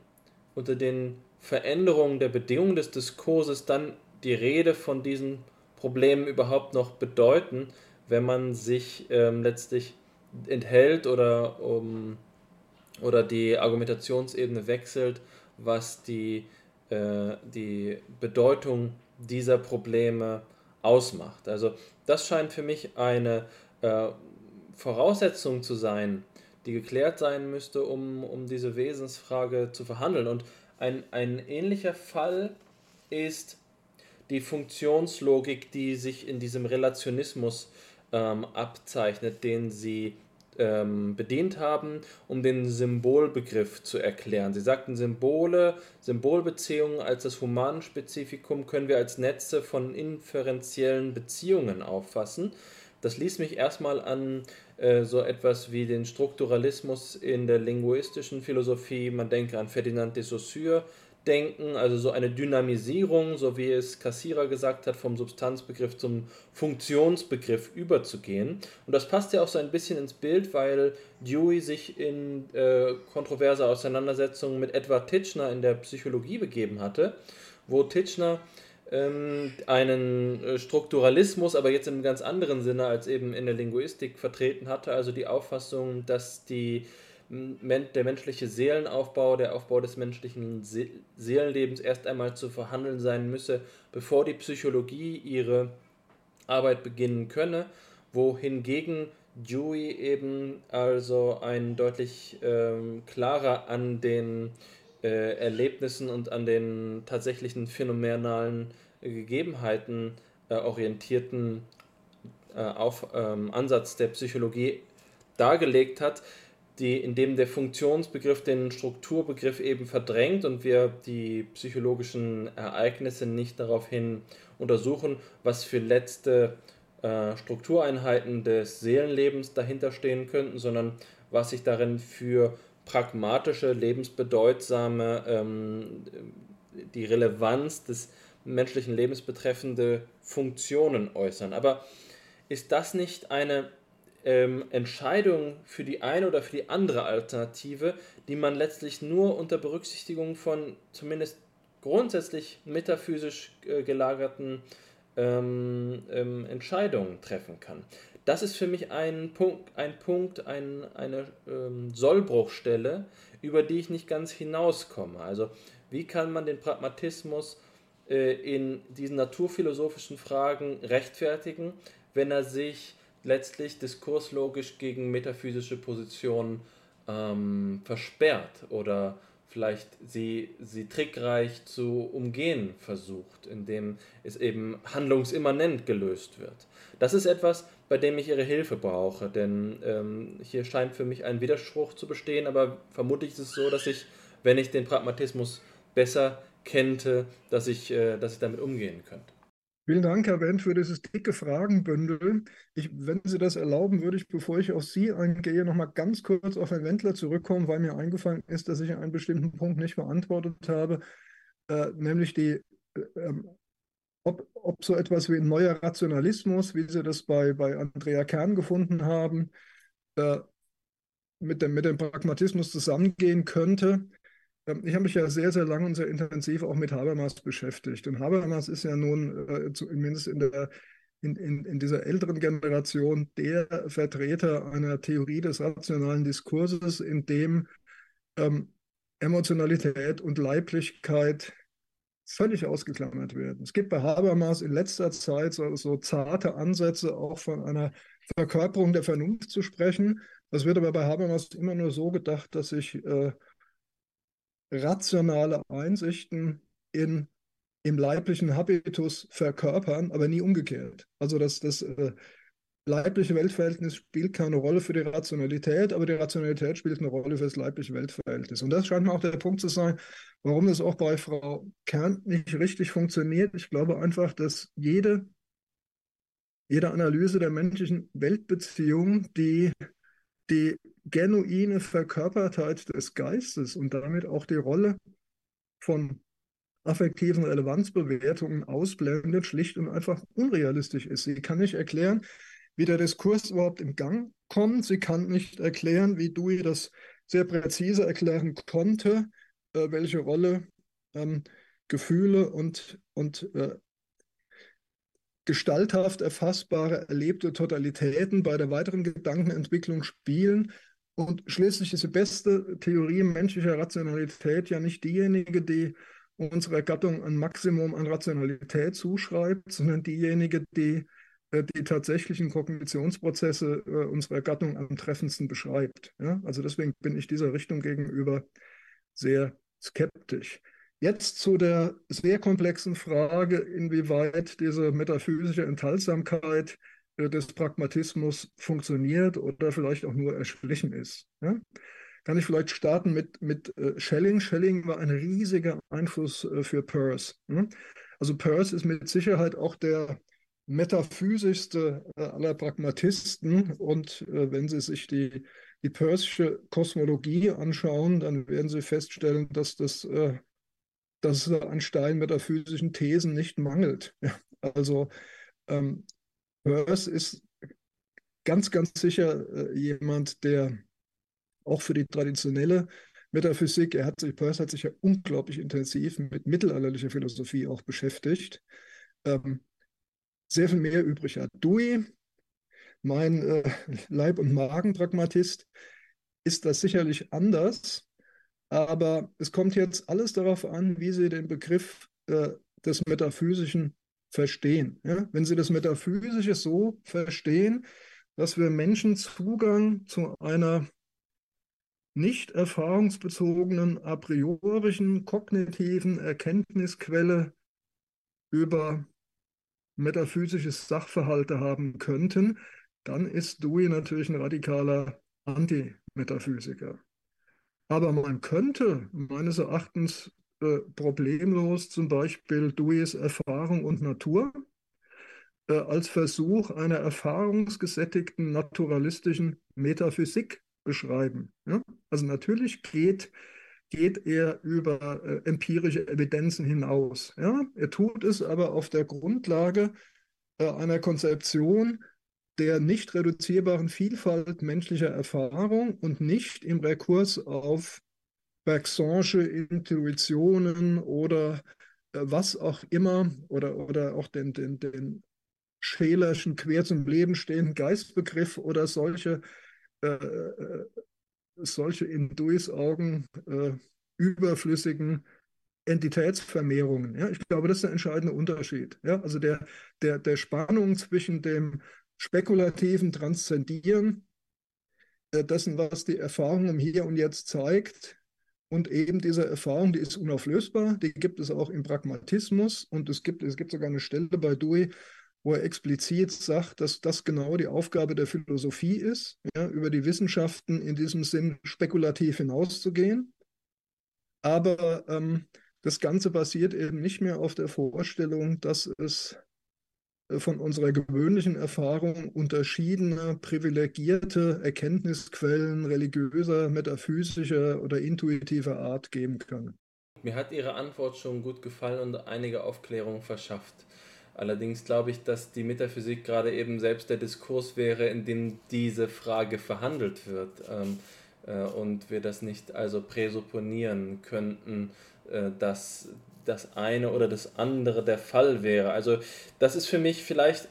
unter den Veränderungen der Bedingungen des Diskurses dann die Rede von diesen Problemen überhaupt noch bedeuten, wenn man sich ähm, letztlich enthält oder, um, oder die Argumentationsebene wechselt, was die, äh, die Bedeutung dieser Probleme ausmacht. Also das scheint für mich eine äh, Voraussetzung zu sein, die geklärt sein müsste, um, um diese Wesensfrage zu verhandeln. Und ein, ein ähnlicher Fall ist die Funktionslogik, die sich in diesem Relationismus ähm, abzeichnet, den sie ähm, bedient haben, um den Symbolbegriff zu erklären. Sie sagten Symbole, Symbolbeziehungen als das Humanspezifikum können wir als Netze von inferenziellen Beziehungen auffassen. Das ließ mich erstmal an äh, so etwas wie den Strukturalismus in der linguistischen Philosophie, man denke an Ferdinand de Saussure, denken, also so eine Dynamisierung, so wie es Kassierer gesagt hat, vom Substanzbegriff zum Funktionsbegriff überzugehen. Und das passt ja auch so ein bisschen ins Bild, weil Dewey sich in äh, kontroverse Auseinandersetzungen mit Edward Titchener in der Psychologie begeben hatte, wo Titchener ähm, einen äh, Strukturalismus, aber jetzt im ganz anderen Sinne als eben in der Linguistik vertreten hatte, also die Auffassung, dass die der menschliche Seelenaufbau, der Aufbau des menschlichen Se Seelenlebens erst einmal zu verhandeln sein müsse, bevor die Psychologie ihre Arbeit beginnen könne, wohingegen Dewey eben also ein deutlich ähm, klarer an den äh, Erlebnissen und an den tatsächlichen phänomenalen äh, Gegebenheiten äh, orientierten äh, auf, ähm, Ansatz der Psychologie dargelegt hat, die, in dem der Funktionsbegriff den Strukturbegriff eben verdrängt und wir die psychologischen Ereignisse nicht daraufhin untersuchen, was für letzte äh, Struktureinheiten des Seelenlebens dahinter stehen könnten, sondern was sich darin für pragmatische, lebensbedeutsame, ähm, die Relevanz des menschlichen Lebens betreffende Funktionen äußern. Aber ist das nicht eine ähm, Entscheidung für die eine oder für die andere Alternative, die man letztlich nur unter Berücksichtigung von zumindest grundsätzlich metaphysisch äh, gelagerten ähm, ähm, Entscheidungen treffen kann. Das ist für mich ein Punkt, ein Punkt ein, eine ähm, Sollbruchstelle, über die ich nicht ganz hinauskomme. Also wie kann man den Pragmatismus äh, in diesen naturphilosophischen Fragen rechtfertigen, wenn er sich letztlich diskurslogisch gegen metaphysische Positionen ähm, versperrt oder vielleicht sie, sie trickreich zu umgehen versucht, indem es eben handlungsimmanent gelöst wird. Das ist etwas, bei dem ich Ihre Hilfe brauche, denn ähm, hier scheint für mich ein Widerspruch zu bestehen, aber vermutlich ist es so, dass ich, wenn ich den Pragmatismus besser kennte, dass ich, äh, dass ich damit umgehen könnte. Vielen Dank, Herr Wendt, für dieses dicke Fragenbündel. Ich, wenn Sie das erlauben, würde ich, bevor ich auf Sie eingehe, noch mal ganz kurz auf Herrn Wendler zurückkommen, weil mir eingefallen ist, dass ich einen bestimmten Punkt nicht beantwortet habe, äh, nämlich die äh, ähm, ob, ob so etwas wie ein neuer Rationalismus, wie Sie das bei, bei Andrea Kern gefunden haben, äh, mit, dem, mit dem Pragmatismus zusammengehen könnte. Ähm, ich habe mich ja sehr, sehr lange und sehr intensiv auch mit Habermas beschäftigt. Und Habermas ist ja nun äh, zumindest in, der, in, in, in dieser älteren Generation der Vertreter einer Theorie des rationalen Diskurses, in dem ähm, Emotionalität und Leiblichkeit völlig ausgeklammert werden. Es gibt bei Habermas in letzter Zeit so, so zarte Ansätze, auch von einer Verkörperung der Vernunft zu sprechen. Das wird aber bei Habermas immer nur so gedacht, dass sich äh, rationale Einsichten in, im leiblichen Habitus verkörpern, aber nie umgekehrt. Also dass das äh, leibliche Weltverhältnis spielt keine Rolle für die Rationalität, aber die Rationalität spielt eine Rolle für das leibliche Weltverhältnis. Und das scheint mir auch der Punkt zu sein, warum das auch bei Frau Kern nicht richtig funktioniert. Ich glaube einfach, dass jede, jede Analyse der menschlichen Weltbeziehung, die die genuine Verkörpertheit des Geistes und damit auch die Rolle von affektiven Relevanzbewertungen ausblendet, schlicht und einfach unrealistisch ist. Sie kann nicht erklären, wie der Diskurs überhaupt im Gang kommt. Sie kann nicht erklären, wie Dewey das sehr präzise erklären konnte, äh, welche Rolle ähm, Gefühle und, und äh, gestalthaft erfassbare erlebte Totalitäten bei der weiteren Gedankenentwicklung spielen. Und schließlich ist die beste Theorie menschlicher Rationalität ja nicht diejenige, die unserer Gattung ein Maximum an Rationalität zuschreibt, sondern diejenige, die die tatsächlichen Kognitionsprozesse äh, unserer Gattung am treffendsten beschreibt. Ja? Also deswegen bin ich dieser Richtung gegenüber sehr skeptisch. Jetzt zu der sehr komplexen Frage, inwieweit diese metaphysische Enthaltsamkeit äh, des Pragmatismus funktioniert oder vielleicht auch nur erschlichen ist. Ja? Kann ich vielleicht starten mit, mit Schelling. Schelling war ein riesiger Einfluss für Peirce. Ja? Also Peirce ist mit Sicherheit auch der metaphysischste äh, aller Pragmatisten. Und äh, wenn Sie sich die, die Peirce'sche Kosmologie anschauen, dann werden Sie feststellen, dass das äh, dass es an Stein metaphysischen Thesen nicht mangelt. Ja, also ähm, Peirce ist ganz, ganz sicher äh, jemand, der auch für die traditionelle Metaphysik, er hat sich, Peirce hat sich ja unglaublich intensiv mit mittelalterlicher Philosophie auch beschäftigt. Ähm, sehr viel mehr übrig hat. Dewey, mein äh, Leib- und Magenpragmatist, ist das sicherlich anders, aber es kommt jetzt alles darauf an, wie Sie den Begriff äh, des Metaphysischen verstehen. Ja? Wenn Sie das Metaphysische so verstehen, dass wir Menschen Zugang zu einer nicht erfahrungsbezogenen, a priorischen, kognitiven Erkenntnisquelle über metaphysische Sachverhalte haben könnten, dann ist Dewey natürlich ein radikaler Antimetaphysiker. Aber man könnte meines Erachtens äh, problemlos zum Beispiel Deweys Erfahrung und Natur äh, als Versuch einer erfahrungsgesättigten naturalistischen Metaphysik beschreiben. Ja? Also natürlich geht geht er über äh, empirische Evidenzen hinaus. Ja? Er tut es aber auf der Grundlage äh, einer Konzeption der nicht reduzierbaren Vielfalt menschlicher Erfahrung und nicht im Rekurs auf Bergson'sche Intuitionen oder äh, was auch immer oder, oder auch den, den, den Schelerschen quer zum Leben stehenden Geistbegriff oder solche äh, äh solche in Duis Augen äh, überflüssigen Entitätsvermehrungen. Ja? Ich glaube, das ist der entscheidende Unterschied. Ja? Also der, der, der Spannung zwischen dem spekulativen Transzendieren äh, dessen, was die Erfahrung im Hier und Jetzt zeigt, und eben diese Erfahrung, die ist unauflösbar, die gibt es auch im Pragmatismus und es gibt, es gibt sogar eine Stelle bei Dewey, wo er explizit sagt, dass das genau die Aufgabe der Philosophie ist, ja, über die Wissenschaften in diesem Sinn spekulativ hinauszugehen. Aber ähm, das Ganze basiert eben nicht mehr auf der Vorstellung, dass es äh, von unserer gewöhnlichen Erfahrung unterschiedene privilegierte Erkenntnisquellen religiöser, metaphysischer oder intuitiver Art geben kann. Mir hat Ihre Antwort schon gut gefallen und einige Aufklärungen verschafft. Allerdings glaube ich, dass die Metaphysik gerade eben selbst der Diskurs wäre, in dem diese Frage verhandelt wird ähm, äh, und wir das nicht also präsupponieren könnten, äh, dass das eine oder das andere der Fall wäre. Also das ist für mich vielleicht,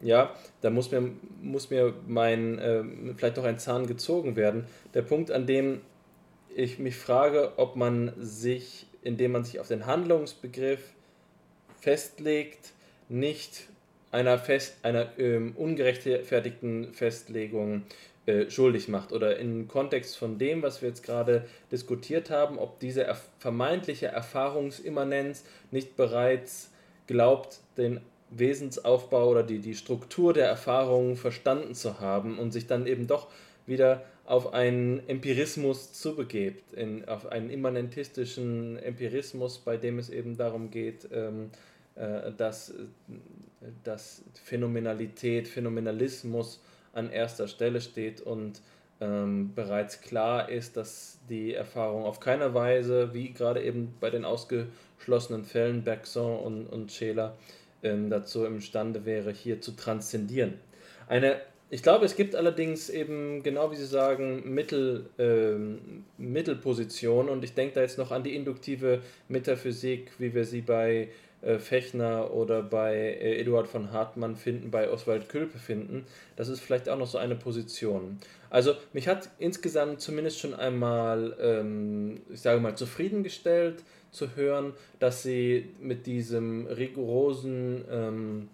ja, da muss mir, muss mir mein, äh, vielleicht noch ein Zahn gezogen werden. Der Punkt, an dem ich mich frage, ob man sich, indem man sich auf den Handlungsbegriff festlegt, nicht einer, fest, einer ähm, ungerechtfertigten Festlegung äh, schuldig macht. Oder im Kontext von dem, was wir jetzt gerade diskutiert haben, ob diese er vermeintliche Erfahrungsimmanenz nicht bereits glaubt, den Wesensaufbau oder die, die Struktur der Erfahrung verstanden zu haben und sich dann eben doch wieder auf einen Empirismus zubegebt, in, auf einen immanentistischen Empirismus, bei dem es eben darum geht, ähm, äh, dass, dass Phänomenalität, Phänomenalismus an erster Stelle steht und ähm, bereits klar ist, dass die Erfahrung auf keiner Weise, wie gerade eben bei den ausgeschlossenen Fällen Bergson und, und Scheler, ähm, dazu imstande wäre, hier zu transzendieren. Eine, ich glaube, es gibt allerdings eben, genau wie Sie sagen, Mittel, ähm, Mittelpositionen und ich denke da jetzt noch an die induktive Metaphysik, wie wir sie bei äh, Fechner oder bei äh, Eduard von Hartmann finden, bei Oswald Külpe finden. Das ist vielleicht auch noch so eine Position. Also mich hat insgesamt zumindest schon einmal, ähm, ich sage mal, zufriedengestellt zu hören, dass sie mit diesem rigorosen ähm,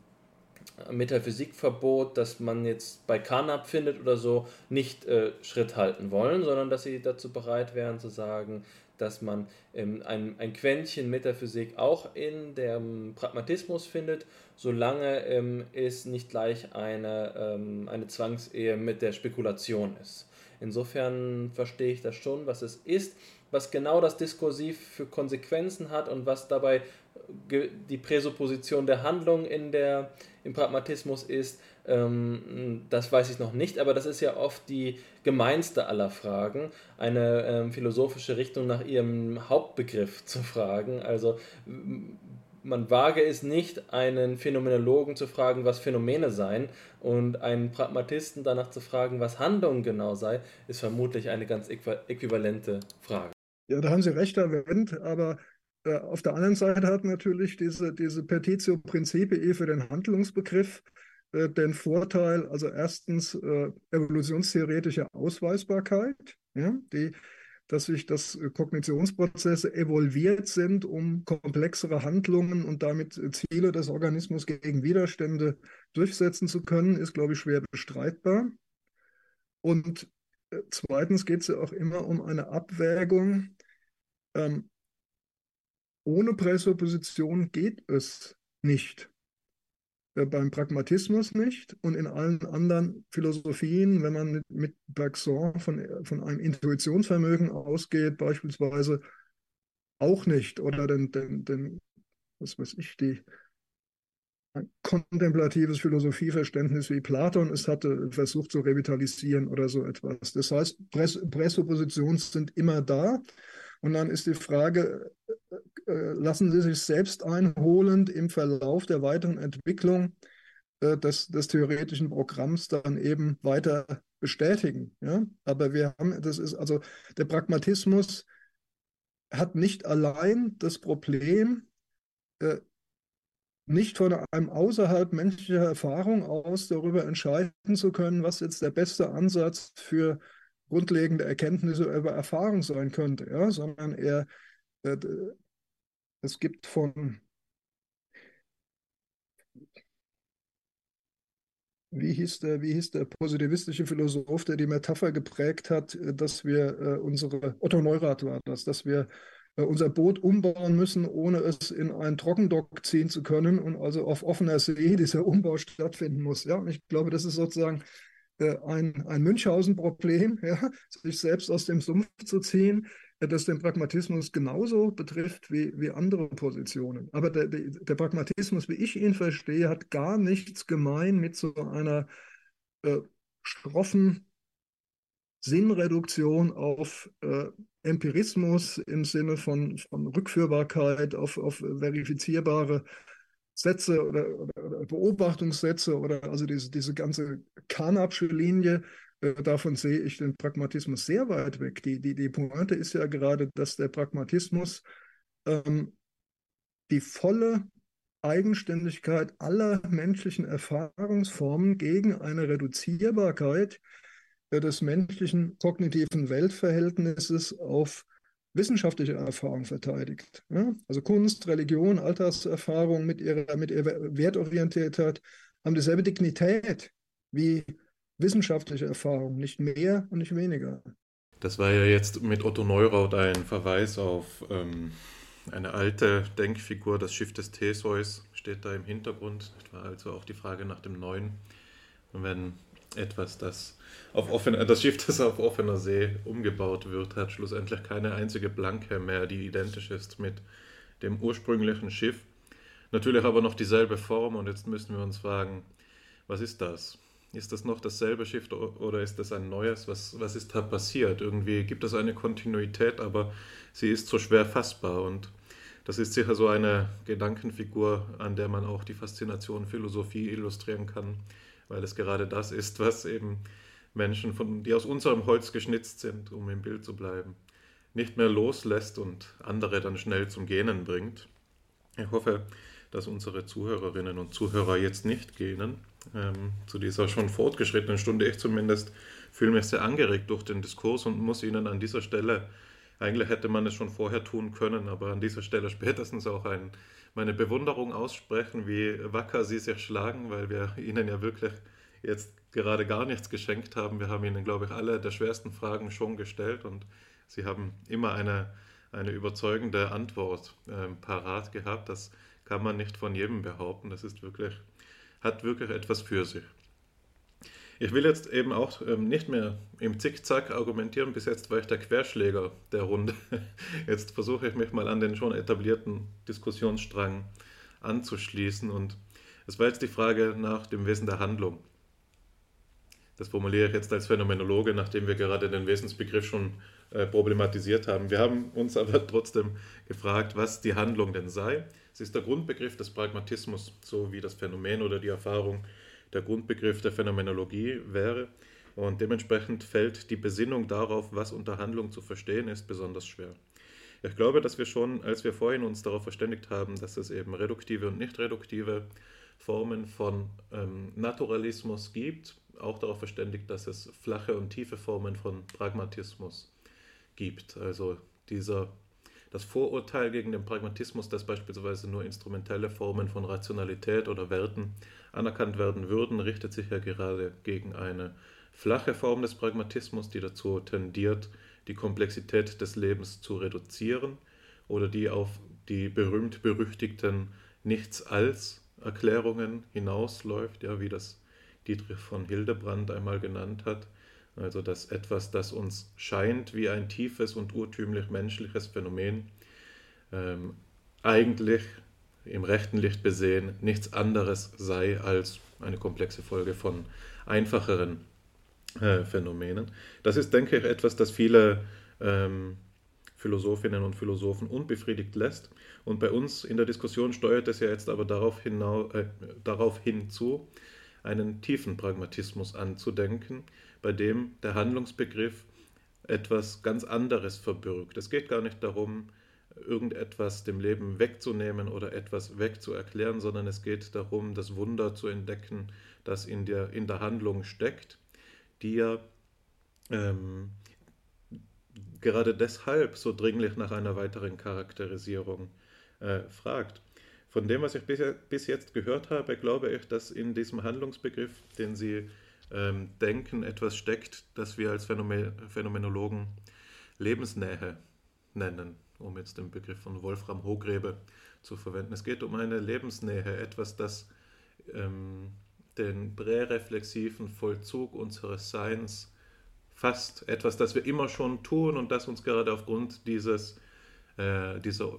Metaphysikverbot, das man jetzt bei Carnap findet oder so, nicht äh, Schritt halten wollen, sondern dass sie dazu bereit wären zu sagen, dass man ähm, ein, ein Quäntchen Metaphysik auch in dem Pragmatismus findet, solange ähm, es nicht gleich eine, ähm, eine Zwangsehe mit der Spekulation ist. Insofern verstehe ich das schon, was es ist, was genau das Diskursiv für Konsequenzen hat und was dabei die Präsupposition der Handlung in der, im Pragmatismus ist, ähm, das weiß ich noch nicht, aber das ist ja oft die gemeinste aller Fragen, eine ähm, philosophische Richtung nach ihrem Hauptbegriff zu fragen. Also man wage es nicht, einen Phänomenologen zu fragen, was Phänomene seien, und einen Pragmatisten danach zu fragen, was Handlung genau sei, ist vermutlich eine ganz äquivalente Frage. Ja, da haben Sie recht erwähnt, aber äh, auf der anderen Seite hat natürlich diese, diese Petitio Principii für den Handlungsbegriff äh, den Vorteil, also erstens äh, evolutionstheoretische Ausweisbarkeit, ja, die, dass sich das äh, Kognitionsprozesse evolviert sind, um komplexere Handlungen und damit Ziele des Organismus gegen Widerstände durchsetzen zu können, ist, glaube ich, schwer bestreitbar. Und äh, zweitens geht es ja auch immer um eine Abwägung. Ähm, ohne Präsupposition geht es nicht. Äh, beim Pragmatismus nicht und in allen anderen Philosophien, wenn man mit, Bergson von, von einem Intuitionsvermögen ausgeht, beispielsweise auch nicht. Oder den, den, den was weiß ich, die ein kontemplatives Philosophieverständnis wie Platon es hatte, versucht zu revitalisieren oder so etwas. Das heißt, Präsuppositionen sind immer da. Und dann ist die Frage, lassen Sie sich selbst einholend im Verlauf der weiteren Entwicklung äh, des, des theoretischen Programms dann eben weiter bestätigen. Ja? Aber wir haben, das ist also der Pragmatismus hat nicht allein das Problem, äh, nicht von einem außerhalb menschlicher Erfahrung aus darüber entscheiden zu können, was jetzt der beste Ansatz für grundlegende Erkenntnisse über Erfahrung sein könnte, ja? sondern er äh, es gibt von, wie hieß der, wie hieß der positivistische Philosoph, der die Metapher geprägt hat, dass wir äh, unsere, Otto Neurath war das, dass wir äh, unser Boot umbauen müssen, ohne es in einen Trockendock ziehen zu können und also auf offener See dieser Umbau stattfinden muss. Ja, und ich glaube, das ist sozusagen äh, ein, ein Münchhausen-Problem, ja, sich selbst aus dem Sumpf zu ziehen, das den Pragmatismus genauso betrifft wie, wie andere Positionen. Aber der, der, Pragmatismus, wie ich ihn verstehe, hat gar nichts gemein mit so einer äh, schroffen Sinnreduktion auf äh, Empirismus im Sinne von, von Rückführbarkeit auf, auf verifizierbare Sätze oder, oder Beobachtungssätze oder also diese, diese ganze Carnapsche Linie, äh, davon sehe ich den Pragmatismus sehr weit weg. Die, die, die Pointe ist ja gerade, dass der Pragmatismus ähm, die volle Eigenständigkeit aller menschlichen Erfahrungsformen gegen eine Reduzierbarkeit äh, des menschlichen kognitiven Weltverhältnisses auf wissenschaftliche Erfahrung verteidigt. Ja? Also Kunst, Religion, Alltagserfahrung mit ihrer, mit ihrer Wertorientiertheit haben dieselbe Dignität wie wissenschaftliche Erfahrung, nicht mehr und nicht weniger. Das war ja jetzt mit Otto Neuraut ein Verweis auf ähm, eine alte Denkfigur, das Schiff des Theseus steht da im Hintergrund. Das war also auch die Frage nach dem Neuen. Und wenn etwas, das, auf offener, das Schiff, das auf offener See umgebaut wird, hat schlussendlich keine einzige Blanke mehr, die identisch ist mit dem ursprünglichen Schiff. Natürlich aber noch dieselbe Form und jetzt müssen wir uns fragen, was ist das? Ist das noch dasselbe Schiff oder ist das ein neues? Was, was ist da passiert? Irgendwie gibt es eine Kontinuität, aber sie ist so schwer fassbar und das ist sicher so eine Gedankenfigur, an der man auch die Faszination Philosophie illustrieren kann, weil es gerade das ist, was eben Menschen, von, die aus unserem Holz geschnitzt sind, um im Bild zu bleiben, nicht mehr loslässt und andere dann schnell zum Gähnen bringt. Ich hoffe, dass unsere Zuhörerinnen und Zuhörer jetzt nicht gähnen ähm, zu dieser schon fortgeschrittenen Stunde. Ich zumindest fühle mich sehr angeregt durch den Diskurs und muss Ihnen an dieser Stelle, eigentlich hätte man es schon vorher tun können, aber an dieser Stelle spätestens auch ein, meine Bewunderung aussprechen, wie wacker Sie sich schlagen, weil wir Ihnen ja wirklich jetzt gerade gar nichts geschenkt haben. Wir haben Ihnen, glaube ich, alle der schwersten Fragen schon gestellt und Sie haben immer eine, eine überzeugende Antwort äh, parat gehabt. Das kann man nicht von jedem behaupten. Das ist wirklich hat wirklich etwas für sich. Ich will jetzt eben auch ähm, nicht mehr im Zickzack argumentieren. Bis jetzt war ich der Querschläger der Runde. Jetzt versuche ich mich mal an den schon etablierten Diskussionsstrang anzuschließen. Und es war jetzt die Frage nach dem Wesen der Handlung. Das formuliere ich jetzt als Phänomenologe, nachdem wir gerade den Wesensbegriff schon äh, problematisiert haben. Wir haben uns aber trotzdem gefragt, was die Handlung denn sei. Es ist der Grundbegriff des Pragmatismus, so wie das Phänomen oder die Erfahrung der Grundbegriff der Phänomenologie wäre. Und dementsprechend fällt die Besinnung darauf, was unter Handlung zu verstehen ist, besonders schwer. Ich glaube, dass wir schon, als wir vorhin uns darauf verständigt haben, dass es eben reduktive und nicht reduktive Formen von ähm, Naturalismus gibt, auch darauf verständigt, dass es flache und tiefe Formen von Pragmatismus gibt. Also dieser, das Vorurteil gegen den Pragmatismus, dass beispielsweise nur instrumentelle Formen von Rationalität oder Werten anerkannt werden würden, richtet sich ja gerade gegen eine flache Form des Pragmatismus, die dazu tendiert, die Komplexität des Lebens zu reduzieren oder die auf die berühmt-berüchtigten Nichts-als-Erklärungen hinausläuft, ja, wie das Dietrich von Hildebrand einmal genannt hat. Also dass etwas, das uns scheint wie ein tiefes und urtümlich menschliches Phänomen, ähm, eigentlich im rechten Licht besehen nichts anderes sei als eine komplexe Folge von einfacheren äh, Phänomenen. Das ist, denke ich, etwas, das viele ähm, Philosophinnen und Philosophen unbefriedigt lässt. Und bei uns in der Diskussion steuert es ja jetzt aber darauf, hinau, äh, darauf hinzu, einen tiefen Pragmatismus anzudenken, bei dem der Handlungsbegriff etwas ganz anderes verbirgt. Es geht gar nicht darum, irgendetwas dem Leben wegzunehmen oder etwas wegzuerklären, sondern es geht darum, das Wunder zu entdecken, das in der, in der Handlung steckt, die ja ähm, gerade deshalb so dringlich nach einer weiteren Charakterisierung äh, fragt. Von dem, was ich bis jetzt gehört habe, glaube ich, dass in diesem Handlungsbegriff, den Sie ähm, Denken etwas steckt, das wir als Phänomen Phänomenologen Lebensnähe nennen, um jetzt den Begriff von Wolfram Hogrebe zu verwenden. Es geht um eine Lebensnähe, etwas, das ähm, den präreflexiven Vollzug unseres Seins fasst, etwas, das wir immer schon tun und das uns gerade aufgrund dieses, äh, dieser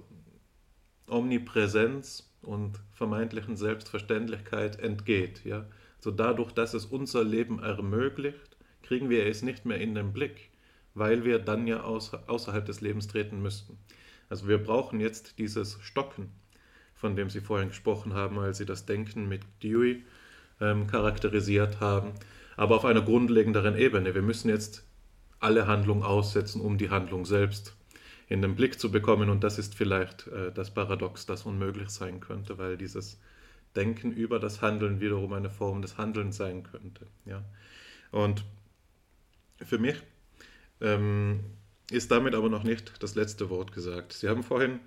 Omnipräsenz und vermeintlichen Selbstverständlichkeit entgeht. Ja? So dadurch, dass es unser Leben ermöglicht, kriegen wir es nicht mehr in den Blick, weil wir dann ja außer, außerhalb des Lebens treten müssten. Also wir brauchen jetzt dieses Stocken von dem Sie vorhin gesprochen haben, als Sie das Denken mit Dewey ähm, charakterisiert haben, aber auf einer grundlegenderen Ebene. Wir müssen jetzt alle Handlung aussetzen, um die Handlung selbst in den Blick zu bekommen. Und das ist vielleicht äh, das Paradox, das unmöglich sein könnte, weil dieses Denken über das Handeln wiederum eine Form des Handelns sein könnte. Ja? Und für mich ähm, ist damit aber noch nicht das letzte Wort gesagt. Sie haben vorhin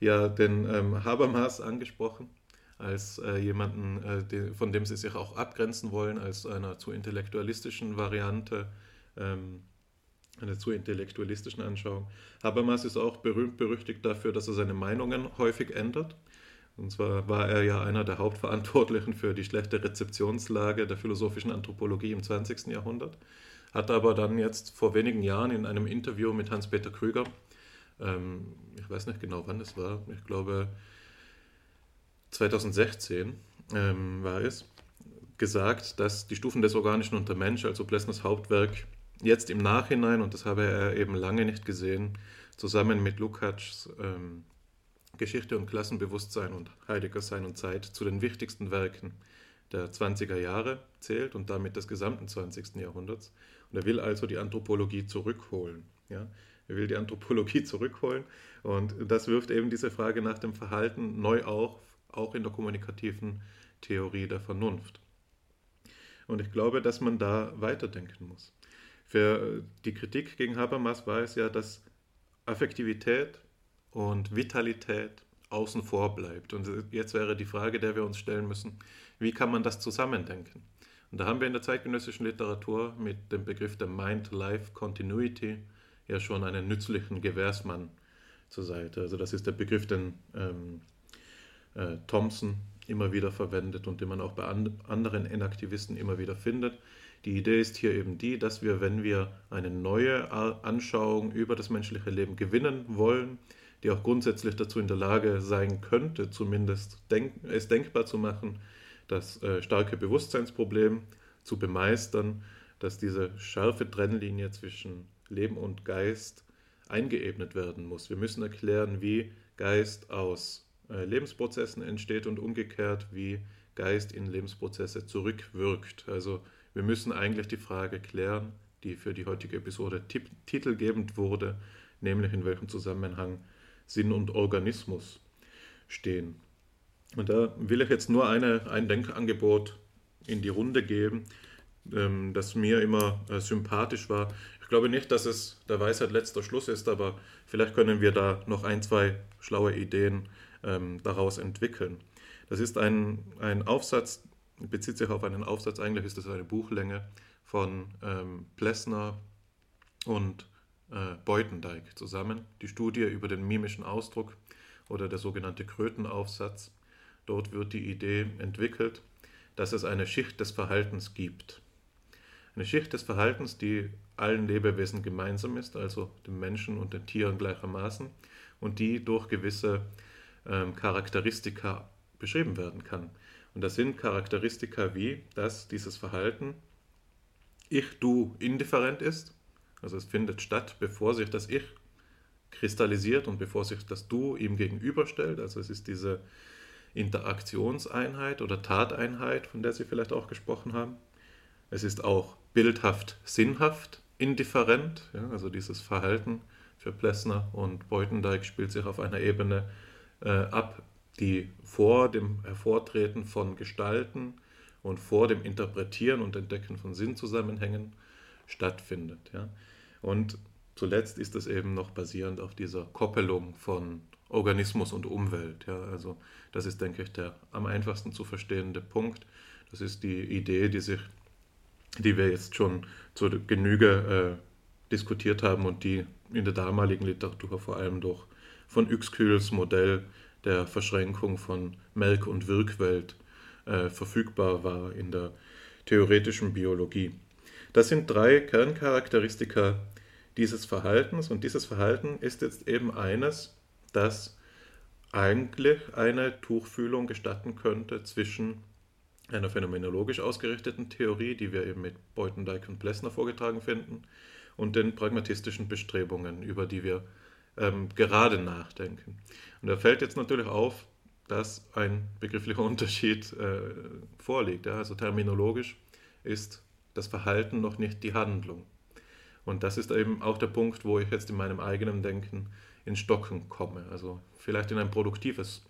ja den ähm, Habermas angesprochen als äh, jemanden, äh, de, von dem Sie sich auch abgrenzen wollen, als einer zu intellektualistischen Variante, ähm, einer zu intellektualistischen Anschauung. Habermas ist auch berühmt berüchtigt dafür, dass er seine Meinungen häufig ändert. Und zwar war er ja einer der Hauptverantwortlichen für die schlechte Rezeptionslage der philosophischen Anthropologie im 20. Jahrhundert, hat aber dann jetzt vor wenigen Jahren in einem Interview mit Hans-Peter Krüger, ähm, ich weiß nicht genau wann es war, ich glaube 2016 ähm, war es, gesagt, dass die Stufen des Organischen und der Mensch, also Plessners Hauptwerk, jetzt im Nachhinein, und das habe er eben lange nicht gesehen, zusammen mit Lukács ähm, Geschichte und Klassenbewusstsein und Heidegger Sein und Zeit zu den wichtigsten Werken der 20er Jahre zählt und damit des gesamten 20. Jahrhunderts. Und er will also die Anthropologie zurückholen. Ja? Er will die Anthropologie zurückholen und das wirft eben diese Frage nach dem Verhalten neu auf, auch in der kommunikativen Theorie der Vernunft. Und ich glaube, dass man da weiterdenken muss. Für die Kritik gegen Habermas war es ja, dass Affektivität und Vitalität außen vor bleibt. Und jetzt wäre die Frage, der wir uns stellen müssen, wie kann man das zusammendenken? Und da haben wir in der zeitgenössischen Literatur mit dem Begriff der Mind-Life-Continuity ja schon einen nützlichen Gewährsmann zur Seite. Also das ist der Begriff, den ähm, äh, Thompson immer wieder verwendet und den man auch bei and anderen Inaktivisten immer wieder findet. Die Idee ist hier eben die, dass wir, wenn wir eine neue Anschauung über das menschliche Leben gewinnen wollen, die auch grundsätzlich dazu in der Lage sein könnte, zumindest denk es denkbar zu machen, das äh, starke Bewusstseinsproblem zu bemeistern, dass diese scharfe Trennlinie zwischen Leben und Geist eingeebnet werden muss. Wir müssen erklären, wie Geist aus äh, Lebensprozessen entsteht und umgekehrt, wie Geist in Lebensprozesse zurückwirkt. Also wir müssen eigentlich die Frage klären, die für die heutige Episode titelgebend wurde, nämlich in welchem Zusammenhang Sinn und Organismus stehen. Und da will ich jetzt nur eine, ein Denkangebot in die Runde geben, ähm, das mir immer äh, sympathisch war. Ich glaube nicht, dass es der Weisheit letzter Schluss ist, aber vielleicht können wir da noch ein, zwei schlaue Ideen ähm, daraus entwickeln. Das ist ein, ein Aufsatz, bezieht sich auf einen Aufsatz, eigentlich ist das eine Buchlänge von ähm, Plessner und äh, Beutendijk zusammen, die Studie über den mimischen Ausdruck oder der sogenannte Krötenaufsatz. Dort wird die Idee entwickelt, dass es eine Schicht des Verhaltens gibt. Eine Schicht des Verhaltens, die allen Lebewesen gemeinsam ist, also den Menschen und den Tieren gleichermaßen, und die durch gewisse ähm, Charakteristika beschrieben werden kann. Und das sind Charakteristika wie, dass dieses Verhalten Ich-Du indifferent ist, also es findet statt, bevor sich das Ich kristallisiert und bevor sich das Du ihm gegenüberstellt. Also es ist diese Interaktionseinheit oder Tateinheit, von der Sie vielleicht auch gesprochen haben. Es ist auch bildhaft sinnhaft indifferent, ja, also dieses Verhalten für Plessner und Beutendijk spielt sich auf einer Ebene äh, ab, die vor dem Hervortreten von Gestalten und vor dem Interpretieren und Entdecken von Sinnzusammenhängen stattfindet. Ja. Und zuletzt ist es eben noch basierend auf dieser Koppelung von Organismus und Umwelt. Ja. Also das ist, denke ich, der am einfachsten zu verstehende Punkt. Das ist die Idee, die, sich, die wir jetzt schon zur Genüge äh, diskutiert haben und die in der damaligen Literatur vor allem durch von Uexkühls Modell der Verschränkung von Melk- und Wirkwelt äh, verfügbar war in der theoretischen Biologie. Das sind drei Kerncharakteristika dieses Verhaltens und dieses Verhalten ist jetzt eben eines, das eigentlich eine Tuchfühlung gestatten könnte zwischen einer phänomenologisch ausgerichteten Theorie, die wir eben mit Beutendijk und Plessner vorgetragen finden, und den pragmatistischen Bestrebungen, über die wir ähm, gerade nachdenken. Und da fällt jetzt natürlich auf, dass ein begrifflicher Unterschied äh, vorliegt. Ja? Also terminologisch ist das Verhalten noch nicht die Handlung. Und das ist eben auch der Punkt, wo ich jetzt in meinem eigenen Denken in Stocken komme. Also vielleicht in ein produktives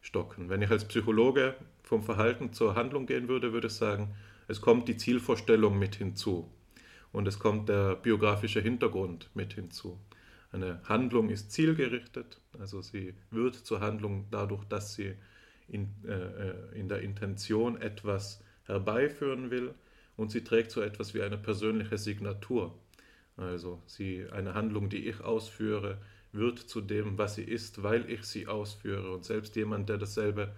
Stocken. Wenn ich als Psychologe vom Verhalten zur Handlung gehen würde, würde ich sagen, es kommt die Zielvorstellung mit hinzu und es kommt der biografische Hintergrund mit hinzu. Eine Handlung ist zielgerichtet, also sie wird zur Handlung dadurch, dass sie in, äh, äh in der Intention etwas herbeiführen will und sie trägt so etwas wie eine persönliche Signatur. Also sie, eine Handlung, die ich ausführe, wird zu dem, was sie ist, weil ich sie ausführe. Und selbst jemand, der dasselbe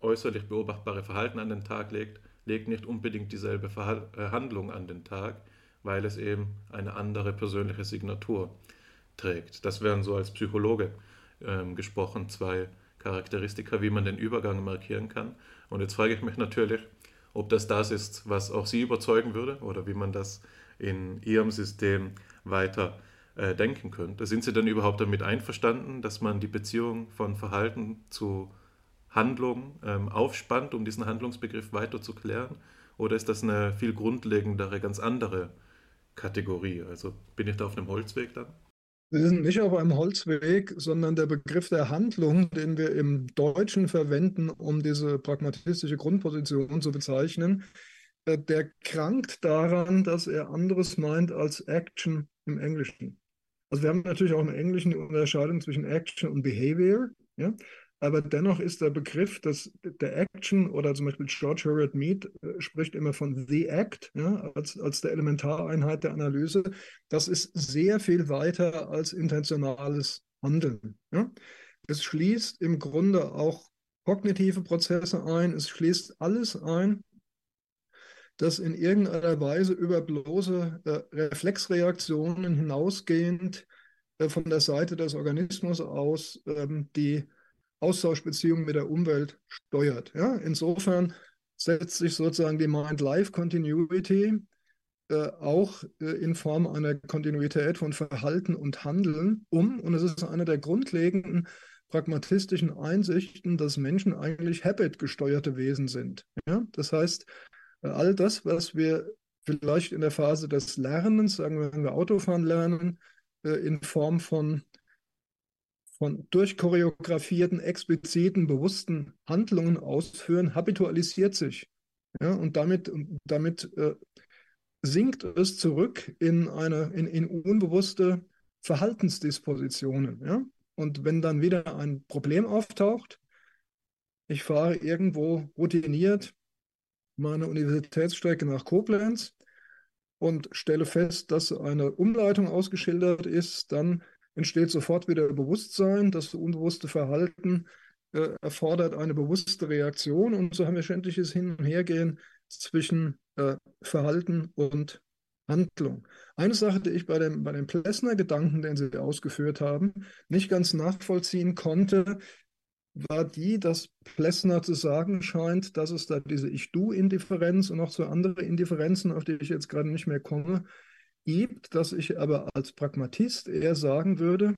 äußerlich beobachtbare Verhalten an den Tag legt, legt nicht unbedingt dieselbe Verhal äh, Handlung an den Tag, weil es eben eine andere persönliche Signatur trägt. Das wären so als Psychologe ähm, gesprochen zwei Charakteristika, wie man den Übergang markieren kann. Und jetzt frage ich mich natürlich, ob das das ist, was auch Sie überzeugen würde oder wie man das in Ihrem System weiter äh, denken könnte. Sind Sie denn überhaupt damit einverstanden, dass man die Beziehung von Verhalten zu Handlung ähm, aufspannt, um diesen Handlungsbegriff weiter zu klären? Oder ist das eine viel grundlegendere, ganz andere Kategorie? Also bin ich da auf einem Holzweg dann? Wir sind nicht auf einem Holzweg, sondern der Begriff der Handlung, den wir im Deutschen verwenden, um diese pragmatistische Grundposition zu bezeichnen, äh, der krankt daran, dass er anderes meint als Action im Englischen. Also wir haben natürlich auch im Englischen die Unterscheidung zwischen Action und Behavior, ja? Aber dennoch ist der Begriff dass der Action oder zum Beispiel George Herbert Mead äh, spricht immer von The Act ja, als, als der Elementareinheit der Analyse. Das ist sehr viel weiter als intentionales Handeln. Ja? Es schließt im Grunde auch kognitive Prozesse ein, es schließt alles ein, das in irgendeiner Weise über bloße äh, Reflexreaktionen hinausgehend äh, von der Seite des Organismus aus ähm, die Austauschbeziehungen mit der Umwelt steuert. Ja? Insofern setzt sich sozusagen die Mind-Life-Continuity äh, auch äh, in Form einer Kontinuität von Verhalten und Handeln um. Und es ist eine der grundlegenden pragmatistischen Einsichten, dass Menschen eigentlich habit-gesteuerte Wesen sind. Ja? Das heißt, all das, was wir vielleicht in der Phase des Lernens, sagen wir, wenn wir Autofahren lernen, äh, in Form von, von durchchoreografierten, expliziten, bewussten Handlungen ausführen, habitualisiert sich. Ja, und damit, damit äh, sinkt es zurück in, eine, in, in unbewusste Verhaltensdispositionen. Ja? Und wenn dann wieder ein Problem auftaucht, ich fahre irgendwo routiniert meine Universitätsstrecke nach Koblenz und stelle fest, dass eine Umleitung ausgeschildert ist, dann entsteht sofort wieder Bewusstsein. Das unbewusste Verhalten äh, erfordert eine bewusste Reaktion und so haben wir ständiges Hin- und Hergehen zwischen äh, Verhalten und Handlung. Eine Sache, die ich bei dem, bei dem Plessner-Gedanken, den Sie ausgeführt haben, nicht ganz nachvollziehen konnte, war die, dass Plessner zu sagen scheint, dass es da diese Ich-Du-Indifferenz und auch so andere Indifferenzen, auf die ich jetzt gerade nicht mehr komme, gibt, dass ich aber als Pragmatist eher sagen würde,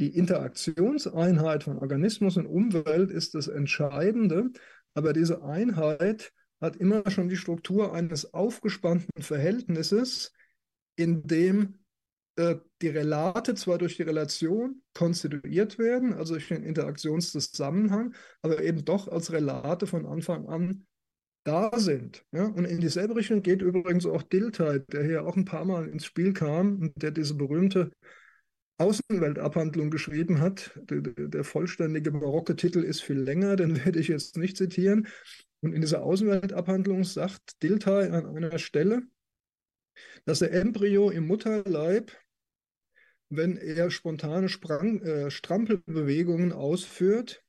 die Interaktionseinheit von Organismus und Umwelt ist das Entscheidende, aber diese Einheit hat immer schon die Struktur eines aufgespannten Verhältnisses, in dem äh, die Relate zwar durch die Relation konstituiert werden, also durch den Interaktionszusammenhang, aber eben doch als Relate von Anfang an da sind. Ja? Und in dieselbe Richtung geht übrigens auch Dilthey, der hier auch ein paar Mal ins Spiel kam und der diese berühmte Außenweltabhandlung geschrieben hat. Der, der vollständige barocke Titel ist viel länger, den werde ich jetzt nicht zitieren. Und in dieser Außenweltabhandlung sagt Dilthey an einer Stelle, dass der Embryo im Mutterleib wenn er spontane Sprang, äh, Strampelbewegungen ausführt,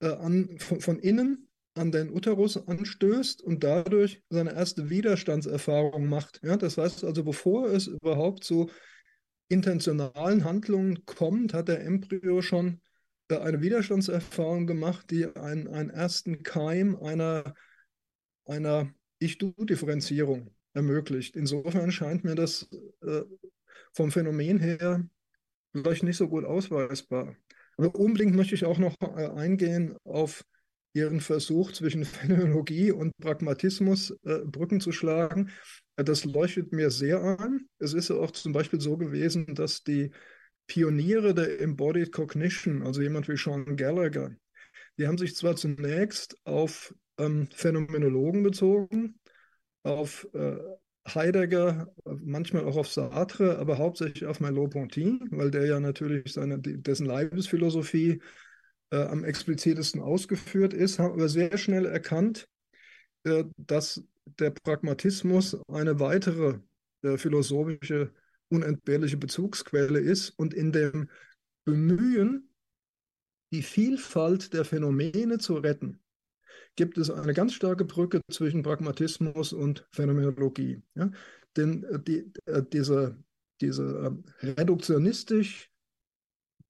äh, an, von, von, innen an den Uterus anstößt und dadurch seine erste Widerstandserfahrung macht. Ja, das heißt also, bevor es überhaupt zu intentionalen Handlungen kommt, hat der Embryo schon eine Widerstandserfahrung gemacht, die einen, einen ersten Keim einer, einer Ich-Du-Differenzierung ermöglicht. Insofern scheint mir das äh, vom Phänomen her vielleicht nicht so gut ausweisbar. Aber unbedingt möchte ich auch noch äh, eingehen auf Ihren Versuch zwischen Phänomenologie und Pragmatismus äh, Brücken zu schlagen. Das leuchtet mir sehr an. Es ist ja auch zum Beispiel so gewesen, dass die Pioniere der Embodied Cognition, also jemand wie Sean Gallagher, die haben sich zwar zunächst auf ähm, Phänomenologen bezogen, auf äh, Heidegger, manchmal auch auf Sartre, aber hauptsächlich auf Merleau-Ponty, weil der ja natürlich seine, dessen Leibesphilosophie äh, am explizitesten ausgeführt ist, haben aber sehr schnell erkannt, äh, dass der Pragmatismus eine weitere äh, philosophische unentbehrliche Bezugsquelle ist und in dem Bemühen, die Vielfalt der Phänomene zu retten, gibt es eine ganz starke Brücke zwischen Pragmatismus und Phänomenologie. Ja? Denn äh, die, äh, diese, diese äh, reduktionistisch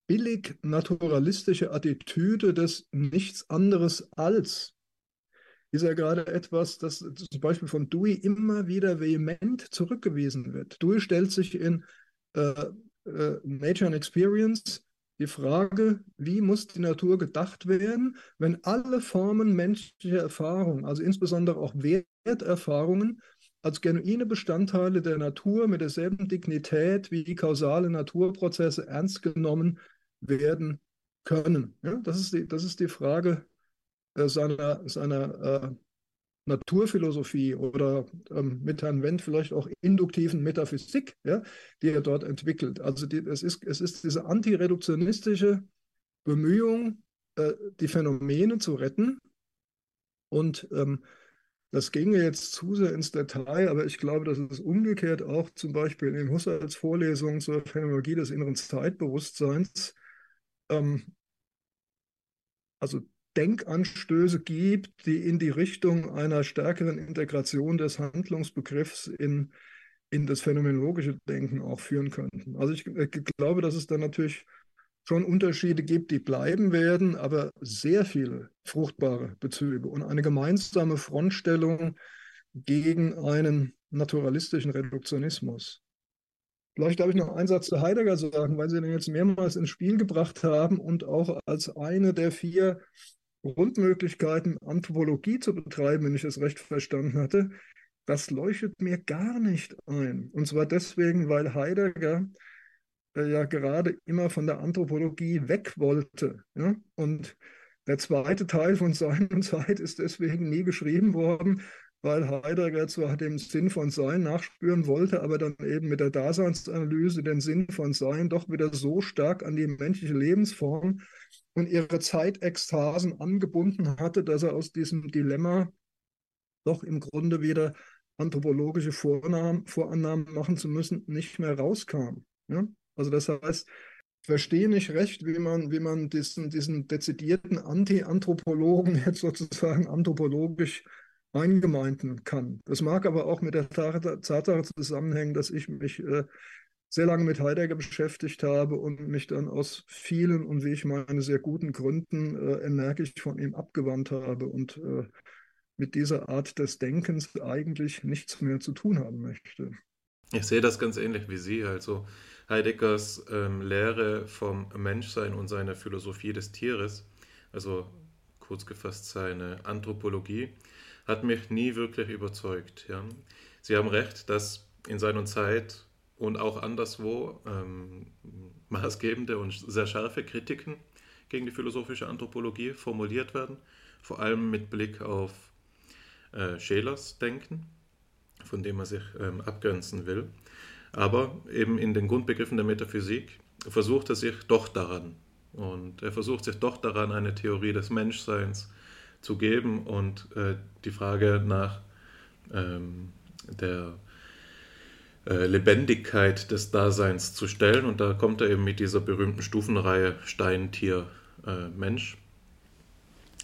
billig naturalistische Attitüde des Nichts anderes als ist ja gerade etwas, das zum Beispiel von Dewey immer wieder vehement zurückgewiesen wird. Dewey stellt sich in äh, äh, Nature and Experience die Frage, wie muss die Natur gedacht werden, wenn alle Formen menschlicher Erfahrung, also insbesondere auch Werterfahrungen, als genuine Bestandteile der Natur mit derselben Dignität wie kausale Naturprozesse ernst genommen werden können. Ja, das, ist die, das ist die Frage äh, seiner, seiner äh, Naturphilosophie oder ähm, mit Herrn Wendt vielleicht auch induktiven Metaphysik, ja, die er dort entwickelt. Also die, es, ist, es ist diese antireduktionistische Bemühung, äh, die Phänomene zu retten. Und ähm, das ginge jetzt zu sehr ins Detail, aber ich glaube, dass es umgekehrt auch zum Beispiel in Husserls Vorlesungen zur Phänomenologie des inneren Zeitbewusstseins ähm, also Denkanstöße gibt, die in die Richtung einer stärkeren Integration des Handlungsbegriffs in, in das phänomenologische Denken auch führen könnten. Also ich, ich glaube, dass es da natürlich schon Unterschiede gibt, die bleiben werden, aber sehr viele fruchtbare Bezüge und eine gemeinsame Frontstellung gegen einen naturalistischen Reduktionismus. Vielleicht darf ich noch einen Satz zu Heidegger sagen, weil Sie den jetzt mehrmals ins Spiel gebracht haben und auch als eine der vier Grundmöglichkeiten, Anthropologie zu betreiben, wenn ich das recht verstanden hatte, das leuchtet mir gar nicht ein. Und zwar deswegen, weil Heidegger äh, ja gerade immer von der Anthropologie weg wollte. Ja? Und der zweite Teil von Sein und Zeit ist deswegen nie geschrieben worden, weil Heidegger zwar dem Sinn von Sein nachspüren wollte, aber dann eben mit der Daseinsanalyse den Sinn von Sein doch wieder so stark an die menschliche Lebensform und ihre Zeitekstasen angebunden hatte, dass er aus diesem Dilemma doch im Grunde wieder anthropologische Vornamen, Vorannahmen machen zu müssen, nicht mehr rauskam. Ja? Also das heißt, ich verstehe nicht recht, wie man, wie man diesen, diesen dezidierten Anti-Anthropologen jetzt sozusagen anthropologisch eingemeinden kann. Das mag aber auch mit der Tatsache zusammenhängen, dass ich mich äh, sehr lange mit Heidegger beschäftigt habe und mich dann aus vielen und wie ich meine sehr guten Gründen äh, energisch von ihm abgewandt habe und äh, mit dieser Art des Denkens eigentlich nichts mehr zu tun haben möchte. Ich sehe das ganz ähnlich wie Sie. Also Heideggers ähm, Lehre vom Menschsein und seiner Philosophie des Tieres, also kurz gefasst seine Anthropologie, hat mich nie wirklich überzeugt. Ja. Sie haben recht, dass in seiner Zeit und auch anderswo ähm, maßgebende und sehr scharfe Kritiken gegen die philosophische Anthropologie formuliert werden, vor allem mit Blick auf äh, Schelers Denken, von dem er sich ähm, abgrenzen will. Aber eben in den Grundbegriffen der Metaphysik versucht er sich doch daran. Und er versucht sich doch daran, eine Theorie des Menschseins zu geben und äh, die Frage nach ähm, der äh, Lebendigkeit des Daseins zu stellen. Und da kommt er eben mit dieser berühmten Stufenreihe Stein, Tier, äh, Mensch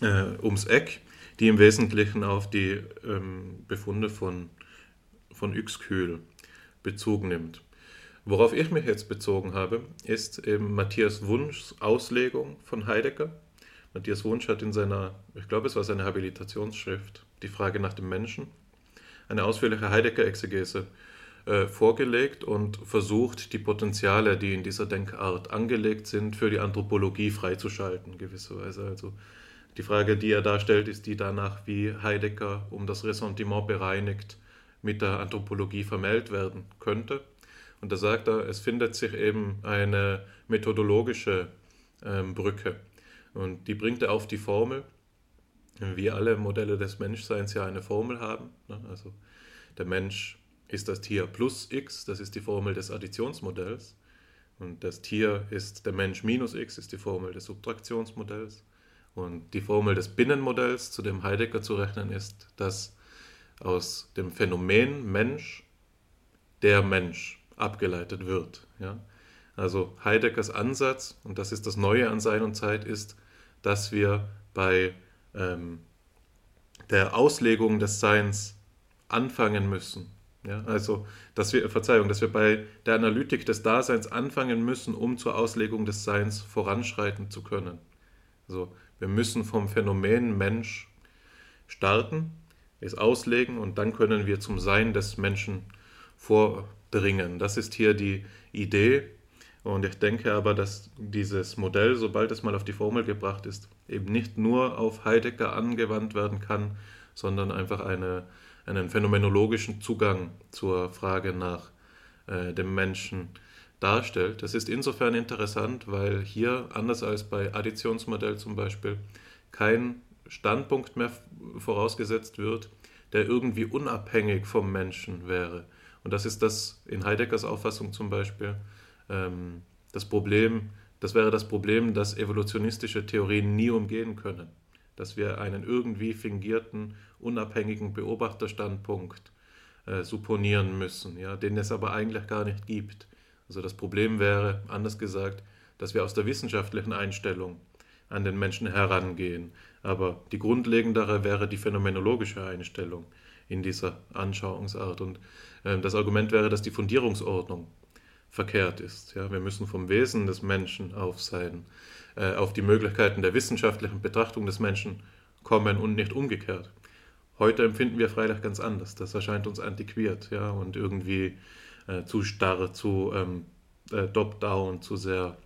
äh, ums Eck, die im Wesentlichen auf die ähm, Befunde von, von Uexküll Bezug nimmt. Worauf ich mich jetzt bezogen habe, ist eben Matthias Wunschs Auslegung von Heidegger. Matthias Wunsch hat in seiner, ich glaube es war seine Habilitationsschrift, Die Frage nach dem Menschen, eine ausführliche Heidegger-Exegese äh, vorgelegt und versucht, die Potenziale, die in dieser Denkart angelegt sind, für die Anthropologie freizuschalten, gewisserweise. Also die Frage, die er darstellt, ist die danach, wie Heidegger um das Ressentiment bereinigt mit der Anthropologie vermählt werden könnte. Und da sagt er, es findet sich eben eine methodologische ähm, Brücke. Und die bringt er auf die Formel, wie alle Modelle des Menschseins ja eine Formel haben. Ne? Also der Mensch ist das Tier plus x, das ist die Formel des Additionsmodells. Und das Tier ist der Mensch minus x, ist die Formel des Subtraktionsmodells. Und die Formel des Binnenmodells, zu dem Heidegger zu rechnen ist, dass aus dem Phänomen Mensch der Mensch abgeleitet wird. Ja? Also Heideggers Ansatz, und das ist das Neue an Sein und Zeit, ist, dass wir bei ähm, der Auslegung des Seins anfangen müssen. Ja, also, dass wir, Verzeihung, dass wir bei der Analytik des Daseins anfangen müssen, um zur Auslegung des Seins voranschreiten zu können. Also, wir müssen vom Phänomen Mensch starten, es auslegen und dann können wir zum Sein des Menschen vordringen. Das ist hier die Idee. Und ich denke aber, dass dieses Modell, sobald es mal auf die Formel gebracht ist, eben nicht nur auf Heidegger angewandt werden kann, sondern einfach eine, einen phänomenologischen Zugang zur Frage nach äh, dem Menschen darstellt. Das ist insofern interessant, weil hier, anders als bei Additionsmodell zum Beispiel, kein Standpunkt mehr vorausgesetzt wird, der irgendwie unabhängig vom Menschen wäre. Und das ist das in Heideggers Auffassung zum Beispiel ähm, das Problem, das wäre das Problem, das evolutionistische Theorien nie umgehen können. Dass wir einen irgendwie fingierten, unabhängigen Beobachterstandpunkt äh, supponieren müssen, ja, den es aber eigentlich gar nicht gibt. Also das Problem wäre, anders gesagt, dass wir aus der wissenschaftlichen Einstellung an den Menschen herangehen. Aber die grundlegendere wäre die phänomenologische Einstellung in dieser Anschauungsart. Und äh, das Argument wäre, dass die Fundierungsordnung verkehrt ist. Ja, wir müssen vom Wesen des Menschen auf, sein, äh, auf die Möglichkeiten der wissenschaftlichen Betrachtung des Menschen kommen und nicht umgekehrt. Heute empfinden wir freilich ganz anders. Das erscheint uns antiquiert ja, und irgendwie äh, zu starr, zu ähm, äh, top-down, zu sehr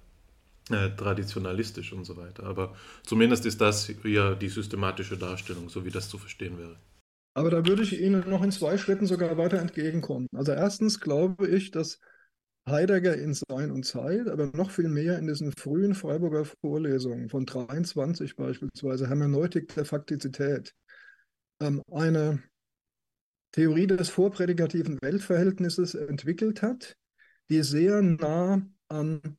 äh, traditionalistisch und so weiter. Aber zumindest ist das ja die systematische Darstellung, so wie das zu verstehen wäre. Aber da würde ich Ihnen noch in zwei Schritten sogar weiter entgegenkommen. Also erstens glaube ich, dass Heidegger in Sein und Zeit, aber noch viel mehr in diesen frühen Freiburger Vorlesungen von 23 beispielsweise, Hermeneutik der Faktizität, ähm, eine Theorie des vorprädikativen Weltverhältnisses entwickelt hat, die sehr nah an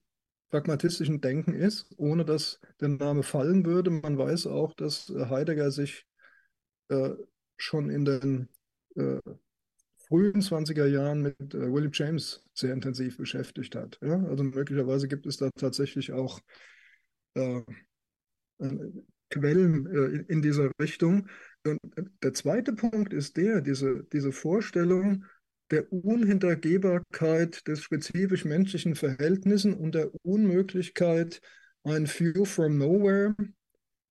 pragmatistischen Denken ist, ohne dass der Name fallen würde. Man weiß auch, dass Heidegger sich äh, schon in den äh, frühen 20er Jahren mit äh, William James sehr intensiv beschäftigt hat. Ja? Also möglicherweise gibt es da tatsächlich auch äh, äh Quellen äh, in dieser Richtung. Und äh, der zweite Punkt ist der, diese, diese Vorstellung der Unhintergehbarkeit des spezifisch menschlichen Verhältnissen und der Unmöglichkeit, ein View from Nowhere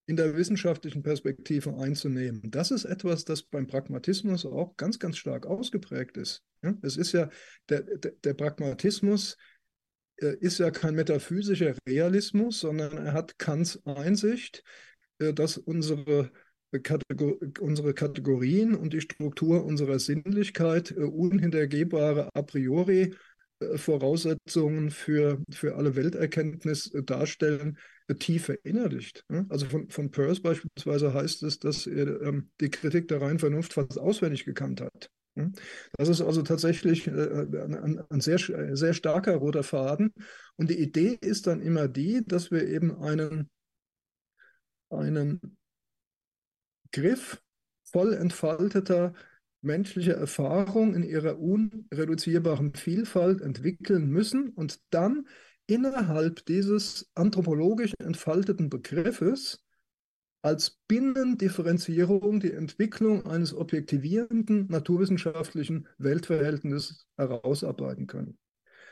in der wissenschaftlichen Perspektive einzunehmen. Das ist etwas, das beim Pragmatismus auch ganz, ganz stark ausgeprägt ist. Es ist ja, der, der, Pragmatismus äh, ist ja kein metaphysischer Realismus, sondern er hat Kants Einsicht, äh, dass unsere, Kategor unsere Kategorien und die Struktur unserer Sinnlichkeit äh, unhintergehbare a priori äh, Voraussetzungen für, für alle Welterkenntnis äh, darstellen, äh, tief verinnerlicht. Also von, von Peirce beispielsweise heißt es, dass er ähm, die Kritik der reinen Vernunft fast auswendig gekannt hat. Das ist also tatsächlich ein, ein sehr, sehr starker roter Faden. Und die Idee ist dann immer die, dass wir eben einen, einen Griff voll entfalteter menschliche Erfahrung in ihrer unreduzierbaren Vielfalt entwickeln müssen und dann innerhalb dieses anthropologisch entfalteten Begriffes als Binnendifferenzierung die Entwicklung eines objektivierenden naturwissenschaftlichen Weltverhältnisses herausarbeiten können.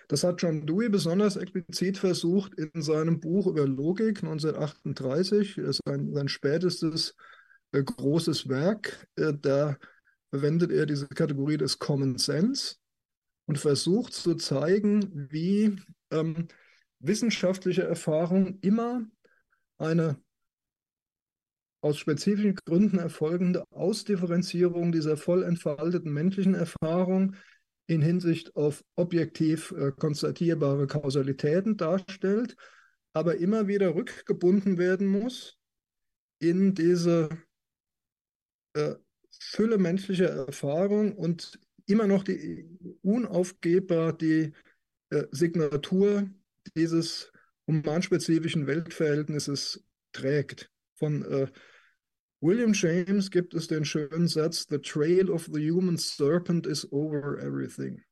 Das hat John Dewey besonders explizit versucht in seinem Buch über Logik 1938, sein, sein spätestes äh, großes Werk. Äh, da verwendet er diese Kategorie des Common Sense und versucht zu zeigen, wie ähm, wissenschaftliche Erfahrung immer eine aus spezifischen Gründen erfolgende Ausdifferenzierung dieser voll entfalteten menschlichen Erfahrung in Hinsicht auf objektiv äh, konstatierbare Kausalitäten darstellt, aber immer wieder rückgebunden werden muss in diese äh, Fülle menschlicher Erfahrung und immer noch die unaufgebbar die äh, Signatur dieses humanspezifischen Weltverhältnisses trägt. Von äh, William James gibt es den schönen Satz, The trail of the human serpent is over everything.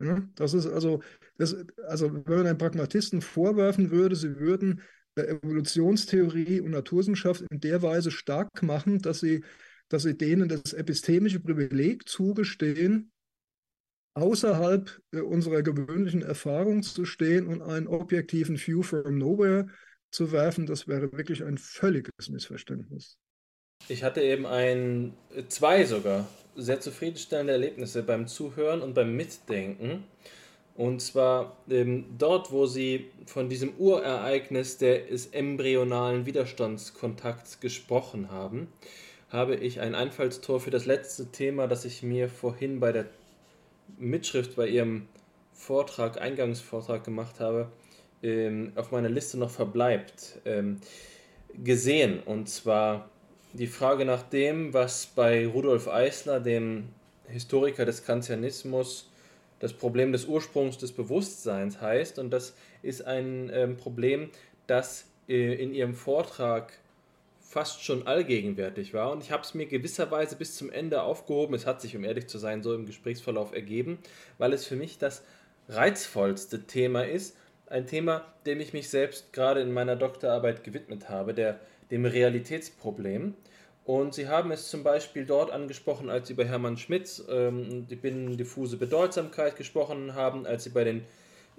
Ja, das ist also, das, also, wenn man einem Pragmatisten vorwerfen würde, sie würden Evolutionstheorie und Naturwissenschaft in der Weise stark machen, dass sie, dass sie denen das epistemische Privileg zugestehen, außerhalb äh, unserer gewöhnlichen Erfahrung zu stehen und einen objektiven View from Nowhere zu werfen, das wäre wirklich ein völliges Missverständnis. Ich hatte eben ein, zwei sogar, sehr zufriedenstellende Erlebnisse beim Zuhören und beim Mitdenken. Und zwar ähm, dort, wo sie von diesem Urereignis des embryonalen Widerstandskontakts gesprochen haben, habe ich ein Einfallstor für das letzte Thema, das ich mir vorhin bei der Mitschrift bei ihrem Vortrag, Eingangsvortrag gemacht habe, ähm, auf meiner Liste noch verbleibt, ähm, gesehen. Und zwar die Frage nach dem, was bei Rudolf Eisler, dem Historiker des Kantianismus, das Problem des Ursprungs des Bewusstseins heißt. Und das ist ein ähm, Problem, das äh, in ihrem Vortrag fast schon allgegenwärtig war. Und ich habe es mir gewisserweise bis zum Ende aufgehoben. Es hat sich, um ehrlich zu sein, so im Gesprächsverlauf ergeben, weil es für mich das reizvollste Thema ist. Ein Thema, dem ich mich selbst gerade in meiner Doktorarbeit gewidmet habe, der, dem Realitätsproblem. Und Sie haben es zum Beispiel dort angesprochen, als Sie bei Hermann Schmitz ähm, die binnendiffuse Bedeutsamkeit gesprochen haben, als Sie bei den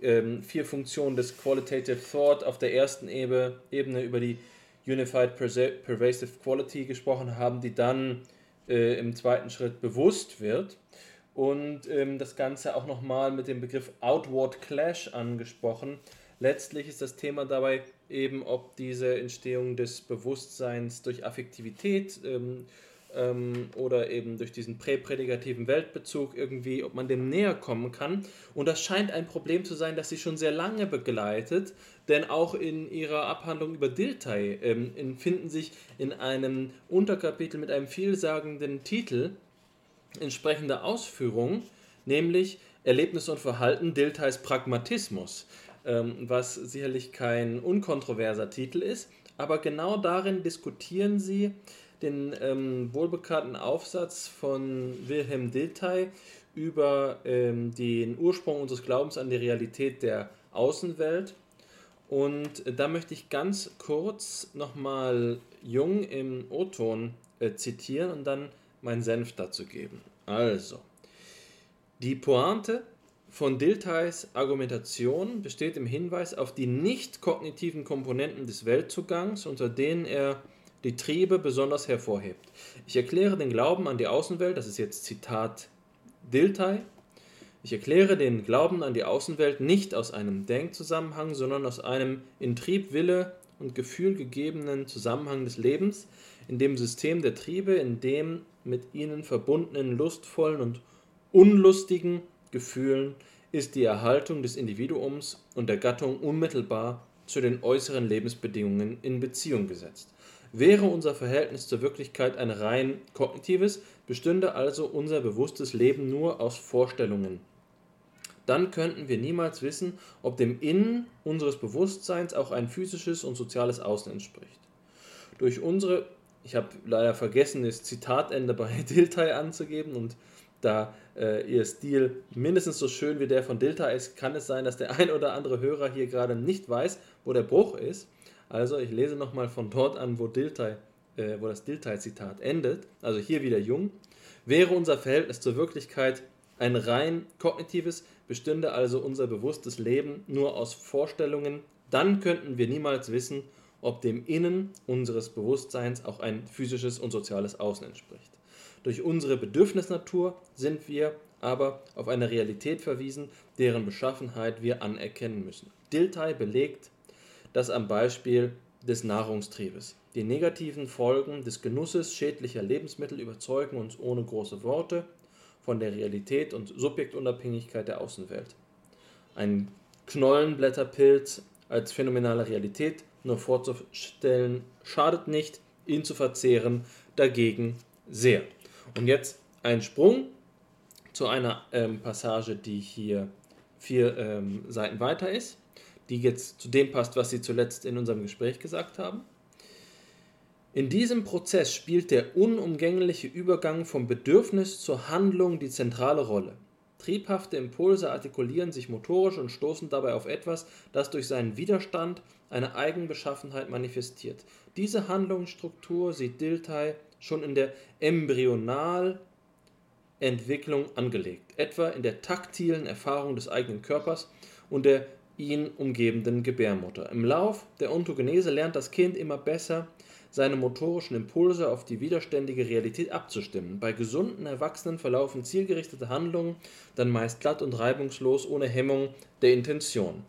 ähm, vier Funktionen des Qualitative Thought auf der ersten Ebene über die Unified Pervasive Quality gesprochen haben, die dann äh, im zweiten Schritt bewusst wird. Und ähm, das Ganze auch nochmal mit dem Begriff Outward Clash angesprochen. Letztlich ist das Thema dabei eben ob diese Entstehung des Bewusstseins durch Affektivität ähm, ähm, oder eben durch diesen präprädikativen Weltbezug irgendwie, ob man dem näher kommen kann. Und das scheint ein Problem zu sein, das sie schon sehr lange begleitet, denn auch in ihrer Abhandlung über Dilthey ähm, finden sich in einem Unterkapitel mit einem vielsagenden Titel entsprechende Ausführungen, nämlich Erlebnis und Verhalten Diltheys Pragmatismus ähm, was sicherlich kein unkontroverser Titel ist, aber genau darin diskutieren sie den ähm, wohlbekannten Aufsatz von Wilhelm Dilthey über ähm, den Ursprung unseres Glaubens an die Realität der Außenwelt. Und da möchte ich ganz kurz nochmal Jung im O-Ton äh, zitieren und dann meinen Senf dazu geben. Also, die Pointe von Diltheys Argumentation besteht im Hinweis auf die nicht kognitiven Komponenten des Weltzugangs, unter denen er die Triebe besonders hervorhebt. Ich erkläre den Glauben an die Außenwelt, das ist jetzt Zitat Dilthey, ich erkläre den Glauben an die Außenwelt nicht aus einem Denkzusammenhang, sondern aus einem in Trieb, Wille und Gefühl gegebenen Zusammenhang des Lebens, in dem System der Triebe, in dem mit ihnen verbundenen lustvollen und unlustigen Gefühlen ist die Erhaltung des Individuums und der Gattung unmittelbar zu den äußeren Lebensbedingungen in Beziehung gesetzt. Wäre unser Verhältnis zur Wirklichkeit ein rein kognitives, bestünde also unser bewusstes Leben nur aus Vorstellungen. Dann könnten wir niemals wissen, ob dem Innen unseres Bewusstseins auch ein physisches und soziales Außen entspricht. Durch unsere, ich habe leider vergessen, das Zitatende bei Dilthey anzugeben und da äh, ihr Stil mindestens so schön wie der von Dilta ist, kann es sein, dass der ein oder andere Hörer hier gerade nicht weiß, wo der Bruch ist. Also ich lese nochmal von dort an, wo, Diltai, äh, wo das Diltai-Zitat endet. Also hier wieder Jung. Wäre unser Verhältnis zur Wirklichkeit ein rein kognitives, bestünde also unser bewusstes Leben nur aus Vorstellungen, dann könnten wir niemals wissen, ob dem Innen unseres Bewusstseins auch ein physisches und soziales Außen entspricht. Durch unsere Bedürfnisnatur sind wir aber auf eine Realität verwiesen, deren Beschaffenheit wir anerkennen müssen. Dilthey belegt das am Beispiel des Nahrungstriebes. Die negativen Folgen des Genusses schädlicher Lebensmittel überzeugen uns ohne große Worte von der Realität und Subjektunabhängigkeit der Außenwelt. Ein Knollenblätterpilz als phänomenale Realität nur vorzustellen schadet nicht, ihn zu verzehren dagegen sehr. Und jetzt ein Sprung zu einer ähm, Passage, die hier vier ähm, Seiten weiter ist, die jetzt zu dem passt, was Sie zuletzt in unserem Gespräch gesagt haben. In diesem Prozess spielt der unumgängliche Übergang vom Bedürfnis zur Handlung die zentrale Rolle. Triebhafte Impulse artikulieren sich motorisch und stoßen dabei auf etwas, das durch seinen Widerstand eine Eigenbeschaffenheit manifestiert. Diese Handlungsstruktur sieht Dilthey schon in der Embryonalentwicklung angelegt, etwa in der taktilen Erfahrung des eigenen Körpers und der ihn umgebenden Gebärmutter. Im Lauf der Ontogenese lernt das Kind immer besser, seine motorischen Impulse auf die widerständige Realität abzustimmen. Bei gesunden Erwachsenen verlaufen zielgerichtete Handlungen dann meist glatt und reibungslos ohne Hemmung der Intention.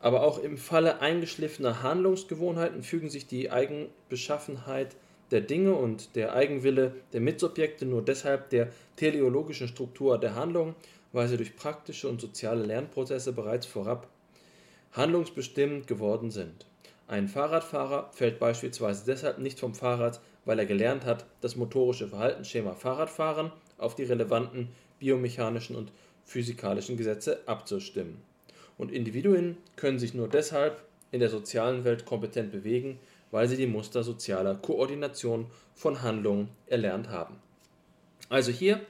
Aber auch im Falle eingeschliffener Handlungsgewohnheiten fügen sich die Eigenbeschaffenheit der Dinge und der Eigenwille der Mitsubjekte nur deshalb der teleologischen Struktur der Handlung, weil sie durch praktische und soziale Lernprozesse bereits vorab handlungsbestimmt geworden sind. Ein Fahrradfahrer fällt beispielsweise deshalb nicht vom Fahrrad, weil er gelernt hat, das motorische Verhaltensschema Fahrradfahren auf die relevanten biomechanischen und physikalischen Gesetze abzustimmen. Und Individuen können sich nur deshalb in der sozialen Welt kompetent bewegen, weil sie die Muster sozialer Koordination von Handlungen erlernt haben. Also hier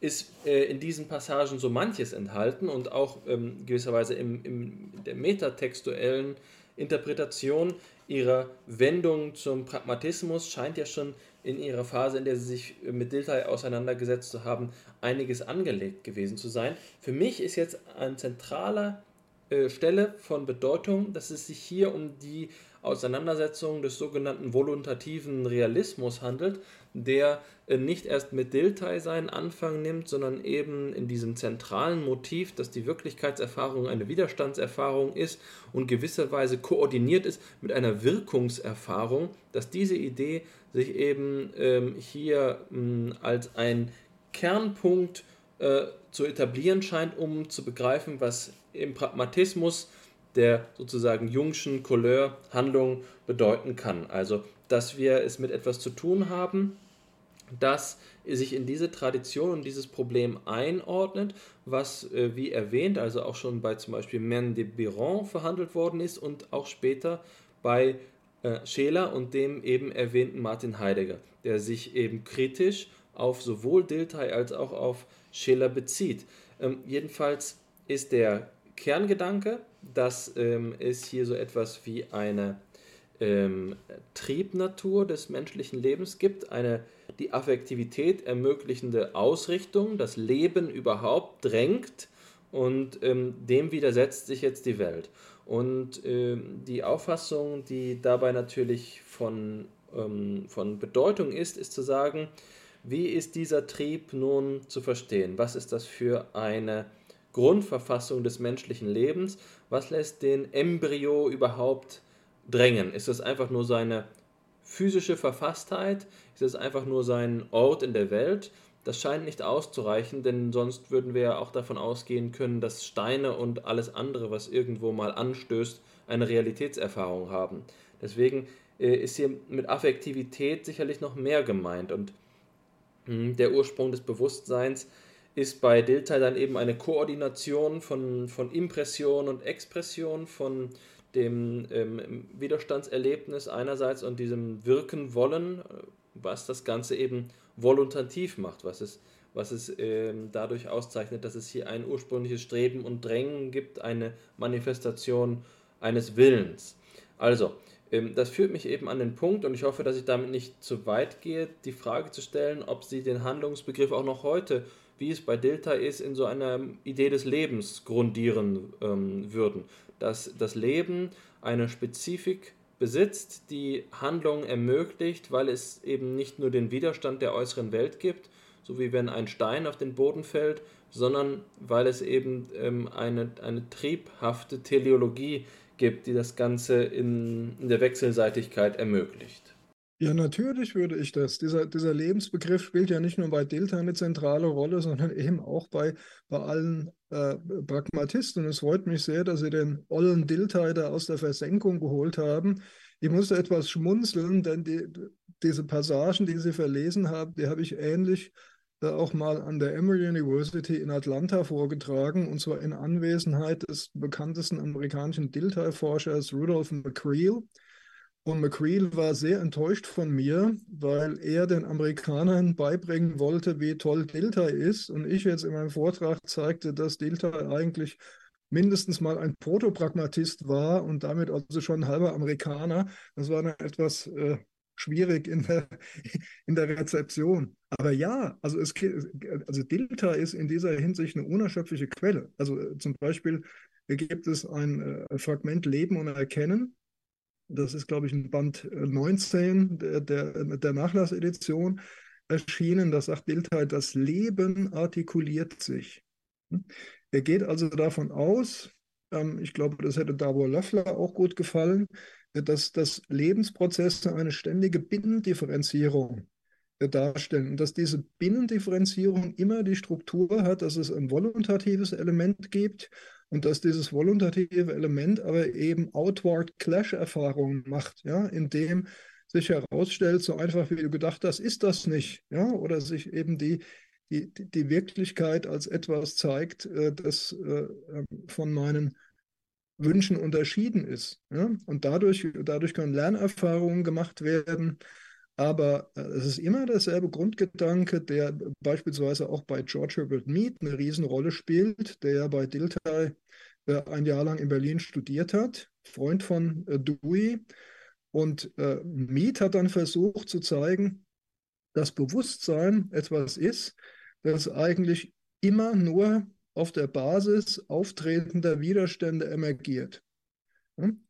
ist äh, in diesen Passagen so manches enthalten und auch ähm, gewisserweise im, im, der metatextuellen Interpretation ihrer Wendung zum Pragmatismus scheint ja schon in ihrer Phase, in der sie sich mit Dilthey auseinandergesetzt zu haben, einiges angelegt gewesen zu sein. Für mich ist jetzt an zentraler äh, Stelle von Bedeutung, dass es sich hier um die Auseinandersetzung des sogenannten voluntativen Realismus handelt, der äh, nicht erst mit Dilthey seinen Anfang nimmt, sondern eben in diesem zentralen Motiv, dass die Wirklichkeitserfahrung eine Widerstandserfahrung ist und gewisserweise koordiniert ist mit einer Wirkungserfahrung, dass diese Idee sich eben ähm, hier mh, als ein Kernpunkt äh, zu etablieren scheint, um zu begreifen, was im Pragmatismus der sozusagen Jungschen Couleur-Handlung bedeuten kann. Also, dass wir es mit etwas zu tun haben, das sich in diese Tradition und dieses Problem einordnet, was, äh, wie erwähnt, also auch schon bei zum Beispiel Mern de Biron verhandelt worden ist und auch später bei äh, Scheler und dem eben erwähnten Martin Heidegger, der sich eben kritisch auf sowohl Dilthey als auch auf Scheler bezieht. Ähm, jedenfalls ist der Kerngedanke, dass ähm, es hier so etwas wie eine ähm, Triebnatur des menschlichen Lebens gibt, eine die Affektivität ermöglichende Ausrichtung, das Leben überhaupt drängt und ähm, dem widersetzt sich jetzt die Welt. Und ähm, die Auffassung, die dabei natürlich von, ähm, von Bedeutung ist, ist zu sagen, wie ist dieser Trieb nun zu verstehen? Was ist das für eine Grundverfassung des menschlichen Lebens. Was lässt den Embryo überhaupt drängen? Ist es einfach nur seine physische Verfasstheit? Ist es einfach nur sein Ort in der Welt? Das scheint nicht auszureichen, denn sonst würden wir ja auch davon ausgehen können, dass Steine und alles andere, was irgendwo mal anstößt, eine Realitätserfahrung haben. Deswegen äh, ist hier mit Affektivität sicherlich noch mehr gemeint und hm, der Ursprung des Bewusstseins ist bei Delta dann eben eine Koordination von, von Impression und Expression, von dem ähm, Widerstandserlebnis einerseits und diesem Wirken wollen, was das Ganze eben voluntativ macht, was es, was es ähm, dadurch auszeichnet, dass es hier ein ursprüngliches Streben und Drängen gibt, eine Manifestation eines Willens. Also, ähm, das führt mich eben an den Punkt, und ich hoffe, dass ich damit nicht zu weit gehe, die Frage zu stellen, ob Sie den Handlungsbegriff auch noch heute wie es bei Delta ist, in so einer Idee des Lebens grundieren ähm, würden. Dass das Leben eine Spezifik besitzt, die Handlungen ermöglicht, weil es eben nicht nur den Widerstand der äußeren Welt gibt, so wie wenn ein Stein auf den Boden fällt, sondern weil es eben ähm, eine, eine triebhafte Teleologie gibt, die das Ganze in, in der Wechselseitigkeit ermöglicht. Ja, natürlich würde ich das. Dieser, dieser Lebensbegriff spielt ja nicht nur bei Delta eine zentrale Rolle, sondern eben auch bei, bei allen äh, Pragmatisten. Es freut mich sehr, dass Sie den ollen Dilthey da aus der Versenkung geholt haben. Ich musste etwas schmunzeln, denn die, diese Passagen, die Sie verlesen haben, die habe ich ähnlich äh, auch mal an der Emory University in Atlanta vorgetragen, und zwar in Anwesenheit des bekanntesten amerikanischen Dilthey-Forschers Rudolph McCreel. Und McCreel war sehr enttäuscht von mir, weil er den Amerikanern beibringen wollte, wie toll Delta ist. Und ich jetzt in meinem Vortrag zeigte, dass Delta eigentlich mindestens mal ein Protopragmatist war und damit also schon ein halber Amerikaner. Das war dann etwas äh, schwierig in der, in der Rezeption. Aber ja, also, es, also Delta ist in dieser Hinsicht eine unerschöpfliche Quelle. Also äh, zum Beispiel gibt es ein äh, Fragment Leben und Erkennen das ist, glaube ich, ein Band 19 äh, der, der, der Nachlassedition erschienen. Das sagt Bildheit, das Leben artikuliert sich. Hm? Er geht also davon aus, ähm, ich glaube, das hätte Davor Löffler auch gut gefallen, dass, dass Lebensprozesse eine ständige Binnendifferenzierung äh, darstellen und dass diese Binnendifferenzierung immer die Struktur hat, dass es ein voluntatives Element gibt und dass dieses voluntative Element aber eben Outward Clash-Erfahrungen macht, ja, indem sich herausstellt, so einfach wie du gedacht hast, ist das nicht, ja, oder sich eben die, die, die Wirklichkeit als etwas zeigt, äh, das äh, ähm, von meinen Wünschen unterschieden ist. Ja? Und dadurch, dadurch können Lernerfahrungen gemacht werden, aber äh, es ist immer derselbe Grundgedanke, der beispielsweise auch bei George Herbert Mead eine Riesenrolle spielt, der bei Dilthey äh, ein Jahr lang in Berlin studiert hat, Freund von äh, Dewey. Und Mead hat dann versucht zu zeigen, dass Bewusstsein etwas ist, das eigentlich immer nur auf der Basis auftretender Widerstände emergiert.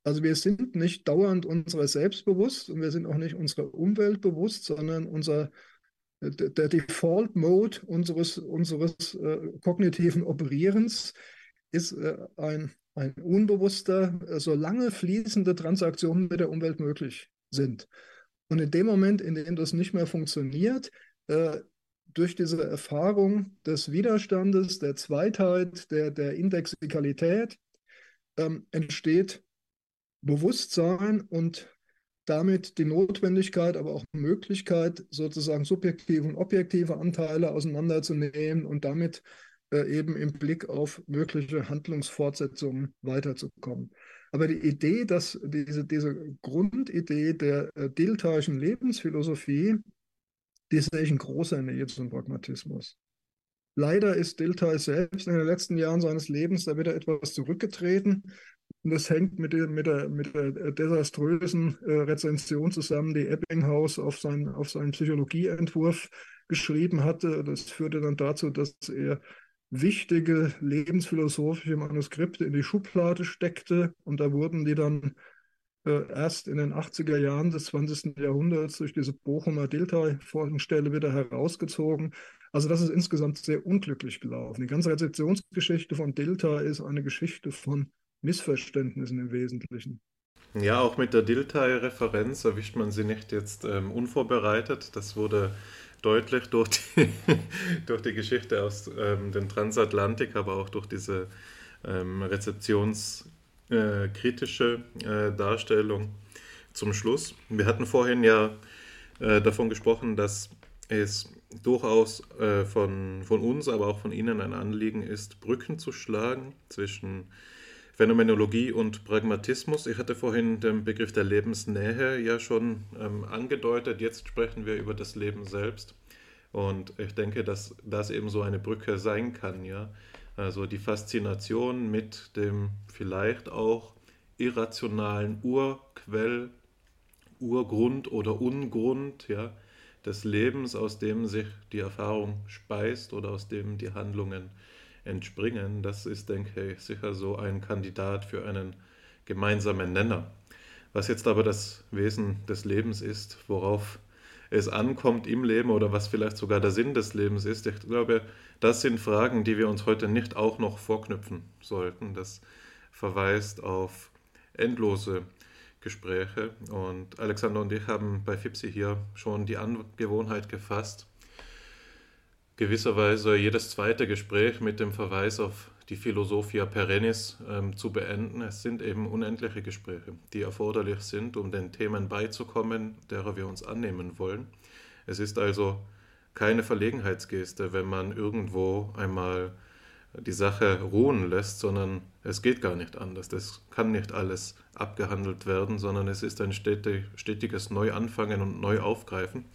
Also wir sind nicht dauernd unserer selbst bewusst und wir sind auch nicht unserer Umwelt bewusst, sondern unser, der Default Mode unseres, unseres äh, kognitiven Operierens ist äh, ein, ein unbewusster, äh, solange fließende Transaktionen mit der Umwelt möglich sind. Und in dem Moment, in dem das nicht mehr funktioniert, äh, durch diese Erfahrung des Widerstandes, der Zweitheit, der, der Indexikalität, ähm, entsteht Bewusstsein und damit die Notwendigkeit, aber auch Möglichkeit, sozusagen subjektive und objektive Anteile auseinanderzunehmen und damit äh, eben im Blick auf mögliche Handlungsfortsetzungen weiterzukommen. Aber die Idee, dass diese, diese Grundidee der äh, Dilthaischen Lebensphilosophie, die sehe ich in großer Nähe zum Pragmatismus. Leider ist Dilthey selbst in den letzten Jahren seines Lebens da wieder etwas zurückgetreten und das hängt mit der, mit der, mit der desaströsen äh, Rezension zusammen, die Ebbinghaus auf, sein, auf seinen Psychologieentwurf geschrieben hatte. Das führte dann dazu, dass er wichtige lebensphilosophische Manuskripte in die Schublade steckte und da wurden die dann äh, erst in den 80er Jahren des 20. Jahrhunderts durch diese Bochumer Dilthey-Forschungsstelle wieder herausgezogen. Also das ist insgesamt sehr unglücklich gelaufen. Die ganze Rezeptionsgeschichte von Dilthey ist eine Geschichte von Missverständnissen im Wesentlichen. Ja, auch mit der Dilthey-Referenz erwischt man sie nicht jetzt ähm, unvorbereitet. Das wurde deutlich durch die, durch die Geschichte aus ähm, dem Transatlantik, aber auch durch diese ähm, rezeptionskritische äh, äh, Darstellung zum Schluss. Wir hatten vorhin ja äh, davon gesprochen, dass es durchaus äh, von, von uns, aber auch von Ihnen ein Anliegen ist, Brücken zu schlagen zwischen Phänomenologie und Pragmatismus. Ich hatte vorhin den Begriff der Lebensnähe ja schon ähm, angedeutet. Jetzt sprechen wir über das Leben selbst. Und ich denke, dass das eben so eine Brücke sein kann, ja. Also die Faszination mit dem vielleicht auch irrationalen Urquell, Urgrund oder Ungrund, ja, des Lebens, aus dem sich die Erfahrung speist oder aus dem die Handlungen entspringen. Das ist, denke ich, sicher so ein Kandidat für einen gemeinsamen Nenner. Was jetzt aber das Wesen des Lebens ist, worauf es ankommt im Leben oder was vielleicht sogar der Sinn des Lebens ist. Ich glaube, das sind Fragen, die wir uns heute nicht auch noch vorknüpfen sollten. Das verweist auf endlose Gespräche. Und Alexander und ich haben bei FIPSI hier schon die Angewohnheit gefasst, gewisserweise jedes zweite Gespräch mit dem Verweis auf die Philosophia Perennis ähm, zu beenden. Es sind eben unendliche Gespräche, die erforderlich sind, um den Themen beizukommen, derer wir uns annehmen wollen. Es ist also keine Verlegenheitsgeste, wenn man irgendwo einmal die Sache ruhen lässt, sondern es geht gar nicht anders. Das kann nicht alles abgehandelt werden, sondern es ist ein stetiges Neuanfangen und Neuaufgreifen.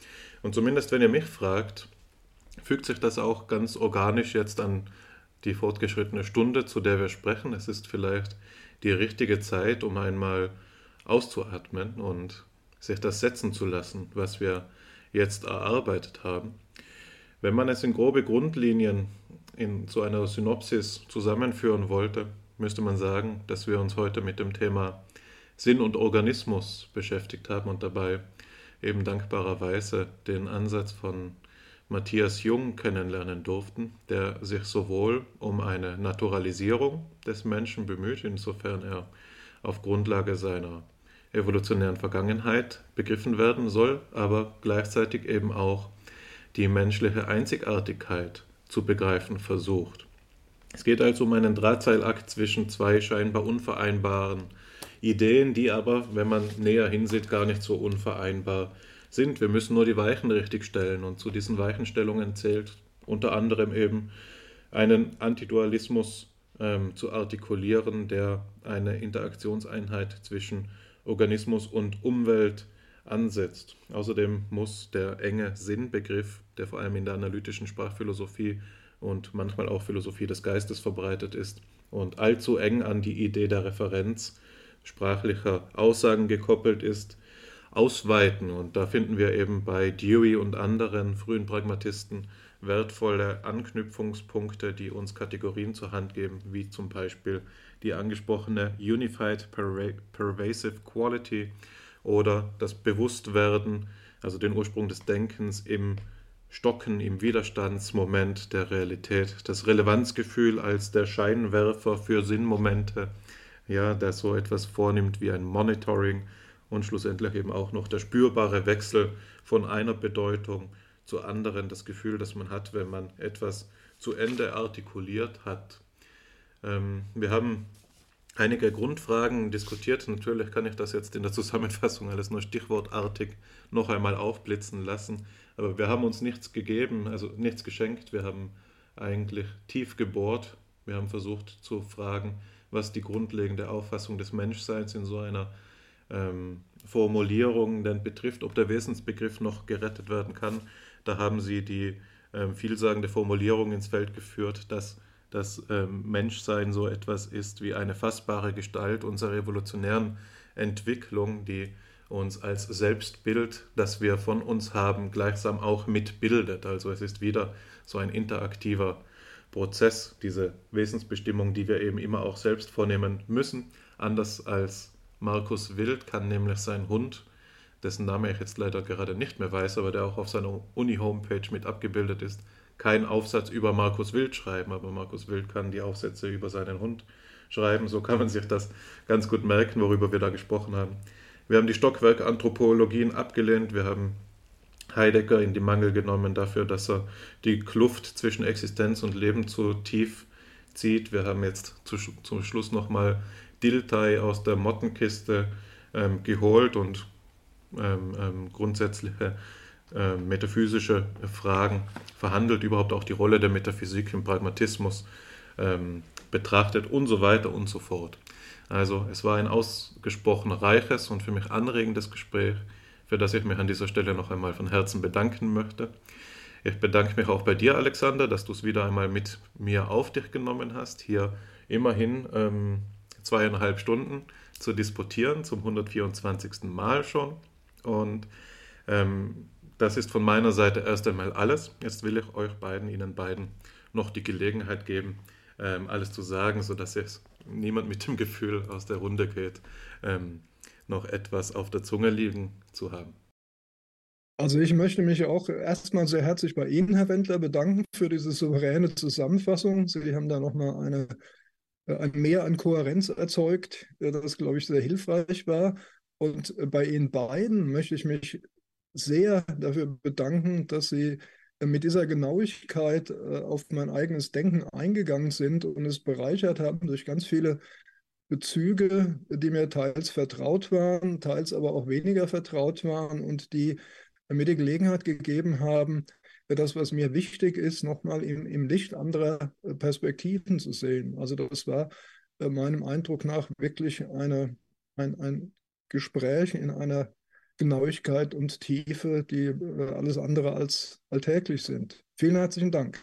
Und zumindest wenn ihr mich fragt, fügt sich das auch ganz organisch jetzt an die fortgeschrittene Stunde, zu der wir sprechen. Es ist vielleicht die richtige Zeit, um einmal auszuatmen und sich das setzen zu lassen, was wir jetzt erarbeitet haben. Wenn man es in grobe Grundlinien in so einer Synopsis zusammenführen wollte, müsste man sagen, dass wir uns heute mit dem Thema Sinn und Organismus beschäftigt haben und dabei eben dankbarerweise den Ansatz von Matthias Jung kennenlernen durften, der sich sowohl um eine Naturalisierung des Menschen bemüht, insofern er auf Grundlage seiner evolutionären Vergangenheit begriffen werden soll, aber gleichzeitig eben auch die menschliche Einzigartigkeit zu begreifen versucht. Es geht also um einen Drahtseilakt zwischen zwei scheinbar unvereinbaren Ideen, die aber, wenn man näher hinsieht, gar nicht so unvereinbar sind sind. Wir müssen nur die Weichen richtig stellen und zu diesen Weichenstellungen zählt unter anderem eben einen Antidualismus ähm, zu artikulieren, der eine Interaktionseinheit zwischen Organismus und Umwelt ansetzt. Außerdem muss der enge Sinnbegriff, der vor allem in der analytischen Sprachphilosophie und manchmal auch Philosophie des Geistes verbreitet ist und allzu eng an die Idee der Referenz sprachlicher Aussagen gekoppelt ist, ausweiten. Und da finden wir eben bei Dewey und anderen frühen Pragmatisten wertvolle Anknüpfungspunkte, die uns Kategorien zur Hand geben, wie zum Beispiel die angesprochene Unified Pervasive Quality oder das Bewusstwerden, also den Ursprung des Denkens im Stocken, im Widerstandsmoment der Realität, das Relevanzgefühl als der Scheinwerfer für Sinnmomente, ja, der so etwas vornimmt wie ein Monitoring und schlussendlich eben auch noch der spürbare Wechsel von einer Bedeutung zur anderen, das Gefühl, das man hat, wenn man etwas zu Ende artikuliert hat. Ähm, wir haben einige Grundfragen diskutiert. Natürlich kann ich das jetzt in der Zusammenfassung alles nur stichwortartig noch einmal aufblitzen lassen, aber wir haben uns nichts gegeben, also nichts geschenkt. Wir haben eigentlich tief gebohrt. Wir haben versucht zu fragen, was die grundlegende Auffassung des Menschseins in so einer ähm, Formulierungen denn betrifft, ob der Wesensbegriff noch gerettet werden kann. Da haben Sie die ähm, vielsagende Formulierung ins Feld geführt, dass das ähm, Menschsein so etwas ist wie eine fassbare Gestalt unserer evolutionären Entwicklung, die uns als Selbstbild, das wir von uns haben, gleichsam auch mitbildet. Also es ist wieder so ein interaktiver Prozess, diese Wesensbestimmung, die wir eben immer auch selbst vornehmen müssen, anders als Markus Wild kann nämlich seinen Hund, dessen Name ich jetzt leider gerade nicht mehr weiß, aber der auch auf seiner Uni-Homepage mit abgebildet ist, keinen Aufsatz über Markus Wild schreiben, aber Markus Wild kann die Aufsätze über seinen Hund schreiben. So kann man sich das ganz gut merken, worüber wir da gesprochen haben. Wir haben die Stockwerkanthropologien abgelehnt, wir haben Heidegger in die Mangel genommen dafür, dass er die Kluft zwischen Existenz und Leben zu tief zieht. Wir haben jetzt zu, zum Schluss nochmal Dilthey aus der Mottenkiste ähm, geholt und ähm, ähm, grundsätzliche äh, metaphysische Fragen verhandelt, überhaupt auch die Rolle der Metaphysik im Pragmatismus ähm, betrachtet und so weiter und so fort. Also es war ein ausgesprochen reiches und für mich anregendes Gespräch, für das ich mich an dieser Stelle noch einmal von Herzen bedanken möchte. Ich bedanke mich auch bei dir, Alexander, dass du es wieder einmal mit mir auf dich genommen hast, hier immerhin ähm, zweieinhalb Stunden zu disputieren, zum 124. Mal schon. Und ähm, das ist von meiner Seite erst einmal alles. Jetzt will ich euch beiden, Ihnen beiden, noch die Gelegenheit geben, ähm, alles zu sagen, sodass jetzt niemand mit dem Gefühl aus der Runde geht, ähm, noch etwas auf der Zunge liegen zu haben. Also ich möchte mich auch erstmal sehr herzlich bei Ihnen, Herr Wendler, bedanken für diese souveräne Zusammenfassung. Sie haben da nochmal eine, ein Mehr an Kohärenz erzeugt, äh, das, glaube ich, sehr hilfreich war. Und äh, bei Ihnen beiden möchte ich mich sehr dafür bedanken, dass Sie mit dieser Genauigkeit auf mein eigenes Denken eingegangen sind und es bereichert haben durch ganz viele Bezüge, die mir teils vertraut waren, teils aber auch weniger vertraut waren und die mir die Gelegenheit gegeben haben, das, was mir wichtig ist, nochmal im, im Licht anderer äh, Perspektiven zu sehen. Also das war äh, meinem Eindruck nach wirklich eine, ein, ein Gespräch in einer Genauigkeit und Tiefe, die äh, alles andere als alltäglich sind. Vielen herzlichen Dank.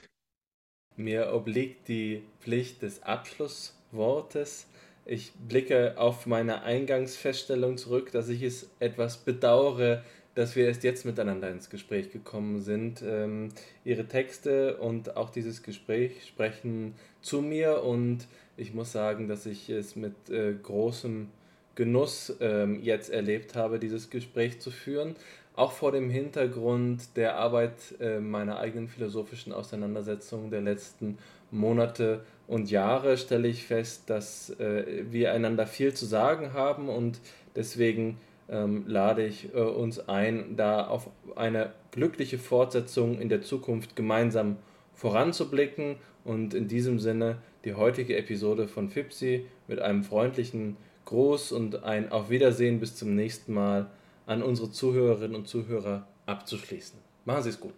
Mir obliegt die Pflicht des Abschlusswortes. Ich blicke auf meine Eingangsfeststellung zurück, dass ich es etwas bedauere, dass wir erst jetzt miteinander ins Gespräch gekommen sind. Ähm, ihre Texte und auch dieses Gespräch sprechen zu mir und ich muss sagen, dass ich es mit äh, großem Genuss ähm, jetzt erlebt habe, dieses Gespräch zu führen. Auch vor dem Hintergrund der Arbeit äh, meiner eigenen philosophischen Auseinandersetzung der letzten Monate und Jahre stelle ich fest, dass äh, wir einander viel zu sagen haben und deswegen ähm, lade ich äh, uns ein, da auf eine glückliche Fortsetzung in der Zukunft gemeinsam voranzublicken und in diesem Sinne die heutige Episode von Fipsi mit einem freundlichen Gruß und ein Auf Wiedersehen bis zum nächsten Mal an unsere Zuhörerinnen und Zuhörer abzuschließen. Machen Sie es gut.